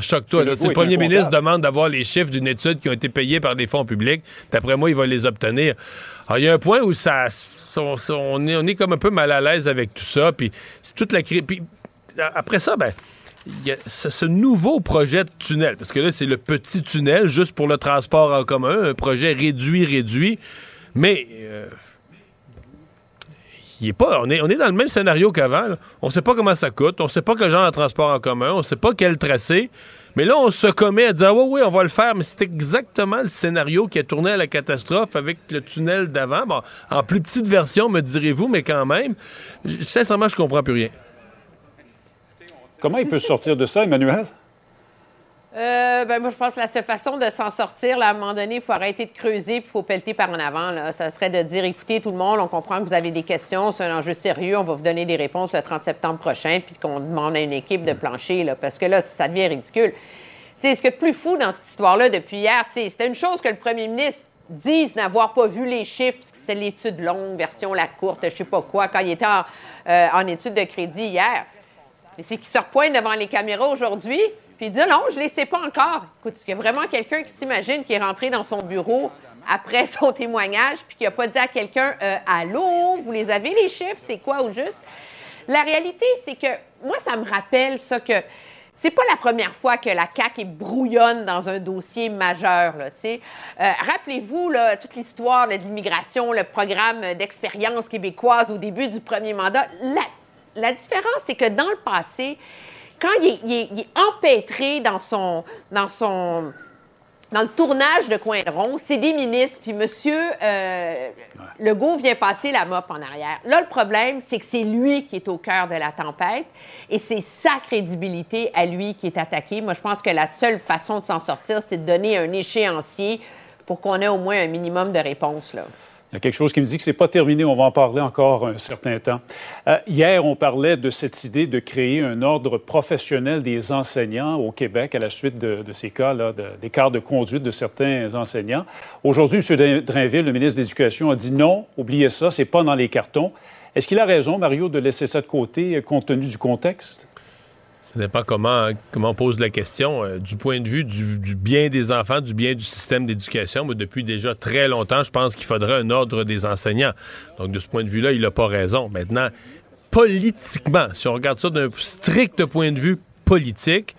choque-toi. Si le premier ministre demande d'avoir les chiffres d'une étude qui ont été payés par des fonds publics, d'après moi, il va les obtenir. Alors, il y a un point où ça, on, on est, on est comme un peu mal à l'aise avec tout ça, puis c'est toute la cri- puis après ça, ben, il y a ce, ce nouveau projet de tunnel, parce que là, c'est le petit tunnel juste pour le transport en commun, un projet réduit, réduit, mais euh, on, est, dans le même scénario qu'avant. On ne sait pas comment ça coûte, on ne sait pas quel genre de transport en commun, on ne sait pas quel tracé. Mais là, on se commet à dire ah, oui, on va le faire, mais c'est exactement le scénario qui a tourné à la catastrophe avec le tunnel d'avant. Bon, en plus petite version, me direz-vous, mais quand même, sincèrement, je comprends plus rien. Comment il peut sortir de ça, Emmanuel? Euh, ben moi, je pense que la seule façon de s'en sortir, là, à un moment donné, il faut arrêter de creuser puis il faut pelleter par en avant. Là. Ça serait de dire, écoutez, tout le monde, on comprend que vous avez des questions, c'est un enjeu sérieux, on va vous donner des réponses le 30 septembre prochain, puis qu'on demande à une équipe de plancher, là, parce que là, ça devient ridicule. Sais, ce que de plus fou dans cette histoire-là depuis hier, c'est c'était une chose que le premier ministre dise n'avoir pas vu les chiffres, parce que c'était l'étude longue, version la courte, je sais pas quoi, quand il était en, euh, en étude de crédit hier. Mais c'est qu'il se repointe devant les caméras aujourd'hui, puis il dit non, je ne les sais pas encore. Écoute, est-ce qu'il y a vraiment quelqu'un qui s'imagine qui est rentré dans son bureau après (laughs) son témoignage, puis qui n'a pas dit à quelqu'un Euh, Allô, vous les avez les chiffres, c'est quoi au juste? La réalité, c'est que moi, ça me rappelle ça que c'est pas la première fois que la CAQ est brouillonne dans un dossier majeur. Euh, Rappelez-vous toute l'histoire de l'immigration, le programme d'expérience québécoise au début du premier mandat. La différence, c'est que dans le passé, quand il est, il est- il est empêtré dans son, dans son, dans le tournage de Coin rond, c'est des ministres, puis Monsieur euh, Legault vient passer la mop en arrière. Là, le problème, c'est que c'est lui qui est au cœur de la tempête, et c'est sa crédibilité à lui qui est attaquée. Moi, je pense que la seule façon de s'en sortir, c'est de donner un échéancier pour qu'on ait au moins un minimum de réponses. Là. Il y a quelque chose qui me dit que c'est pas terminé. On va en parler encore un certain temps. Euh, hier, on parlait de cette idée de créer un ordre professionnel des enseignants au Québec à la suite de, ces cas-là, de- d'écart de conduite de certains enseignants. Aujourd'hui, M. Drainville, le ministre de l'Éducation, a dit non, oubliez ça, c'est pas dans les cartons. Est-ce qu'il a raison, Mario, de laisser ça de côté euh, compte tenu du contexte? Ça dépend comment, comment on pose la question. Euh, du point de vue du, bien des enfants, du bien du système d'éducation, moi, depuis déjà très longtemps, je pense qu'il faudrait un ordre des enseignants. Donc, de ce point de vue-là, il n'a pas raison. Maintenant, politiquement, si on regarde ça d'un strict point de vue politique,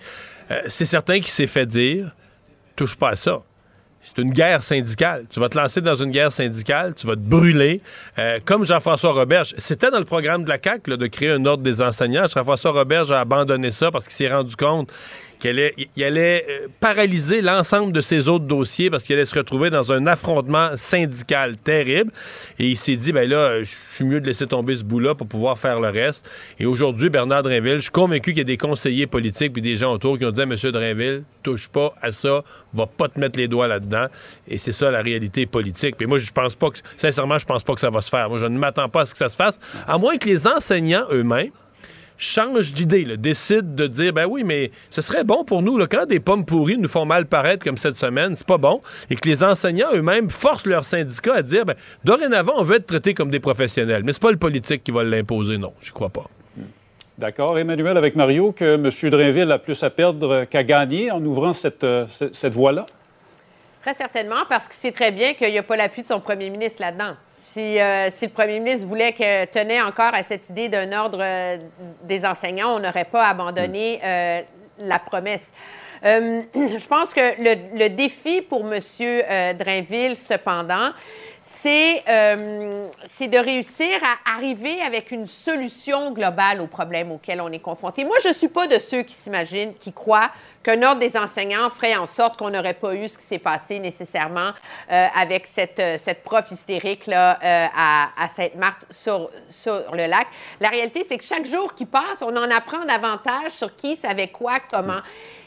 euh, c'est certain qu'il s'est fait dire touche pas à ça. C'est une guerre syndicale. Tu vas te lancer dans une guerre syndicale, tu vas te brûler. Euh, comme Jean-François Roberge, c'était dans le programme de la CAQ de créer un ordre des enseignants. Jean-François Roberge a abandonné ça parce qu'il s'est rendu compte qu'il allait, il allait euh, paralyser l'ensemble de ses autres dossiers parce qu'il allait se retrouver dans un affrontement syndical terrible. Et il s'est dit, ben là, je suis mieux de laisser tomber ce bout-là pour pouvoir faire le reste. Et aujourd'hui, Bernard Drinville, je suis convaincu qu'il y a des conseillers politiques et des gens autour qui ont dit à M. Drinville, touche pas à ça, va pas te mettre les doigts là-dedans. Et c'est ça la réalité politique. Puis moi, je pense pas que, sincèrement, je pense pas que ça va se faire. Moi, je ne m'attends pas à ce que ça se fasse, à moins que les enseignants eux-mêmes changent d'idée, là, décident de dire ben oui, mais ce serait bon pour nous là, quand des pommes pourries nous font mal paraître comme cette semaine, c'est pas bon, et que les enseignants eux-mêmes forcent leur syndicat à dire ben dorénavant on veut être traités comme des professionnels, mais c'est pas le politique qui va l'imposer, non, je crois pas. D'accord, Emmanuel, avec Mario, que M. Drainville a plus à perdre qu'à gagner en ouvrant cette, euh, cette, cette voie-là? Très certainement, parce qu'il sait très bien qu'il n'y a pas l'appui de son premier ministre là-dedans. Si, euh, si le premier ministre voulait que tenait encore à cette idée d'un ordre euh, des enseignants, on n'aurait pas abandonné euh, la promesse. (clears throat) Je pense que le, le défi pour M. Drainville, cependant, c'est euh, de réussir à arriver avec une solution globale aux problèmes auxquels on est confronté. Moi, je ne suis pas de ceux qui s'imaginent, qui croient qu'un ordre des enseignants ferait en sorte qu'on n'aurait pas eu ce qui s'est passé nécessairement euh, avec cette, euh, cette prof hystérique là, euh, à, à Sainte-Marthe sur, sur le lac. La réalité, c'est que chaque jour qui passe, on en apprend davantage sur qui savait quoi, comment.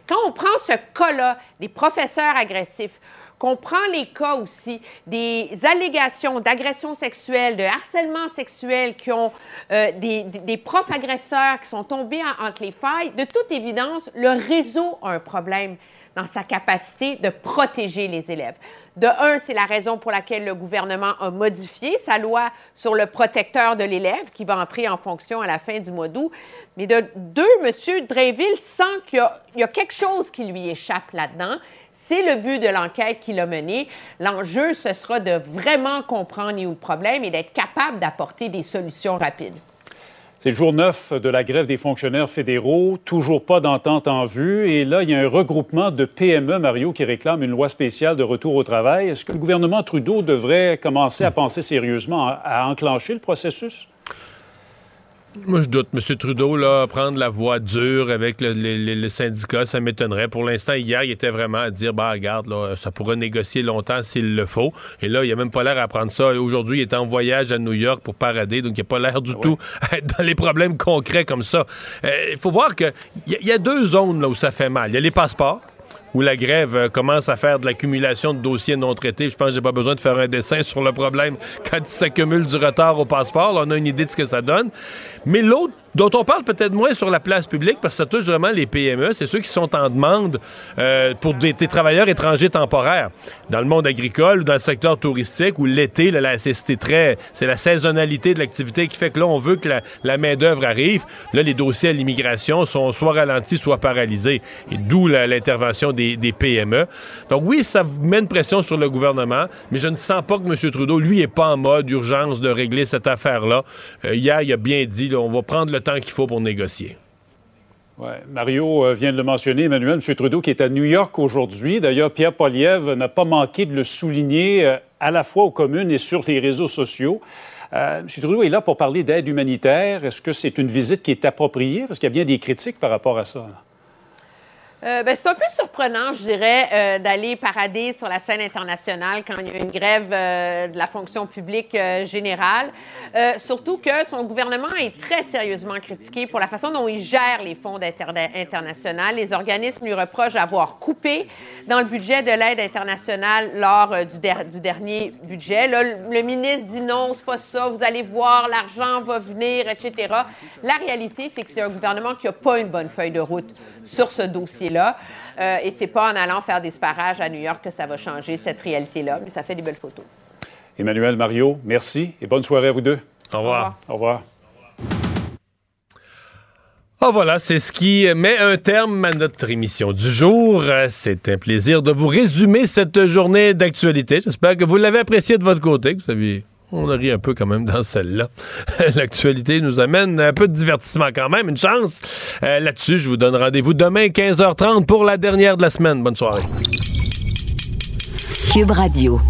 Quand on prend ce cas-là, des professeurs agressifs, qu'on prend les cas aussi des allégations d'agression sexuelle, de harcèlement sexuel, qui ont euh, des, des, profs agresseurs qui sont tombés entre les failles, de toute évidence, le réseau a un problème dans sa capacité de protéger les élèves. De un, c'est la raison pour laquelle le gouvernement a modifié sa loi sur le protecteur de l'élève qui va entrer en fonction à la fin du mois d'août. Mais de deux, M. Dreyville sent qu'il y, y, a quelque chose qui lui échappe là-dedans. C'est le but de l'enquête qu'il a menée. L'enjeu, ce sera de vraiment comprendre où le problème et d'être capable d'apporter des solutions rapides. C'est le jour 9 de la grève des fonctionnaires fédéraux, toujours pas d'entente en vue. Et là, il y a un regroupement de PME, Mario, qui réclame une loi spéciale de retour au travail. Est-ce que le gouvernement Trudeau devrait commencer à penser sérieusement à, enclencher le processus? Moi, je doute. M. Trudeau, là, prendre la voie dure avec le, le, syndicat, ça m'étonnerait. Pour l'instant, hier, il était vraiment à dire, bah, regarde, là, ça pourra négocier longtemps s'il le faut. Et là, il a même pas l'air à prendre ça. Aujourd'hui, il est en voyage à New York pour parader, donc il n'a pas l'air du ah tout à (laughs) être dans les problèmes concrets comme ça. Euh, il faut voir qu'il y, y, a deux zones là où ça fait mal. Il y a les passeports où la grève euh, commence à faire de l'accumulation de dossiers non traités. Je pense que j'ai pas besoin de faire un dessin sur le problème (laughs) quand il s'accumule du retard au passeport. On a une idée de ce que ça donne. Mais l'autre dont on parle peut-être moins sur la place publique parce que ça touche vraiment les PME, c'est ceux qui sont en demande euh, pour des, travailleurs étrangers temporaires dans le monde agricole ou dans le secteur touristique où l'été, c'est très, c'est la saisonnalité de l'activité qui fait que là on veut que la, main d'œuvre arrive. Là, les dossiers à l'immigration sont soit ralentis, soit paralysés, et d'où l'intervention des, PME. Donc oui, ça met une pression sur le gouvernement, mais je ne sens pas que M. Trudeau, lui, est pas en mode urgence de régler cette affaire-là. Euh, hier, il a bien dit, on va prendre le temps qu'il faut pour négocier. Mario euh, vient de le mentionner, Emmanuel, M. Trudeau qui est à New York aujourd'hui. D'ailleurs, Pierre Poliev n'a pas manqué de le souligner euh, à la fois aux communes et sur les réseaux sociaux. Euh, M. Trudeau est là pour parler d'aide humanitaire. Est-ce que c'est une visite qui est appropriée? Parce qu'il y a bien des critiques par rapport à ça. Euh, ben, c'est un peu surprenant, je dirais, euh, d'aller parader sur la scène internationale quand il y a une grève euh, de la fonction publique générale. surtout que son gouvernement est très sérieusement critiqué pour la façon dont il gère les fonds internationaux. Les organismes lui reprochent d'avoir coupé dans le budget de l'aide internationale lors du, dernier budget. Le, ministre dit non, c'est pas ça, vous allez voir, l'argent va venir, etc. La réalité, c'est que c'est un gouvernement qui n'a pas une bonne feuille de route sur ce dossier là euh, et c'est pas en allant faire des sparages à New York que ça va changer cette réalité-là, mais ça fait des belles photos. Emmanuel, Mario, merci et bonne soirée à vous deux. Au revoir. Au revoir. Oh voilà, c'est ce qui met un terme à notre émission du jour. C'est un plaisir de vous résumer cette journée d'actualité. J'espère que vous l'avez apprécié de votre côté, que vous on a un peu quand même dans celle-là. (laughs) L'actualité nous amène un peu de divertissement quand même, une chance. Euh, là-dessus, je vous donne rendez-vous demain 15h30 pour la dernière de la semaine. Bonne soirée. Cube Radio.